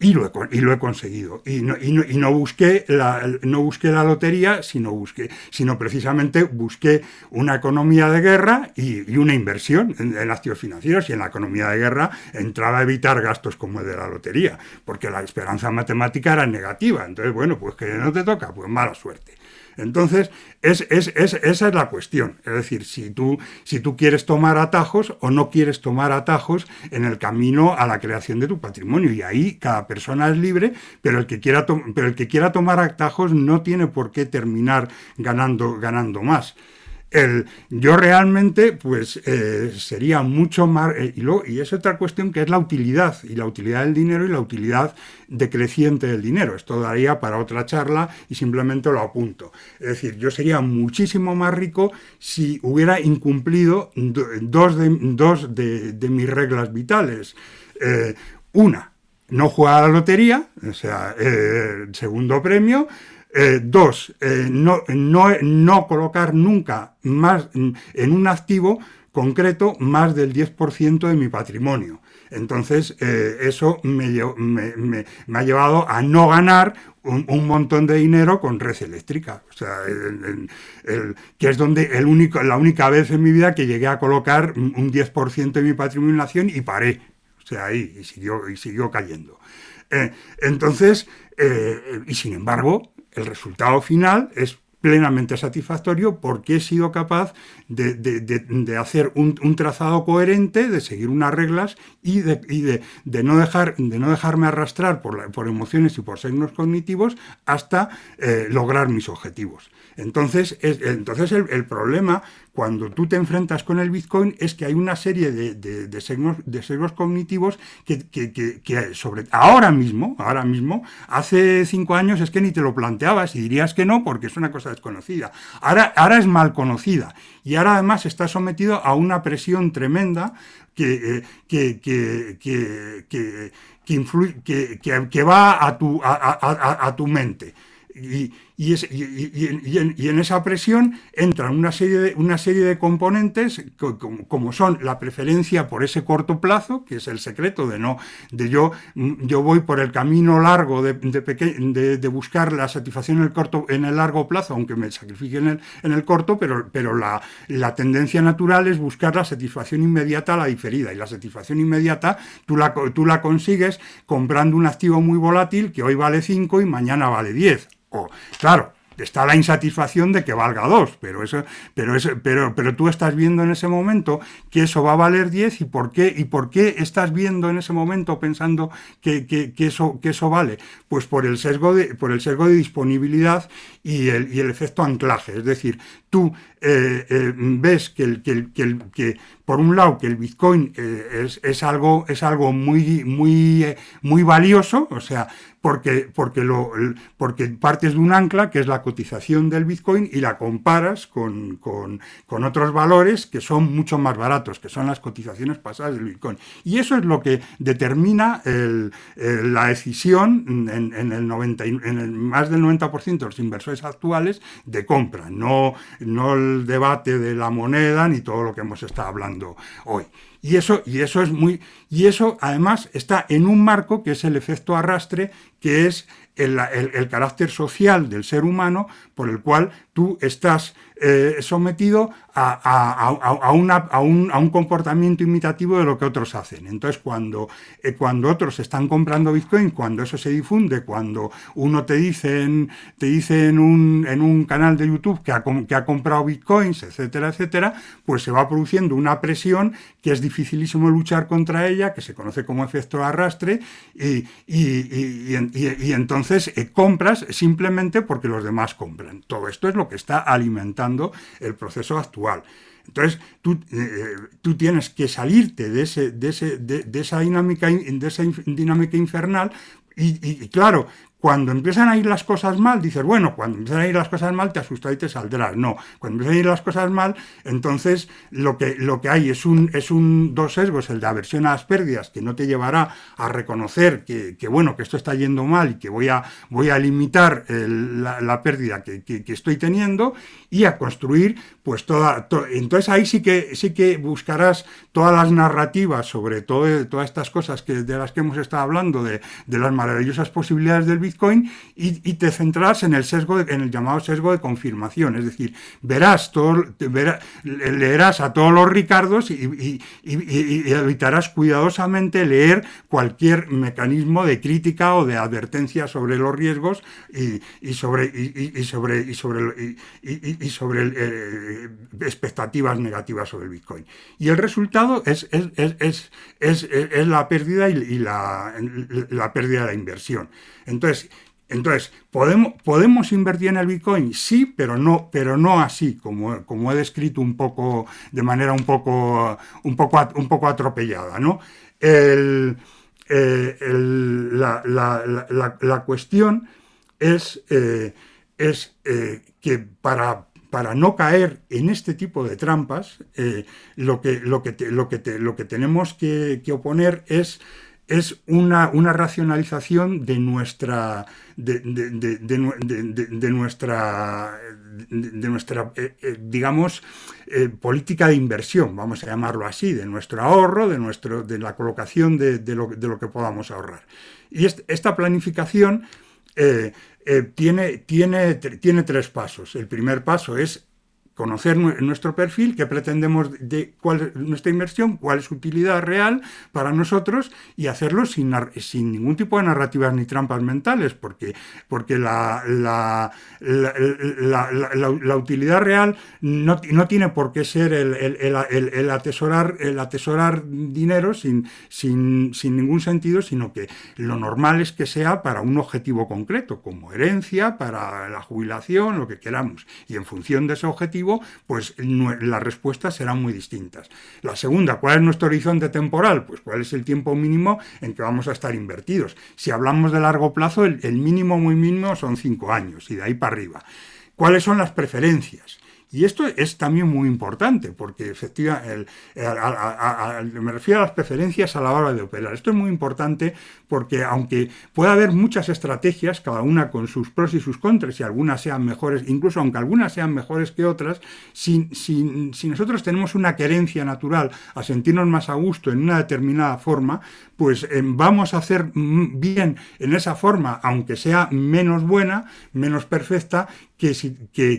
Y lo, he, y lo he conseguido. Y no, y y no, busqué, la, no busqué la lotería, sino, busqué, sino precisamente busqué una economía de guerra y, una inversión en, en, activos financieros. Y en la economía de guerra entraba a evitar gastos como el de la lotería, porque la esperanza matemática era negativa. Entonces, bueno, pues que no te toca, pues mala suerte. Entonces, es, esa es la cuestión. Es decir, si tú, si tú quieres tomar atajos o no quieres tomar atajos en el camino a la creación de tu patrimonio. Y ahí cada persona es libre, pero el que quiera, pero el que quiera tomar atajos no tiene por qué terminar ganando, ganando más. Yo realmente, pues, eh, sería mucho más... Eh, y, y es otra cuestión que es la utilidad, y la utilidad del dinero y la utilidad decreciente del dinero. Esto daría para otra charla y simplemente lo apunto. Es decir, yo sería muchísimo más rico si hubiera incumplido dos de, dos de, mis reglas vitales. Eh, una, no jugar a la lotería, o sea, segundo premio. Eh, dos, eh, no, no, colocar nunca más en un activo concreto más del 10% de mi patrimonio. Entonces, eh, eso me, ha llevado a no ganar un, montón de dinero con red eléctrica. O sea, que es donde el único, la única vez en mi vida que llegué a colocar un 10% de mi patrimonio en acción y paré. O sea, ahí, y siguió, y siguió cayendo. entonces, y sin embargo, el resultado final es plenamente satisfactorio porque he sido capaz de, hacer un, trazado coherente, de seguir unas reglas y de, no, dejar, de no dejarme arrastrar por, emociones y por signos cognitivos hasta eh, lograr mis objetivos. Entonces, entonces el, problema cuando tú te enfrentas con el Bitcoin es que hay una serie de, de, de signos, cognitivos que, sobre ahora mismo, ahora mismo, hace cinco años es que ni te lo planteabas y dirías que no porque es una cosa desconocida. Ahora, ahora es mal conocida y ahora además está sometido a una presión tremenda que, que, que, que, va a tu, a tu mente. Y, y, en, esa presión entran una serie de, una serie de componentes como, son la preferencia por ese corto plazo, que es el secreto de no, de yo, yo voy por el camino largo de, de, buscar la satisfacción en el, corto, en el largo plazo, aunque me sacrifique en el, en el corto, pero, pero la, la tendencia natural es buscar la satisfacción inmediata a la diferida. Y la satisfacción inmediata tú la, tú la consigues comprando un activo muy volátil que hoy vale 5 y mañana vale 10 o, claro, está la insatisfacción de que valga 2, pero, eso, pero, pero, pero tú estás viendo en ese momento que eso va a valer 10 y por qué, y por qué estás viendo en ese momento pensando que, eso, que eso vale. Pues por el sesgo de, por el sesgo de disponibilidad y el, y el efecto anclaje. Es decir, tú eh, eh, ves que, el, que, que, que, por un lado, que el Bitcoin eh, es, es, algo, es algo muy, muy, muy valioso, o sea, porque, porque, lo, porque partes de un ancla que es la cotización del Bitcoin y la comparas con, con, con, otros valores que son mucho más baratos, que son las cotizaciones pasadas del Bitcoin. Y eso es lo que determina la decisión en, en, el 90, en el más del 90% de los inversores actuales de compra, no no el debate de la moneda ni todo lo que hemos estado hablando hoy. Y eso, y eso es muy. Y eso además está en un marco que es el efecto arrastre, que es el, carácter social del ser humano por el cual tú estás eh, sometido a, un, comportamiento imitativo de lo que otros hacen. Entonces, cuando, eh, cuando otros están comprando Bitcoin, cuando eso se difunde, cuando uno te dice en, te dice en, un, en un canal de YouTube que ha, que ha comprado Bitcoins, etcétera, etcétera, pues se va produciendo una presión que es dificilísimo luchar contra ella, que se conoce como efecto arrastre, y, y entonces entonces eh, compras simplemente porque los demás compran. Todo esto es lo que está alimentando el proceso actual. Entonces, tú, eh, tú tienes que salirte de, ese, de, esa dinámica, de esa dinámica infernal y, claro, Cuando empiezan a ir las cosas mal, dices, bueno, cuando empiezan a ir las cosas mal, te asustas y te saldrás. No, cuando empiezan a ir las cosas mal, entonces lo que, lo que hay es un, es un dos sesgos, el de aversión a las pérdidas, que no te llevará a reconocer que, bueno, que esto está yendo mal y que voy a, voy a limitar la, pérdida que, estoy teniendo y a construir, pues toda, entonces ahí sí que, sí que buscarás todas las narrativas sobre todo, todas estas cosas que, de las que hemos estado hablando, de, de las maravillosas posibilidades del Bitcoin y, te centrarás en el sesgo, en el llamado sesgo de confirmación. Es decir, verás todo, leerás a todos los Ricardos y, evitarás cuidadosamente leer cualquier mecanismo de crítica o de advertencia sobre los riesgos y, sobre y, sobre y sobre y, sobre eh, expectativas negativas sobre el Bitcoin. Y el resultado es, es, es la pérdida y, la, la pérdida de la inversión. Entonces, entonces, ¿podemos, ¿podemos invertir en el Bitcoin? Sí, pero no, pero no así, como, como he descrito un poco, de manera un poco, un poco, un poco atropellada. ¿no? Eh, la, cuestión es, eh, es que para, para no caer en este tipo de trampas, lo, que, lo, que lo, que lo que tenemos que, oponer es es una, una racionalización de nuestra de, nuestra de nuestra eh, eh, digamos eh, política de inversión vamos a llamarlo así de nuestro ahorro de nuestro de la colocación de, lo, que podamos ahorrar. Y esta planificación tiene, tiene, tiene tres pasos. El primer paso es conocer nuestro perfil, qué pretendemos de cuál es nuestra inversión, cuál es su utilidad real para nosotros y hacerlo sin, sin ningún tipo de narrativas ni trampas mentales, porque, porque la, la, la, utilidad real no, no, tiene por qué ser el, el, el, atesorar, el atesorar dinero sin, sin, sin ningún sentido, sino que lo normal es que sea para un objetivo concreto, como herencia, para la jubilación, lo que queramos. Y en función de ese objetivo, pues las respuestas serán muy distintas. La segunda, ¿cuál es nuestro horizonte temporal? Pues cuál es el tiempo mínimo en que vamos a estar invertidos. Si hablamos de largo plazo, el, mínimo muy mínimo son cinco años y de ahí para arriba. ¿Cuáles son las preferencias? Y esto es también muy importante, porque efectivamente me refiero a las preferencias a la hora de operar. Esto es muy importante porque aunque pueda haber muchas estrategias, cada una con sus pros y sus contras, y algunas sean mejores, incluso aunque algunas sean mejores que otras, si, si nosotros tenemos una querencia natural a sentirnos más a gusto en una determinada forma, pues eh, vamos a hacer bien en esa forma, aunque sea menos buena, menos perfecta, que,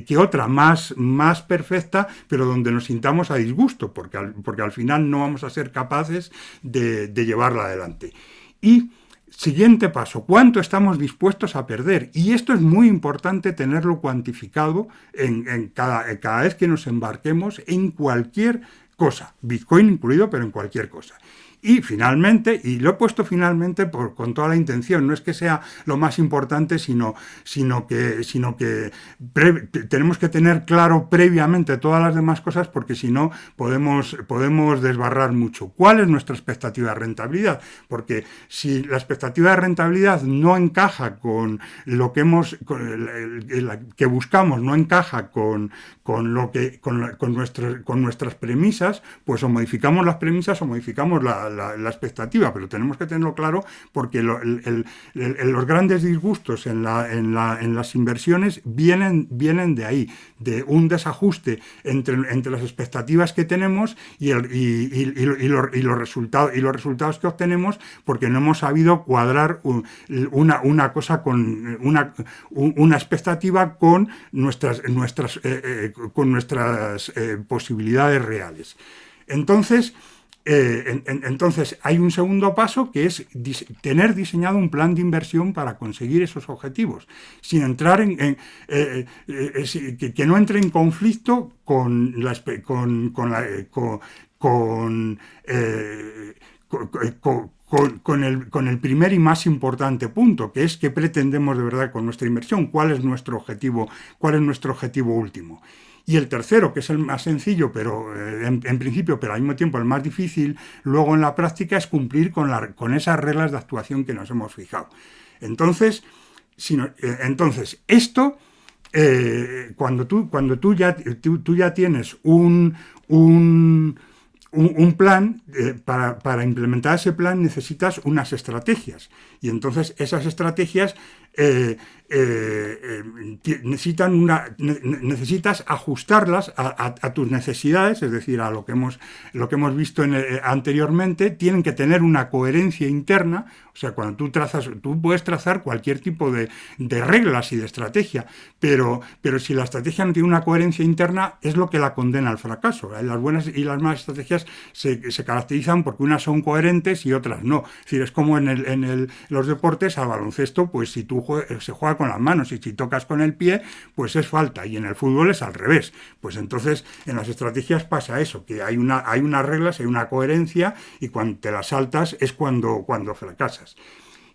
que, otra más, más perfecta, pero donde nos sintamos a disgusto, porque al, porque al final no vamos a ser capaces de, llevarla adelante. Y Siguiente paso, ¿cuánto estamos dispuestos a perder? Y esto es muy importante tenerlo cuantificado en, cada, cada, vez que nos embarquemos en cualquier cosa, Bitcoin incluido, pero en cualquier cosa. Y finalmente, y lo he puesto finalmente por, con toda la intención, no es que sea lo más importante, sino, sino que, sino que tenemos que tener claro previamente todas las demás cosas porque si no podemos, podemos desbarrar mucho. ¿Cuál es nuestra expectativa de rentabilidad? Porque si la expectativa de rentabilidad no encaja con lo que hemos, que buscamos, no encaja con, con lo que, con, con, con nuestras premisas, pues o modificamos las premisas o modificamos la, la, expectativa, pero tenemos que tenerlo claro porque los grandes disgustos en, las inversiones vienen, vienen de ahí, de un desajuste entre, entre las expectativas que tenemos y, los, resultados, y los resultados que obtenemos porque no hemos sabido cuadrar una, una cosa con una, una expectativa con nuestras, nuestras, eh, eh, con nuestras eh, posibilidades reales. Entonces, eh, entonces, hay un segundo paso que es tener diseñado un plan de inversión para conseguir esos objetivos, sin entrar en, eh, eh, que, no entre en conflicto con, el, con el primer y más importante punto, que es qué pretendemos de verdad con nuestra inversión, cuál es nuestro objetivo, cuál es nuestro objetivo último. Y el tercero, que es el más sencillo, pero eh, en, principio, pero al mismo tiempo el más difícil, luego en la práctica es cumplir con, con esas reglas de actuación que nos hemos fijado. Entonces, sino, entonces, esto, cuando, tú, cuando tú, ya, tú, ya tienes un, un, un, plan, para, para, implementar ese plan necesitas unas estrategias. Y entonces esas estrategias eh, eh, eh, necesitan una, necesitas ajustarlas a, tus necesidades, es decir, a lo que hemos, lo que hemos visto anteriormente, tienen que tener una coherencia interna, o sea, cuando tú trazas, tú puedes trazar cualquier tipo de, reglas y de estrategia, pero, pero si la estrategia no tiene una coherencia interna, es lo que la condena al fracaso. Las buenas y las malas estrategias se, caracterizan porque unas son coherentes y otras no. Es decir, es como en, el, en los deportes, al baloncesto, pues si tú se juega con las manos y si tocas con el pie, pues es falta. Y en el fútbol es al revés. Pues entonces en las estrategias pasa eso, que hay, una, hay unas reglas, hay una coherencia y cuando te las saltas es cuando, cuando fracasas.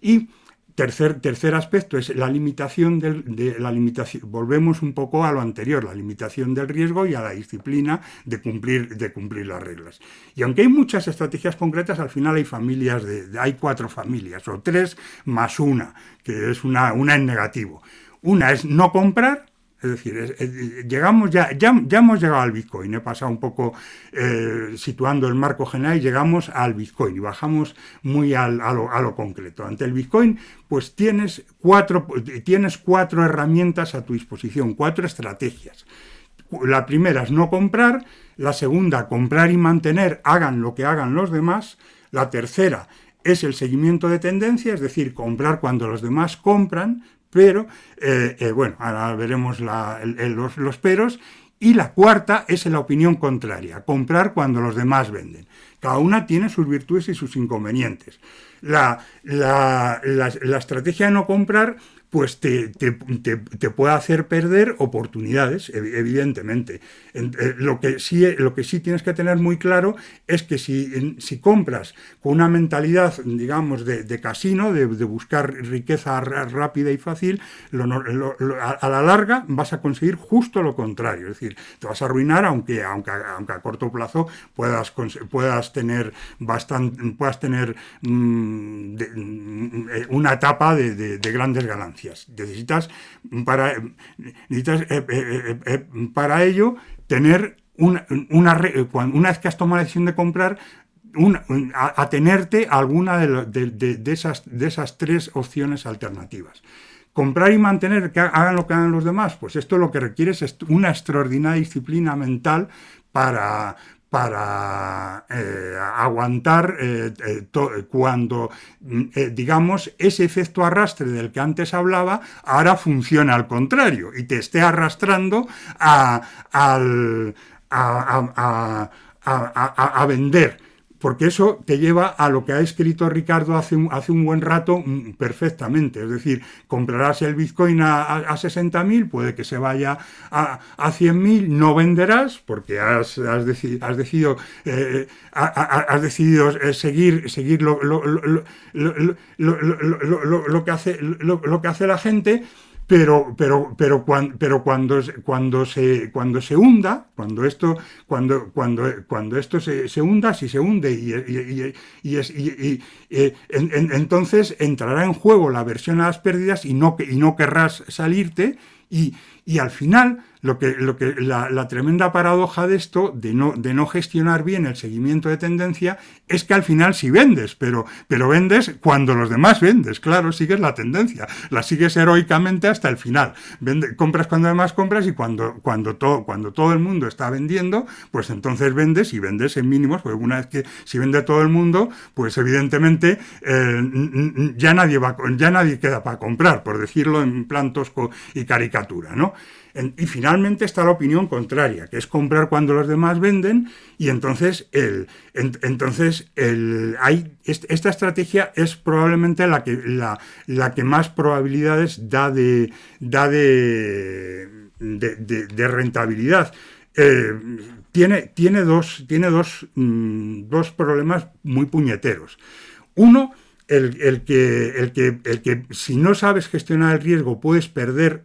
Y Tercer, tercer, aspecto es la limitación de la limitación. Volvemos un poco a lo anterior, la limitación del riesgo y a la disciplina de cumplir, de cumplir las reglas. Y aunque hay muchas estrategias concretas, al final hay familias de, hay cuatro familias, o tres más una, que es una, una en negativo. Una es no comprar, es decir, llegamos ya, ya, hemos llegado al Bitcoin. He pasado un poco eh, situando el marco general y llegamos al Bitcoin y bajamos muy a, lo, concreto. Ante el Bitcoin, pues tienes cuatro, tienes cuatro herramientas a tu disposición, cuatro estrategias. La primera es no comprar, la segunda, comprar y mantener, hagan lo que hagan los demás. La tercera es el seguimiento de tendencia, es decir, comprar cuando los demás compran, pero, eh, eh, bueno, ahora veremos los, peros. Y la cuarta es la opinión contraria, comprar cuando los demás venden. Cada una tiene sus virtudes y sus inconvenientes. la, la estrategia de no comprar pues te, puede hacer perder oportunidades, evidentemente. Eh, lo, que sí, lo que sí tienes que tener muy claro es que si, si compras con una mentalidad, digamos, de, casino, de, buscar riqueza rápida y fácil, a, la larga vas a conseguir justo lo contrario. Es decir, te vas a arruinar, aunque, aunque, aunque a corto plazo puedas, puedas tener, bastante, puedas tener mm, mm, eh, una etapa de grandes ganancias. Necesitas para, eh, eh, eh, para ello tener una, una, una, vez que has tomado la decisión de comprar, atenerte a, alguna de, esas, de esas tres opciones alternativas. Comprar y mantener, que hagan lo que hagan los demás, pues esto lo que requiere es una extraordinaria disciplina mental para, para eh, aguantar eh, eh, cuando, mm, digamos, ese efecto arrastre del que antes hablaba, ahora funciona al contrario y te esté arrastrando a, a vender porque eso te lleva a lo que ha escrito Ricardo hace un, hace un buen rato mm, perfectamente. Es decir, comprarás el Bitcoin a, a, 60.000, puede que se vaya a, a 100.000, no venderás porque has, has, has decidido, eh, has decidido seguir, lo, que hace, lo que hace la gente pero, pero, pero, cuando, pero cuando, cuando, se, cuando se hunda, cuando esto, cuando, cuando, cuando esto se, se hunda, si se hunde y, y, y, eh, entonces entrará en juego la versión a las pérdidas y no, y no querrás salirte y, y al final lo que, lo que, la, tremenda paradoja de esto, de no, de no gestionar bien el seguimiento de tendencia, es que al final sí vendes, pero, pero vendes cuando los demás vendes, claro, sigues la tendencia, la sigues heroicamente hasta el final. compras cuando demás compras y cuando, cuando, todo, cuando todo el mundo está vendiendo, pues entonces vendes y vendes en mínimos, porque una vez que si vende todo el mundo, pues evidentemente eh, ya, nadie va, ya nadie queda para comprar, por decirlo en plan tosco y caricatura, ¿no? Y finalmente está la opinión contraria, que es comprar cuando los demás venden y entonces, el, entonces el, hay, esta estrategia es probablemente la que, la, la que más probabilidades da de, da de, rentabilidad. Eh, tiene, tiene, dos, tiene dos, mm, dos, problemas muy puñeteros. Uno, el, el, que, el, que, el que si no sabes gestionar el riesgo puedes perder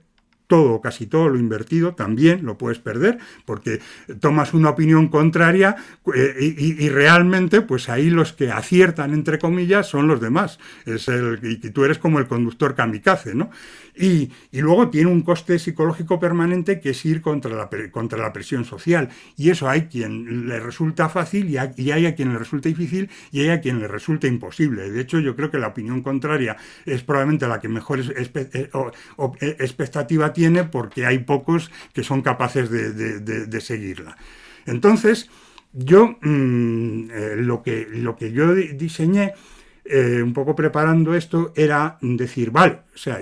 todo, casi todo lo invertido, también lo puedes perder, porque tomas una opinión contraria eh, y, realmente, pues ahí los que aciertan, entre comillas, son los demás. Es el, y tú eres como el conductor kamikaze, ¿no? Y, luego tiene un coste psicológico permanente que es ir contra la, contra la presión social. Y eso hay quien le resulta fácil y hay, a quien le resulta difícil y hay a quien le resulta imposible. De hecho, yo creo que la opinión contraria es probablemente la que mejor eh, expectativa tiene porque hay pocos que son capaces de, seguirla. Entonces, yo mm, eh, lo, que, lo que yo diseñé eh, un poco preparando esto, era decir, vale, o sea,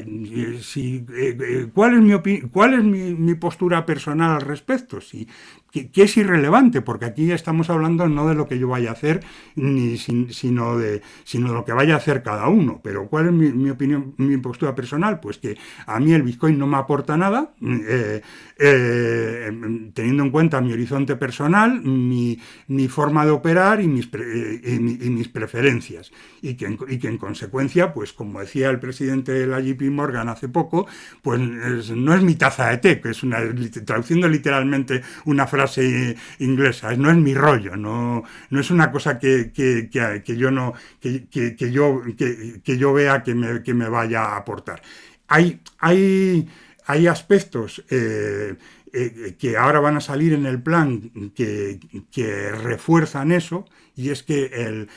si, eh, ¿cuál es, mi, cuál es mi, postura personal al respecto? Si que, es irrelevante, porque aquí estamos hablando no de lo que yo vaya a hacer, ni sino, de, sino de lo que vaya a hacer cada uno. Pero ¿cuál es mi, opinión, mi postura personal? Pues que a mí el Bitcoin no me aporta nada, eh, eh, teniendo en cuenta mi horizonte personal, mi, forma de operar y mis, y, mis preferencias. Y que, en, y que en consecuencia, pues como decía el presidente de la JP Morgan hace poco, pues no es mi taza de té, que es una, traduciendo literalmente una frase frase inglesa, no es mi rollo, no, no es una cosa que, yo no que, yo, que, yo vea que me, que me vaya a aportar. Hay, hay, hay aspectos eh, eh, que ahora van a salir en el plan que, refuerzan eso y es que, el,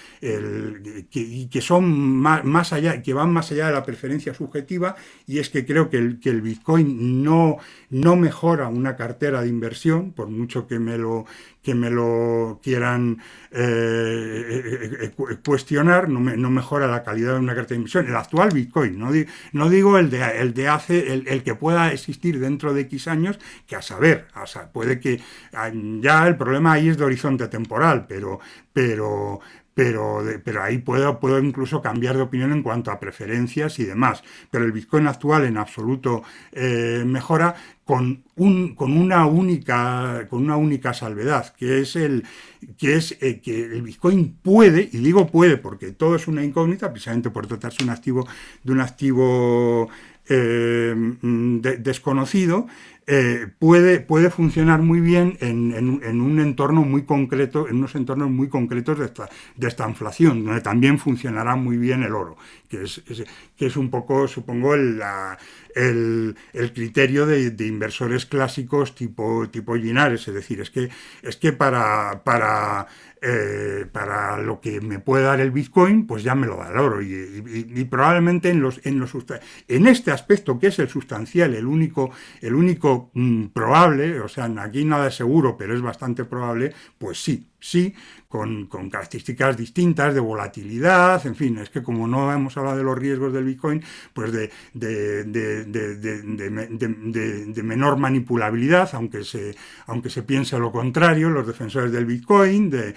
que, son más, allá, que van más allá de la preferencia subjetiva y es que creo que el, que el Bitcoin no, no mejora una cartera de inversión, por mucho que me lo, que me lo quieran eh, eh, cuestionar, no, no, mejora la calidad de una cartera de inversión. El actual Bitcoin, no, no digo el de, el de hace, el, que pueda existir dentro de X años, que a saber, puede que ah, ya el problema ahí es de horizonte temporal, pero, pero, pero, pero ahí puedo, puedo incluso cambiar de opinión en cuanto a preferencias y demás. Pero el Bitcoin actual en absoluto eh, mejora con, un, con, una única, con una única salvedad, que es, el, que es eh, que el Bitcoin puede, y digo puede porque todo es una incógnita, precisamente por tratarse un activo, de un activo eh, mm, desconocido, eh, puede, puede funcionar muy bien en, un entorno muy concreto, en unos entornos muy concretos de esta, de esta inflación, donde también funcionará muy bien el oro, que es, que es un poco, supongo, el, el, criterio de, inversores clásicos tipo, tipo. Es decir, es que, es que para, para eh, para lo que me puede dar el Bitcoin, pues ya me lo da el oro. Y, probablemente en, los, en, los, en este aspecto, que es el sustancial, el único, el único mm, probable, o sea, aquí nada es seguro, pero es bastante probable, pues sí, sí, con, características distintas de volatilidad, en fin, es que como no hemos hablado de los riesgos del Bitcoin, pues de, de, menor manipulabilidad, aunque se, aunque se piense lo contrario, los defensores del Bitcoin, de,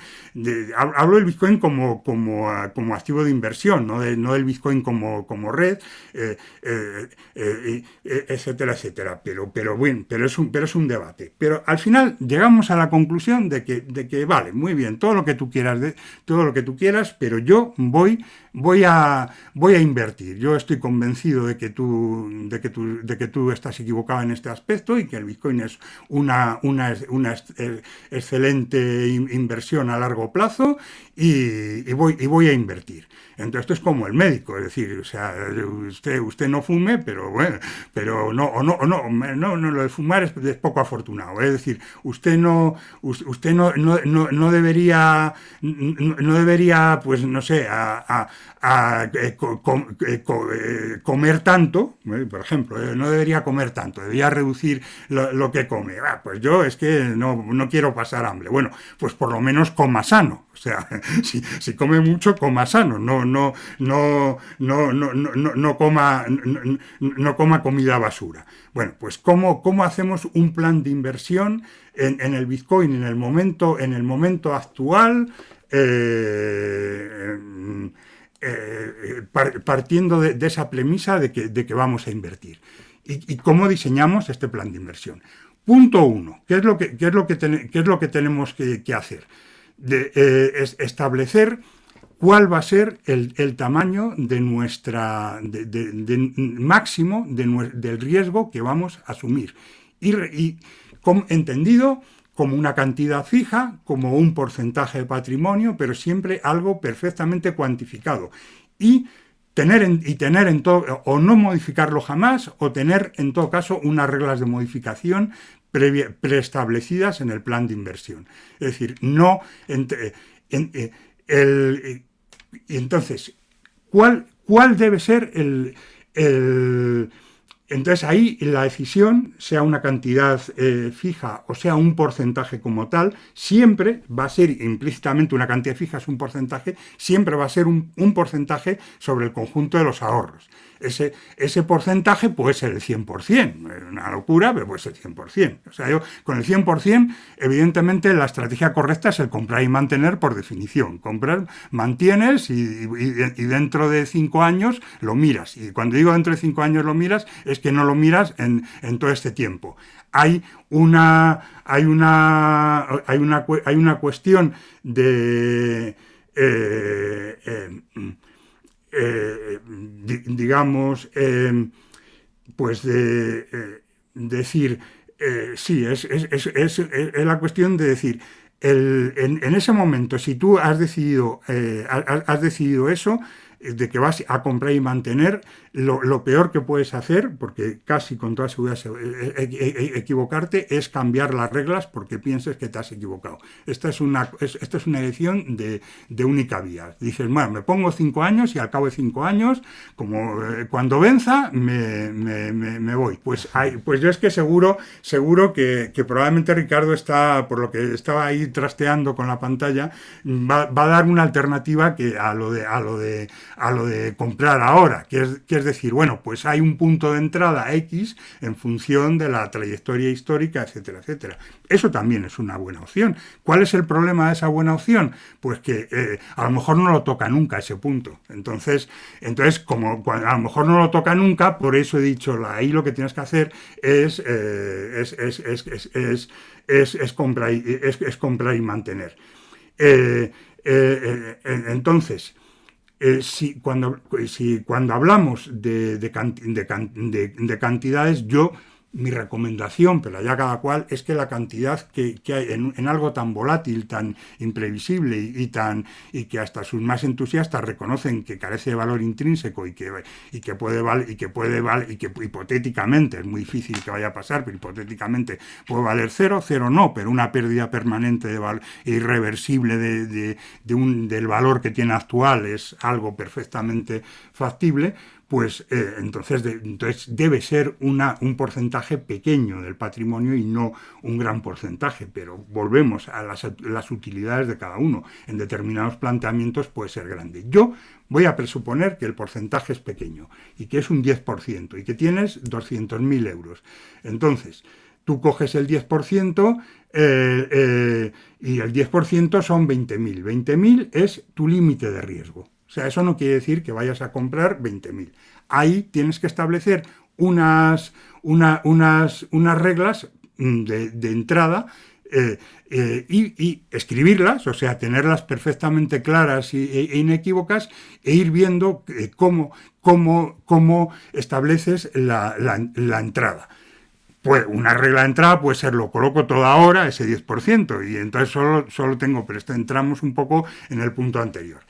hablo del Bitcoin como, como, como activo de inversión, no, no del Bitcoin como, como red, eh, eh, eh, etcétera, etcétera, pero, pero bueno, pero es, un, pero es un debate. Pero al final llegamos a la conclusión de que, de que vale, muy bien, todo lo que tú quieras, de, todo lo que tú quieras, pero yo voy, voy a, voy a invertir. Yo estoy convencido de que tú, de que tú, de que tú estás equivocado en este aspecto y que el Bitcoin es una, una, una eh, excelente inversión a largo plazo y, voy, y voy a invertir. Entonces esto es como el médico, es decir, o sea, usted, usted no fume, pero bueno, pero no, o no, no, no, no, lo de fumar es, poco afortunado. Es decir, usted no, usted no, no, no, debería, no, debería, pues no sé, a, a, eh, eh, eh, comer tanto, por ejemplo, no debería comer tanto, debería reducir lo, que come. Ah, pues yo es que no, no quiero pasar hambre. Bueno, pues por lo menos coma sano. O sea, si, si come mucho, coma sano, no, no, no, no, no, no, coma, no, coma comida basura. Bueno, pues ¿cómo, cómo hacemos un plan de inversión en, el Bitcoin en el momento, en el momento actual? Eh, eh, partiendo de, esa premisa de que, de que, vamos a invertir. Y, cómo diseñamos este plan de inversión? Punto uno, ¿qué es lo que, es lo que, qué es lo que tenemos que, hacer? Eh, establecer cuál va a ser el, tamaño de nuestra de, máximo del riesgo que vamos a asumir. Y, entendido como una cantidad fija, como un porcentaje de patrimonio, pero siempre algo perfectamente cuantificado. Y tener en, y tener en todo, o no modificarlo jamás, o tener en todo caso unas reglas de modificación preestablecidas en el plan de inversión. Es decir, no. Eh, eh, el, entonces, ¿cuál, ¿cuál debe ser el, entonces ahí la decisión, sea una cantidad eh, fija o sea un porcentaje como tal, siempre va a ser implícitamente una cantidad fija, es un porcentaje, siempre va a ser un, un porcentaje sobre el conjunto de los ahorros ese, ese porcentaje puede ser el 100%, una locura, pero puede ser el 100%. O sea, yo con el 100%, evidentemente la estrategia correcta es el comprar y mantener por definición. Comprar, mantienes y, dentro de cinco años lo miras. Y cuando digo dentro de cinco años lo miras, es que no lo miras en, todo este tiempo. Hay una, hay una, hay una, hay una cuestión de... Eh, eh, eh, digamos, em, pues de eh, decir, eh, sí, es, es, la cuestión de decir, el, en, ese momento, si tú has decidido, has decidido eso, de que vas a comprar y mantener, lo, peor que puedes hacer, porque casi con toda seguridad eh, eh, eh, equivocarte, es cambiar las reglas porque pienses que te has equivocado. Esta es una, esta es una elección de, única vía. Dices, bueno, me pongo cinco años y al cabo de cinco años, como cuando venza, me, voy. Pues, hay, pues yo es que seguro, seguro que, probablemente Ricardo está, por lo que estaba ahí trasteando con la pantalla, va, a dar una alternativa que a lo de, a lo de, a lo de comprar ahora, que es, que es decir, bueno, pues hay un punto de entrada X en función de la trayectoria histórica, etcétera, etcétera. Eso también es una buena opción. ¿Cuál es el problema de esa buena opción? Pues que eh, a lo mejor no lo toca nunca ese punto. Entonces, entonces como a lo mejor no lo toca nunca, por eso he dicho, ahí lo que tienes que hacer es, eh, es, es, es, comprar, y, es, comprar y mantener. Eh, entonces, eh, si, cuando, si, cuando hablamos de, de, de, cantidades, yo mi recomendación, pero ya cada cual, es que la cantidad que, hay en, algo tan volátil, tan imprevisible y, tan y que hasta sus más entusiastas reconocen que carece de valor intrínseco y que, y que puede valer y que puede valer y que hipotéticamente es muy difícil que vaya a pasar, pero hipotéticamente puede valer cero, cero no, pero una pérdida permanente de valor irreversible de, de un, del valor que tiene actual es algo perfectamente factible, pues eh, entonces, entonces, debe ser un porcentaje pequeño del patrimonio y no un gran porcentaje, pero volvemos a las, utilidades de cada uno. En determinados planteamientos puede ser grande. Yo voy a presuponer que el porcentaje es pequeño y que es un 10% y que tienes 200.000 euros. Entonces, tú coges el 10% eh, eh, y el 10% son 20.000. 20.000 es tu límite de riesgo. Sea, eso no quiere decir que vayas a comprar 20.000. Ahí tienes que establecer unas, unas, unas reglas mm, de, entrada eh, eh, y, escribirlas, o sea, tenerlas perfectamente claras e, inequívocas e ir viendo eh, cómo, cómo, cómo, estableces la, entrada. Pues una regla de entrada puede ser lo coloco todo ahora, ese 10%, y entonces solo, solo tengo, pero entramos un poco en el punto anterior.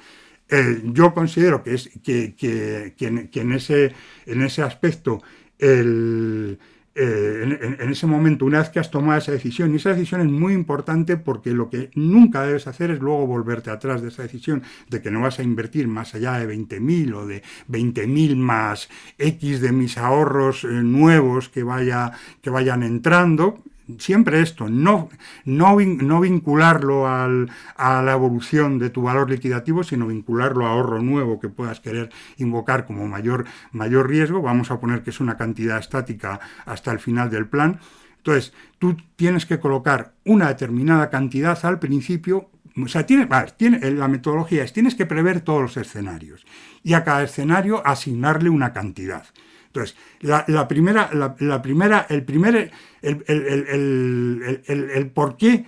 Eh, yo considero que, es, que, que, en, ese, en ese aspecto, el, eh, en, ese momento, una vez que has tomado esa decisión, y esa decisión es muy importante porque lo que nunca debes hacer es luego volverte atrás de esa decisión de que no vas a invertir más allá de 20.000 o de 20.000 más X de mis ahorros eh, nuevos que, vaya, que vayan entrando siempre esto, no, no, no vincularlo al, a la evolución de tu valor liquidativo, sino vincularlo a ahorro nuevo que puedas querer invocar como mayor, mayor riesgo. Vamos a poner que es una cantidad estática hasta el final del plan. Entonces, tú tienes que colocar una determinada cantidad al principio. O sea, tiene, tiene, la metodología es tienes que prever todos los escenarios y a cada escenario asignarle una cantidad. Entonces, la, primera, la, primera, el primer, el, el, el, por qué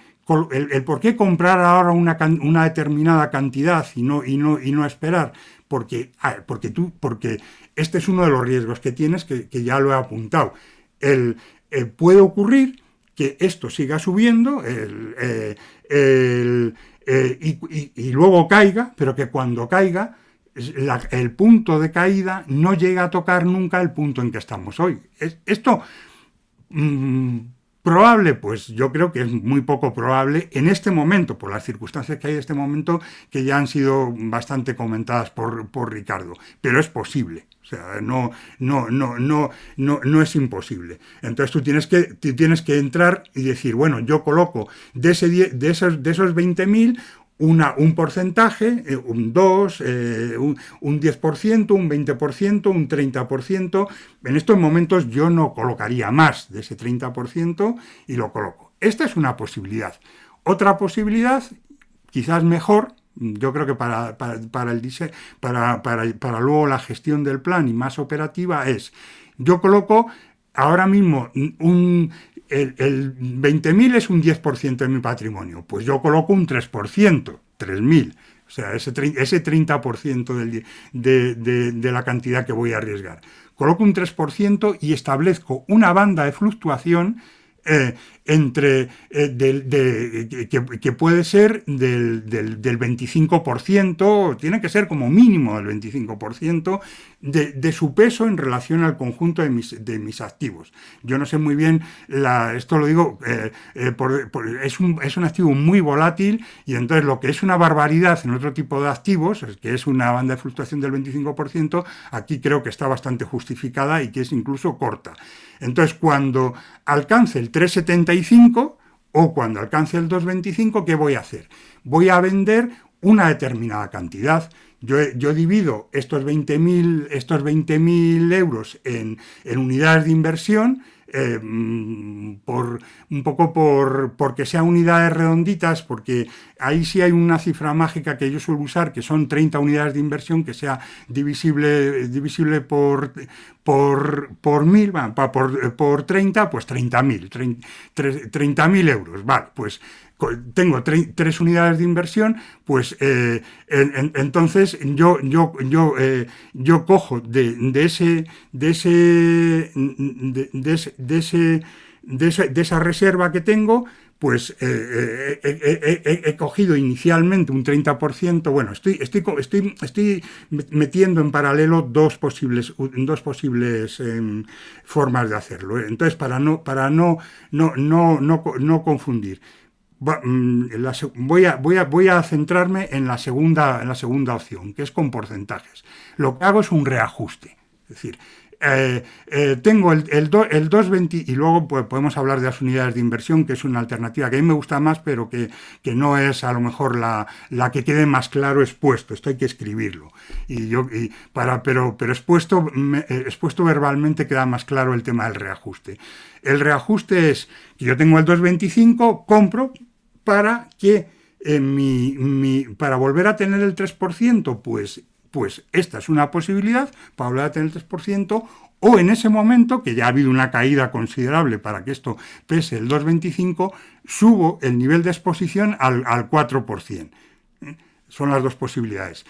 el, por qué comprar ahora una, una, determinada cantidad y no, y no, y no esperar, porque, porque, tú, porque este es uno de los riesgos que tienes, que, ya lo he apuntado. El, eh, puede ocurrir que esto siga subiendo eh, eh, y, luego caiga, pero que cuando caiga, el punto de caída no llega a tocar nunca el punto en que estamos hoy. esto mm, Probable, pues yo creo que es muy poco probable en este momento, por las circunstancias que hay en este momento, que ya han sido bastante comentadas por, Ricardo, pero es posible. O sea, no, no, no, no, no, no es imposible. Entonces tú tienes que, tienes que entrar y decir, bueno, yo coloco de, ese, de esos, de esos 20.000 un porcentaje, eh, un 2, eh, un, un, 10%, un 20%, un 30%. En estos momentos yo no colocaría más de ese 30% y lo coloco. Esta es una posibilidad. Otra posibilidad, quizás mejor, yo creo que para, para, el para, para, para luego la gestión del plan y más operativa es, yo coloco ahora mismo un el, 20.000 es un 10% de mi patrimonio, pues yo coloco un 3%, 3.000. O sea, ese, ese 30% de, de, la cantidad que voy a arriesgar. Coloco un 3% y establezco una banda de fluctuación eh, entre eh, de, que, puede ser del, del, del, 25%, tiene que ser como mínimo del 25% de, su peso en relación al conjunto de mis, de mis activos. Yo no sé muy bien, esto lo digo, eh, eh, es, un, es, un, activo muy volátil y entonces lo que es una barbaridad en otro tipo de activos, que es una banda de fluctuación del 25%, aquí creo que está bastante justificada y que es incluso corta. Entonces, cuando alcance el 3,75, o cuando alcance el 2,25, ¿qué voy a hacer? Voy a vender una determinada cantidad. Yo, divido estos 20.000 estos 20 euros en unidades de inversión eh, mm, por, un poco por porque sean unidades redonditas, porque ahí sí hay una cifra mágica que yo suelo usar, que son 30 unidades de inversión, que sea divisible, divisible por, por, por mil, por, por 30, pues 30.000, 30.000 euros. Vale, pues tengo tres unidades de inversión, pues eh, entonces yo, yo, yo, eh, yo cojo de, ese, de, ese, de, ese, de, esa, reserva que tengo, pues eh, he cogido inicialmente un 30%, bueno, estoy, estoy, estoy, estoy metiendo en paralelo dos posibles, dos posibles em, formas de hacerlo. Entonces, para no, para no, no, no, no, no confundir. Mm, voy a, voy, a, voy a, centrarme en la, segunda, en la segunda opción, que es con porcentajes. Lo que hago es un reajuste. Es decir, eh, eh, tengo el, el, el 220 y luego pues, podemos hablar de las unidades de inversión, que es una alternativa que a mí me gusta más, pero que, que no es a lo mejor la, la, que quede más claro expuesto. Esto hay que escribirlo. Y yo, y para, pero, pero expuesto, eh, expuesto verbalmente queda más claro el tema del reajuste. El reajuste es que yo tengo el 225, compro, para que en mi, para volver a tener el 3%, pues, pues esta es una posibilidad para volver a tener el 3%, o en ese momento, que ya ha habido una caída considerable para que esto pese el 2,25, subo el nivel de exposición al, 4%. ¿eh? Son las dos posibilidades.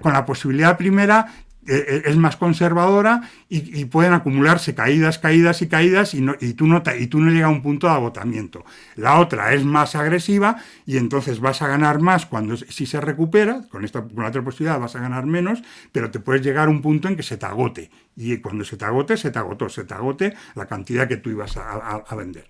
con la posibilidad primera eh, eh, es más conservadora y, pueden acumularse caídas, caídas y caídas y, y, tú no y tú no llegas a un punto de agotamiento. La otra es más agresiva y entonces vas a ganar más cuando si se recupera, con, esta, con la otra posibilidad vas a ganar menos, pero te puedes llegar a un punto en que se te agote. Y cuando se te agote, se te agotó, se te agote la cantidad que tú ibas a, vender.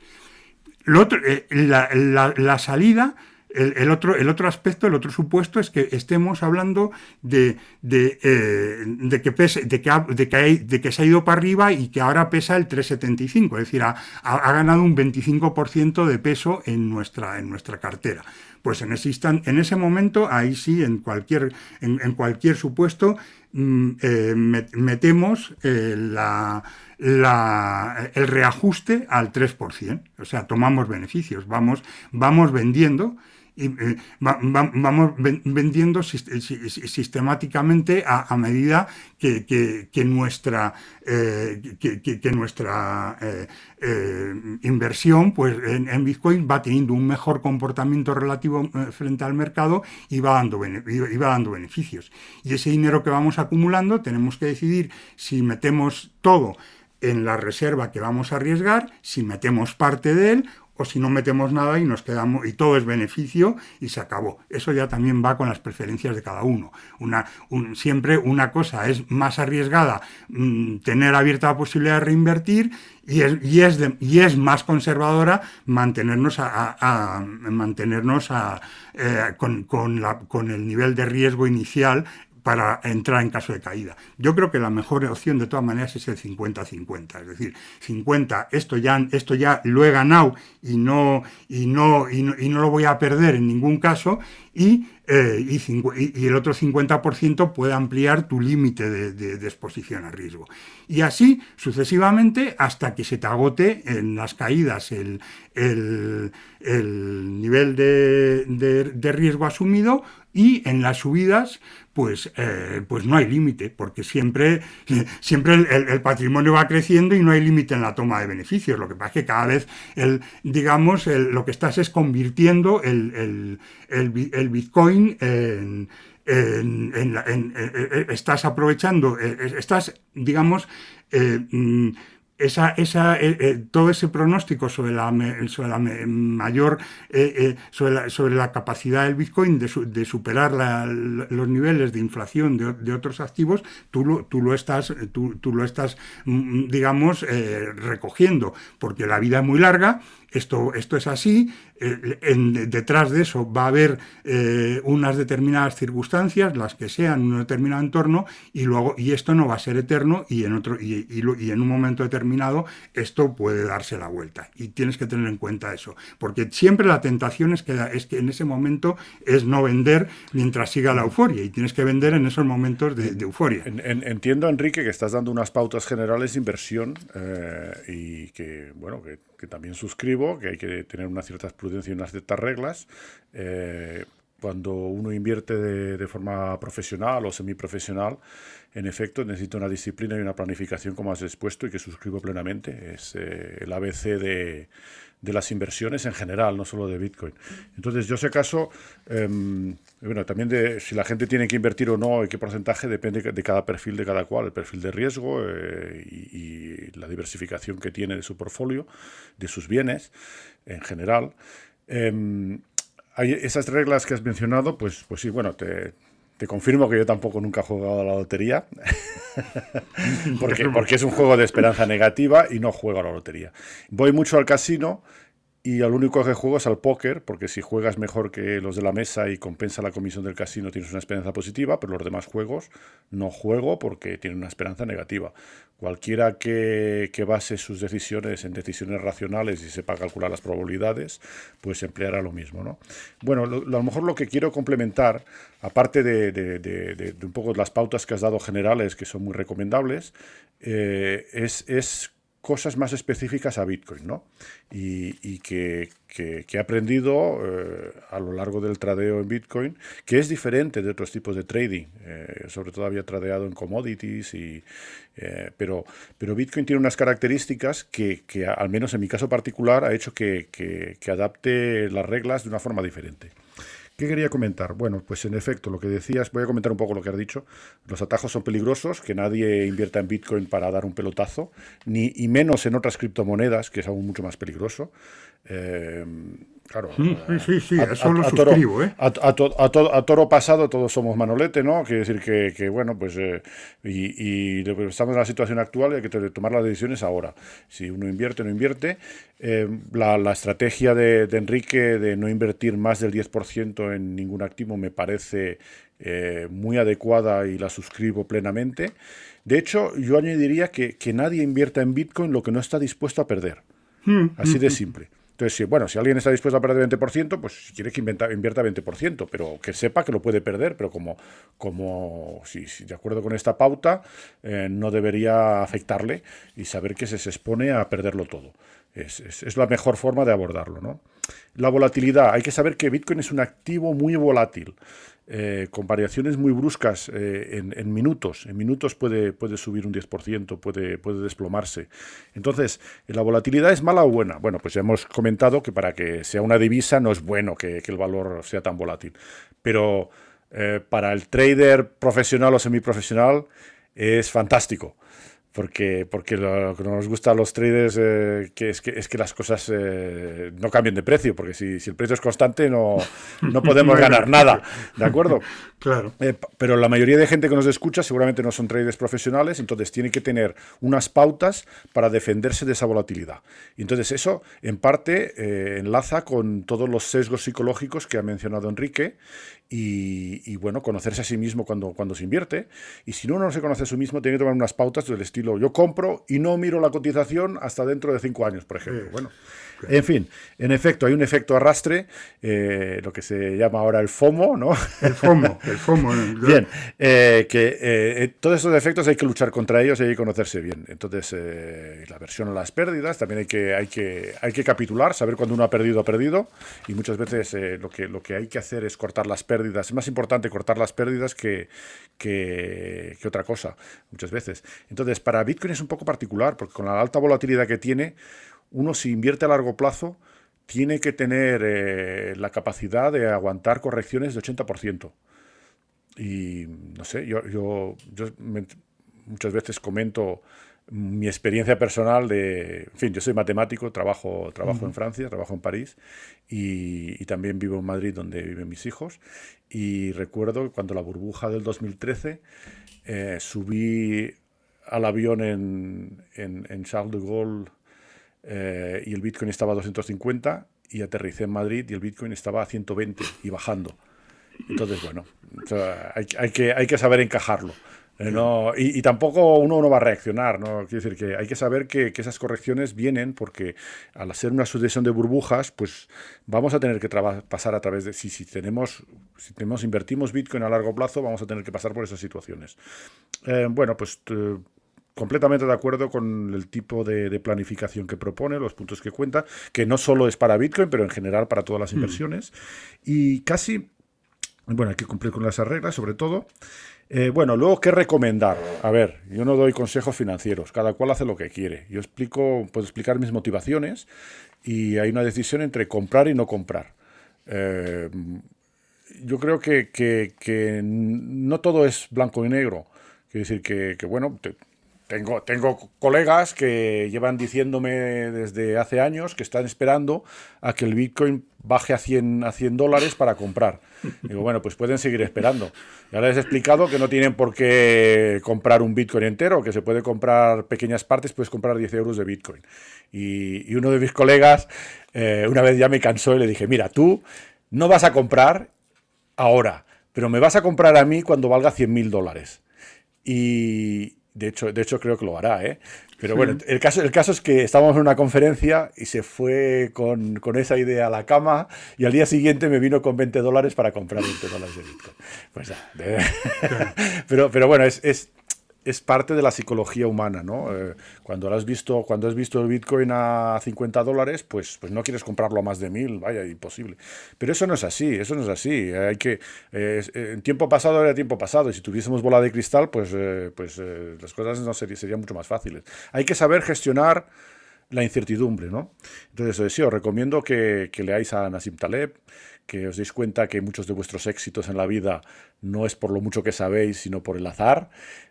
Otro, eh, la, la salida el, otro, el otro aspecto, el otro supuesto es que estemos hablando de, de, eh, que, pese, de, que de, que de, que se ha ido para arriba y que ahora pesa el 3,75, es decir, ha, ha, ganado un 25% de peso en nuestra, en nuestra cartera. Pues en ese, en ese momento, ahí sí, en cualquier, en, cualquier supuesto, mm, eh, metemos eh, la, la, el reajuste al 3%. O sea, tomamos beneficios, vamos, vamos vendiendo y, eh, vamos vendiendo sistemáticamente a, medida que, nuestra, que, nuestra inversión pues, en, Bitcoin va teniendo un mejor comportamiento relativo frente al mercado y va, dando, y va dando beneficios. Y ese dinero que vamos acumulando tenemos que decidir si metemos todo en la reserva que vamos a arriesgar, si metemos parte de él o si no metemos nada y nos quedamos y todo es beneficio y se acabó. Eso ya también va con las preferencias de cada uno. Una, siempre una cosa es más arriesgada mm, tener abierta la posibilidad de reinvertir y es, y es, y es más conservadora mantenernos a, mantenernos eh, con, con el nivel de riesgo inicial para entrar en caso de caída. Yo creo que la mejor opción de todas maneras es el 50-50, es decir, 50, esto ya, esto ya lo he ganado y no, y, no, y, no, lo voy a perder en ningún caso, y, eh, y, el otro 50% puede ampliar tu límite de, exposición a riesgo. Y así sucesivamente hasta que se te agote en las caídas el, nivel de riesgo asumido y en las subidas pues, eh, pues no hay límite, porque siempre, siempre el, patrimonio va creciendo y no hay límite en la toma de beneficios. Lo que pasa es que cada vez, el, digamos, lo que estás es convirtiendo el, Bitcoin en, estás aprovechando, eh, estás, digamos, eh, mm, esa, esa, eh, eh, todo ese pronóstico sobre la, sobre la mayor eh, sobre, la, capacidad del Bitcoin de, superar los niveles de inflación de, otros activos, tú lo, tú lo estás, tú, tú lo estás mm, digamos, recogiendo, porque la vida es muy larga esto, esto es así, eh, detrás de eso va a haber eh, unas determinadas circunstancias, las que sean en un determinado entorno, y luego, y esto no va a ser eterno, y en otro, y, y, en un momento determinado esto puede darse la vuelta. Y tienes que tener en cuenta eso. Porque siempre la tentación es que, es que en ese momento es no vender mientras siga la euforia, y tienes que vender en esos momentos de, euforia. entiendo, Enrique, que estás dando unas pautas generales de inversión eh, y que, bueno, que que también suscribo, que hay que tener una cierta prudencia y unas ciertas reglas. Eh, cuando uno invierte de, forma profesional o semiprofesional, en efecto necesita una disciplina y una planificación como has expuesto y que suscribo plenamente. Es eh, el ABC de, de, las inversiones en general, no solo de Bitcoin. Entonces, yo sé caso, em, bueno, también de si la gente tiene que invertir o no y qué porcentaje depende de cada perfil de cada cual, el perfil de riesgo eh, y, la diversificación que tiene de su portfolio, de sus bienes en general. Em, hay esas reglas que has mencionado, pues, pues sí, bueno, te, confirmo que yo tampoco nunca he jugado a la lotería, porque, porque es un juego de esperanza negativa y no juego a la lotería. Voy mucho al casino y al único que juego es al póker, porque si juegas mejor que los de la mesa y compensa la comisión del casino tienes una esperanza positiva, pero los demás juegos no juego porque tienen una esperanza negativa. Cualquiera que, base sus decisiones en decisiones racionales y sepa calcular las probabilidades, pues empleará lo mismo. ¿no? Bueno, a lo mejor lo que quiero complementar, aparte de, un poco las pautas que has dado generales, que son muy recomendables, eh, es cosas más específicas a Bitcoin, ¿no? Y, que, he aprendido eh, a lo largo del tradeo en Bitcoin, que es diferente de otros tipos de trading. Eh, sobre todo había tradeado en commodities, y, eh, pero, pero Bitcoin tiene unas características que, al menos en mi caso particular, ha hecho que adapte las reglas de una forma diferente. ¿Qué quería comentar? Bueno, pues en efecto, lo que decías, voy a comentar un poco lo que has dicho. Los atajos son peligrosos, que nadie invierta en Bitcoin para dar un pelotazo, ni y menos en otras criptomonedas, que es aún mucho más peligroso. Eh, Claro. Sí, sí, sí, eso lo suscribo, ¿eh? A, a, toro pasado todos somos manolete, ¿no? Quiere decir que, bueno, pues. Eh, y, estamos en la situación actual y hay que tomar las decisiones ahora. Si uno invierte no invierte. Eh, la, estrategia de, Enrique de no invertir más del 10% en ningún activo me parece eh, muy adecuada y la suscribo plenamente. De hecho, yo añadiría que, que nadie invierta en Bitcoin lo que no está dispuesto a perder. Hmm, Así de hmm, hmm. simple. Entonces, bueno, si alguien está dispuesto a perder 20%, pues si quiere que invierta, invierta 20%, pero que sepa que lo puede perder, pero como, como si, de acuerdo con esta pauta, eh, no debería afectarle y saber que se, se expone a perderlo todo. Es, es, la mejor forma de abordarlo. ¿no? La volatilidad. Hay que saber que Bitcoin es un activo muy volátil. Eh, con variaciones muy bruscas eh, en, minutos. En minutos puede, puede subir un 10%, puede, puede desplomarse. Entonces, ¿la volatilidad es mala o buena? Bueno, pues ya hemos comentado que para que sea una divisa no es bueno que, el valor sea tan volátil. Pero eh, para el trader profesional o semiprofesional es fantástico porque, porque lo que nos gusta a los traders eh, que es, que, es que las cosas eh, no cambien de precio, porque si, si, el precio es constante no, no podemos ganar nada, ¿de acuerdo? Claro. Eh, pero la mayoría de gente que nos escucha seguramente no son traders profesionales, entonces tiene que tener unas pautas para defenderse de esa volatilidad. Y entonces eso, en parte, enlaza con todos los sesgos psicológicos que ha mencionado Enrique y, bueno, conocerse a sí mismo cuando, cuando se invierte. Y si uno no se conoce a sí mismo, tiene que tomar unas pautas del estilo yo compro y no miro la cotización hasta dentro de cinco años, por ejemplo. Bueno, en fin, en efecto, hay un efecto arrastre, eh, lo que se llama ahora el FOMO, ¿no? El FOMO, el FOMO. bien, eh, que eh, todos esos efectos hay que luchar contra ellos y hay que conocerse bien. Entonces, la versión a las pérdidas, también hay que, hay, que, hay que capitular, saber cuando uno ha perdido, ha perdido, y muchas veces lo, que, lo que hay que hacer es cortar las pérdidas. Es más importante cortar las pérdidas que, que, que otra cosa, muchas veces. Entonces, para Bitcoin es un poco particular, porque con la alta volatilidad que tiene, uno si invierte a largo plazo tiene que tener eh, la capacidad de aguantar correcciones de 80%. Y no sé, yo, yo, muchas veces comento mi experiencia personal de, en fin, yo soy matemático, trabajo, trabajo en Francia, trabajo en París y, también vivo en Madrid donde viven mis hijos. Y recuerdo cuando la burbuja del 2013 eh, subí al avión en, en, en Charles de Gaulle eh, y el Bitcoin estaba a 250 y aterricé en Madrid y el Bitcoin estaba a 120 y bajando. Entonces, bueno, hay, que, hay que saber encajarlo. Eh, no, y, tampoco uno no va a reaccionar, ¿no? Quiero decir que hay que saber que, que, esas correcciones vienen porque al hacer una sucesión de burbujas, pues vamos a tener que pasar a través de, si, si, tenemos, si tenemos, invertimos Bitcoin a largo plazo, vamos a tener que pasar por esas situaciones. Eh, bueno, pues completamente de acuerdo con el tipo de, planificación que propone, los puntos que cuenta, que no solo es para Bitcoin, pero en general para todas las mm. inversiones. Y casi, bueno, hay que cumplir con las reglas, sobre todo. Eh, bueno, luego, ¿qué recomendar? A ver, yo no doy consejos financieros, cada cual hace lo que quiere. Yo explico, puedo explicar mis motivaciones y hay una decisión entre comprar y no comprar. Eh, yo creo que, no todo es blanco y negro. Quiero decir que, bueno, tengo, tengo colegas que llevan diciéndome desde hace años que están esperando a que el Bitcoin baje a 100, a 100 dólares para comprar. Digo, bueno, pues pueden seguir esperando. Ya les he explicado que no tienen por qué comprar un Bitcoin entero, que se puede comprar pequeñas partes, puedes comprar 10 euros de Bitcoin. Y, uno de mis colegas eh, una vez ya me cansó y le dije, mira, tú no vas a comprar ahora, pero me vas a comprar a mí cuando valga 100 mil dólares. Y, de hecho, de hecho, creo que lo hará, ¿eh? Pero bueno, el caso, el caso es que estábamos en una conferencia y se fue con, esa idea a la cama y al día siguiente me vino con 20 dólares para comprar 20 dólares de Bitcoin. Pues ya. pero, pero bueno, es, es parte de la psicología humana, ¿no? Eh, cuando has visto, cuando has visto el Bitcoin a 50 dólares, pues, pues no quieres comprarlo a más de mil, vaya, imposible. Pero eso no es así, eso no es así. Hay que, eh, en tiempo pasado era tiempo pasado, y si tuviésemos bola de cristal, pues, eh, pues las cosas no serían mucho más fáciles. Hay que saber gestionar la incertidumbre, ¿no? Entonces, sí, os recomiendo que, que leáis a Nassim Taleb, que os deis cuenta que muchos de vuestros éxitos en la vida no es por lo mucho que sabéis, sino por el azar,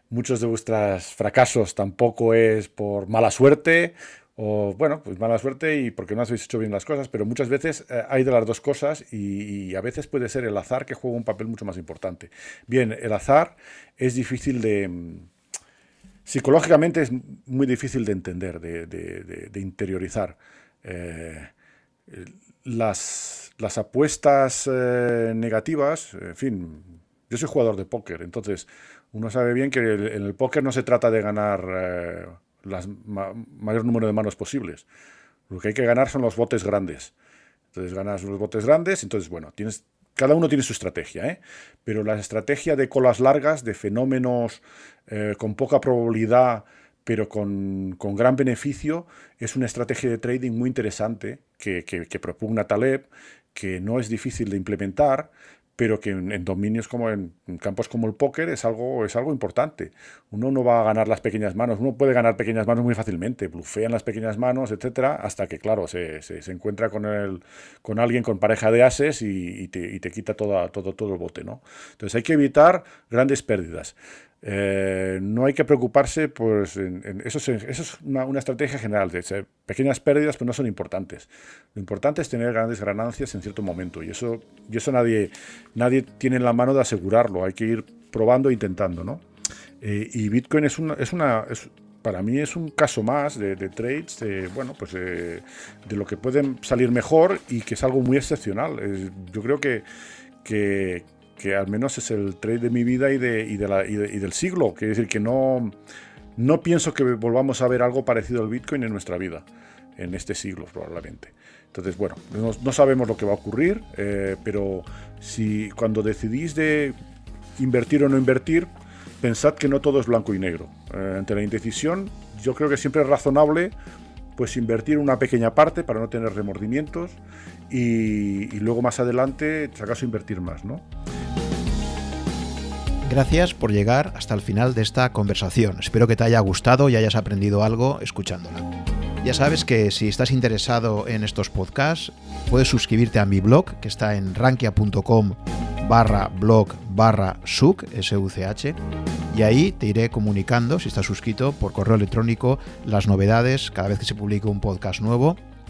muchos de vuestros fracasos tampoco es por mala suerte o bueno, pues mala suerte y porque no habéis hecho bien las cosas, pero muchas veces eh, hay de las dos cosas y, a veces puede ser el azar que juega un papel mucho más importante. Bien, el azar es difícil de... Psicológicamente es muy difícil de entender, de, interiorizar. Eh, las, las, apuestas eh, negativas, en fin, yo soy jugador de póker, entonces uno sabe bien que en el póker no se trata de ganar eh, mayor número de manos posibles. Lo que hay que ganar son los botes grandes. Entonces ganas los botes grandes, entonces bueno, tienes cada uno tiene su estrategia, ¿eh? pero la estrategia de colas largas, de fenómenos eh, con poca probabilidad, pero con, gran beneficio, es una estrategia de trading muy interesante que, que propugna Taleb, que no es difícil de implementar, pero que en, dominios como en, campos como el póker es algo, es algo importante. Uno no va a ganar las pequeñas manos, uno puede ganar pequeñas manos muy fácilmente, blufean las pequeñas manos, etcétera, hasta que, claro, se, se, encuentra con, el, con alguien con pareja de ases y, te, y te, quita toda, todo, todo el bote. ¿no? Entonces hay que evitar grandes pérdidas. Eh, no hay que preocuparse, pues en, eso, es, eso es una, estrategia general. De pequeñas pérdidas, pues no son importantes. Lo importante es tener grandes ganancias en cierto momento. Y eso, y eso nadie, nadie tiene en la mano de asegurarlo. Hay que ir probando e intentando, ¿no? Eh, y Bitcoin es una, es una para mí es un caso más de, trades, de, bueno, pues de, lo que pueden salir mejor y que es algo muy excepcional. yo creo que, que, que al menos es el trade de mi vida y, de, y, del siglo. Quiere decir que no, no pienso que volvamos a ver algo parecido al Bitcoin en nuestra vida, en este siglo probablemente. Entonces, bueno, no, sabemos lo que va a ocurrir, eh, pero si cuando decidís de invertir o no invertir, pensad que no todo es blanco y negro. Eh, ante la indecisión, yo creo que siempre es razonable pues invertir una pequeña parte para no tener remordimientos y, luego más adelante, si acaso, invertir más, ¿no? Gracias por llegar hasta el final de esta conversación. Espero que te haya gustado y hayas aprendido algo escuchándola. Ya sabes que si estás interesado en estos podcasts, puedes suscribirte a mi blog, que está en rankia.com barra blog barra such, y ahí te iré comunicando, si estás suscrito, por correo electrónico, las novedades cada vez que se publique un podcast nuevo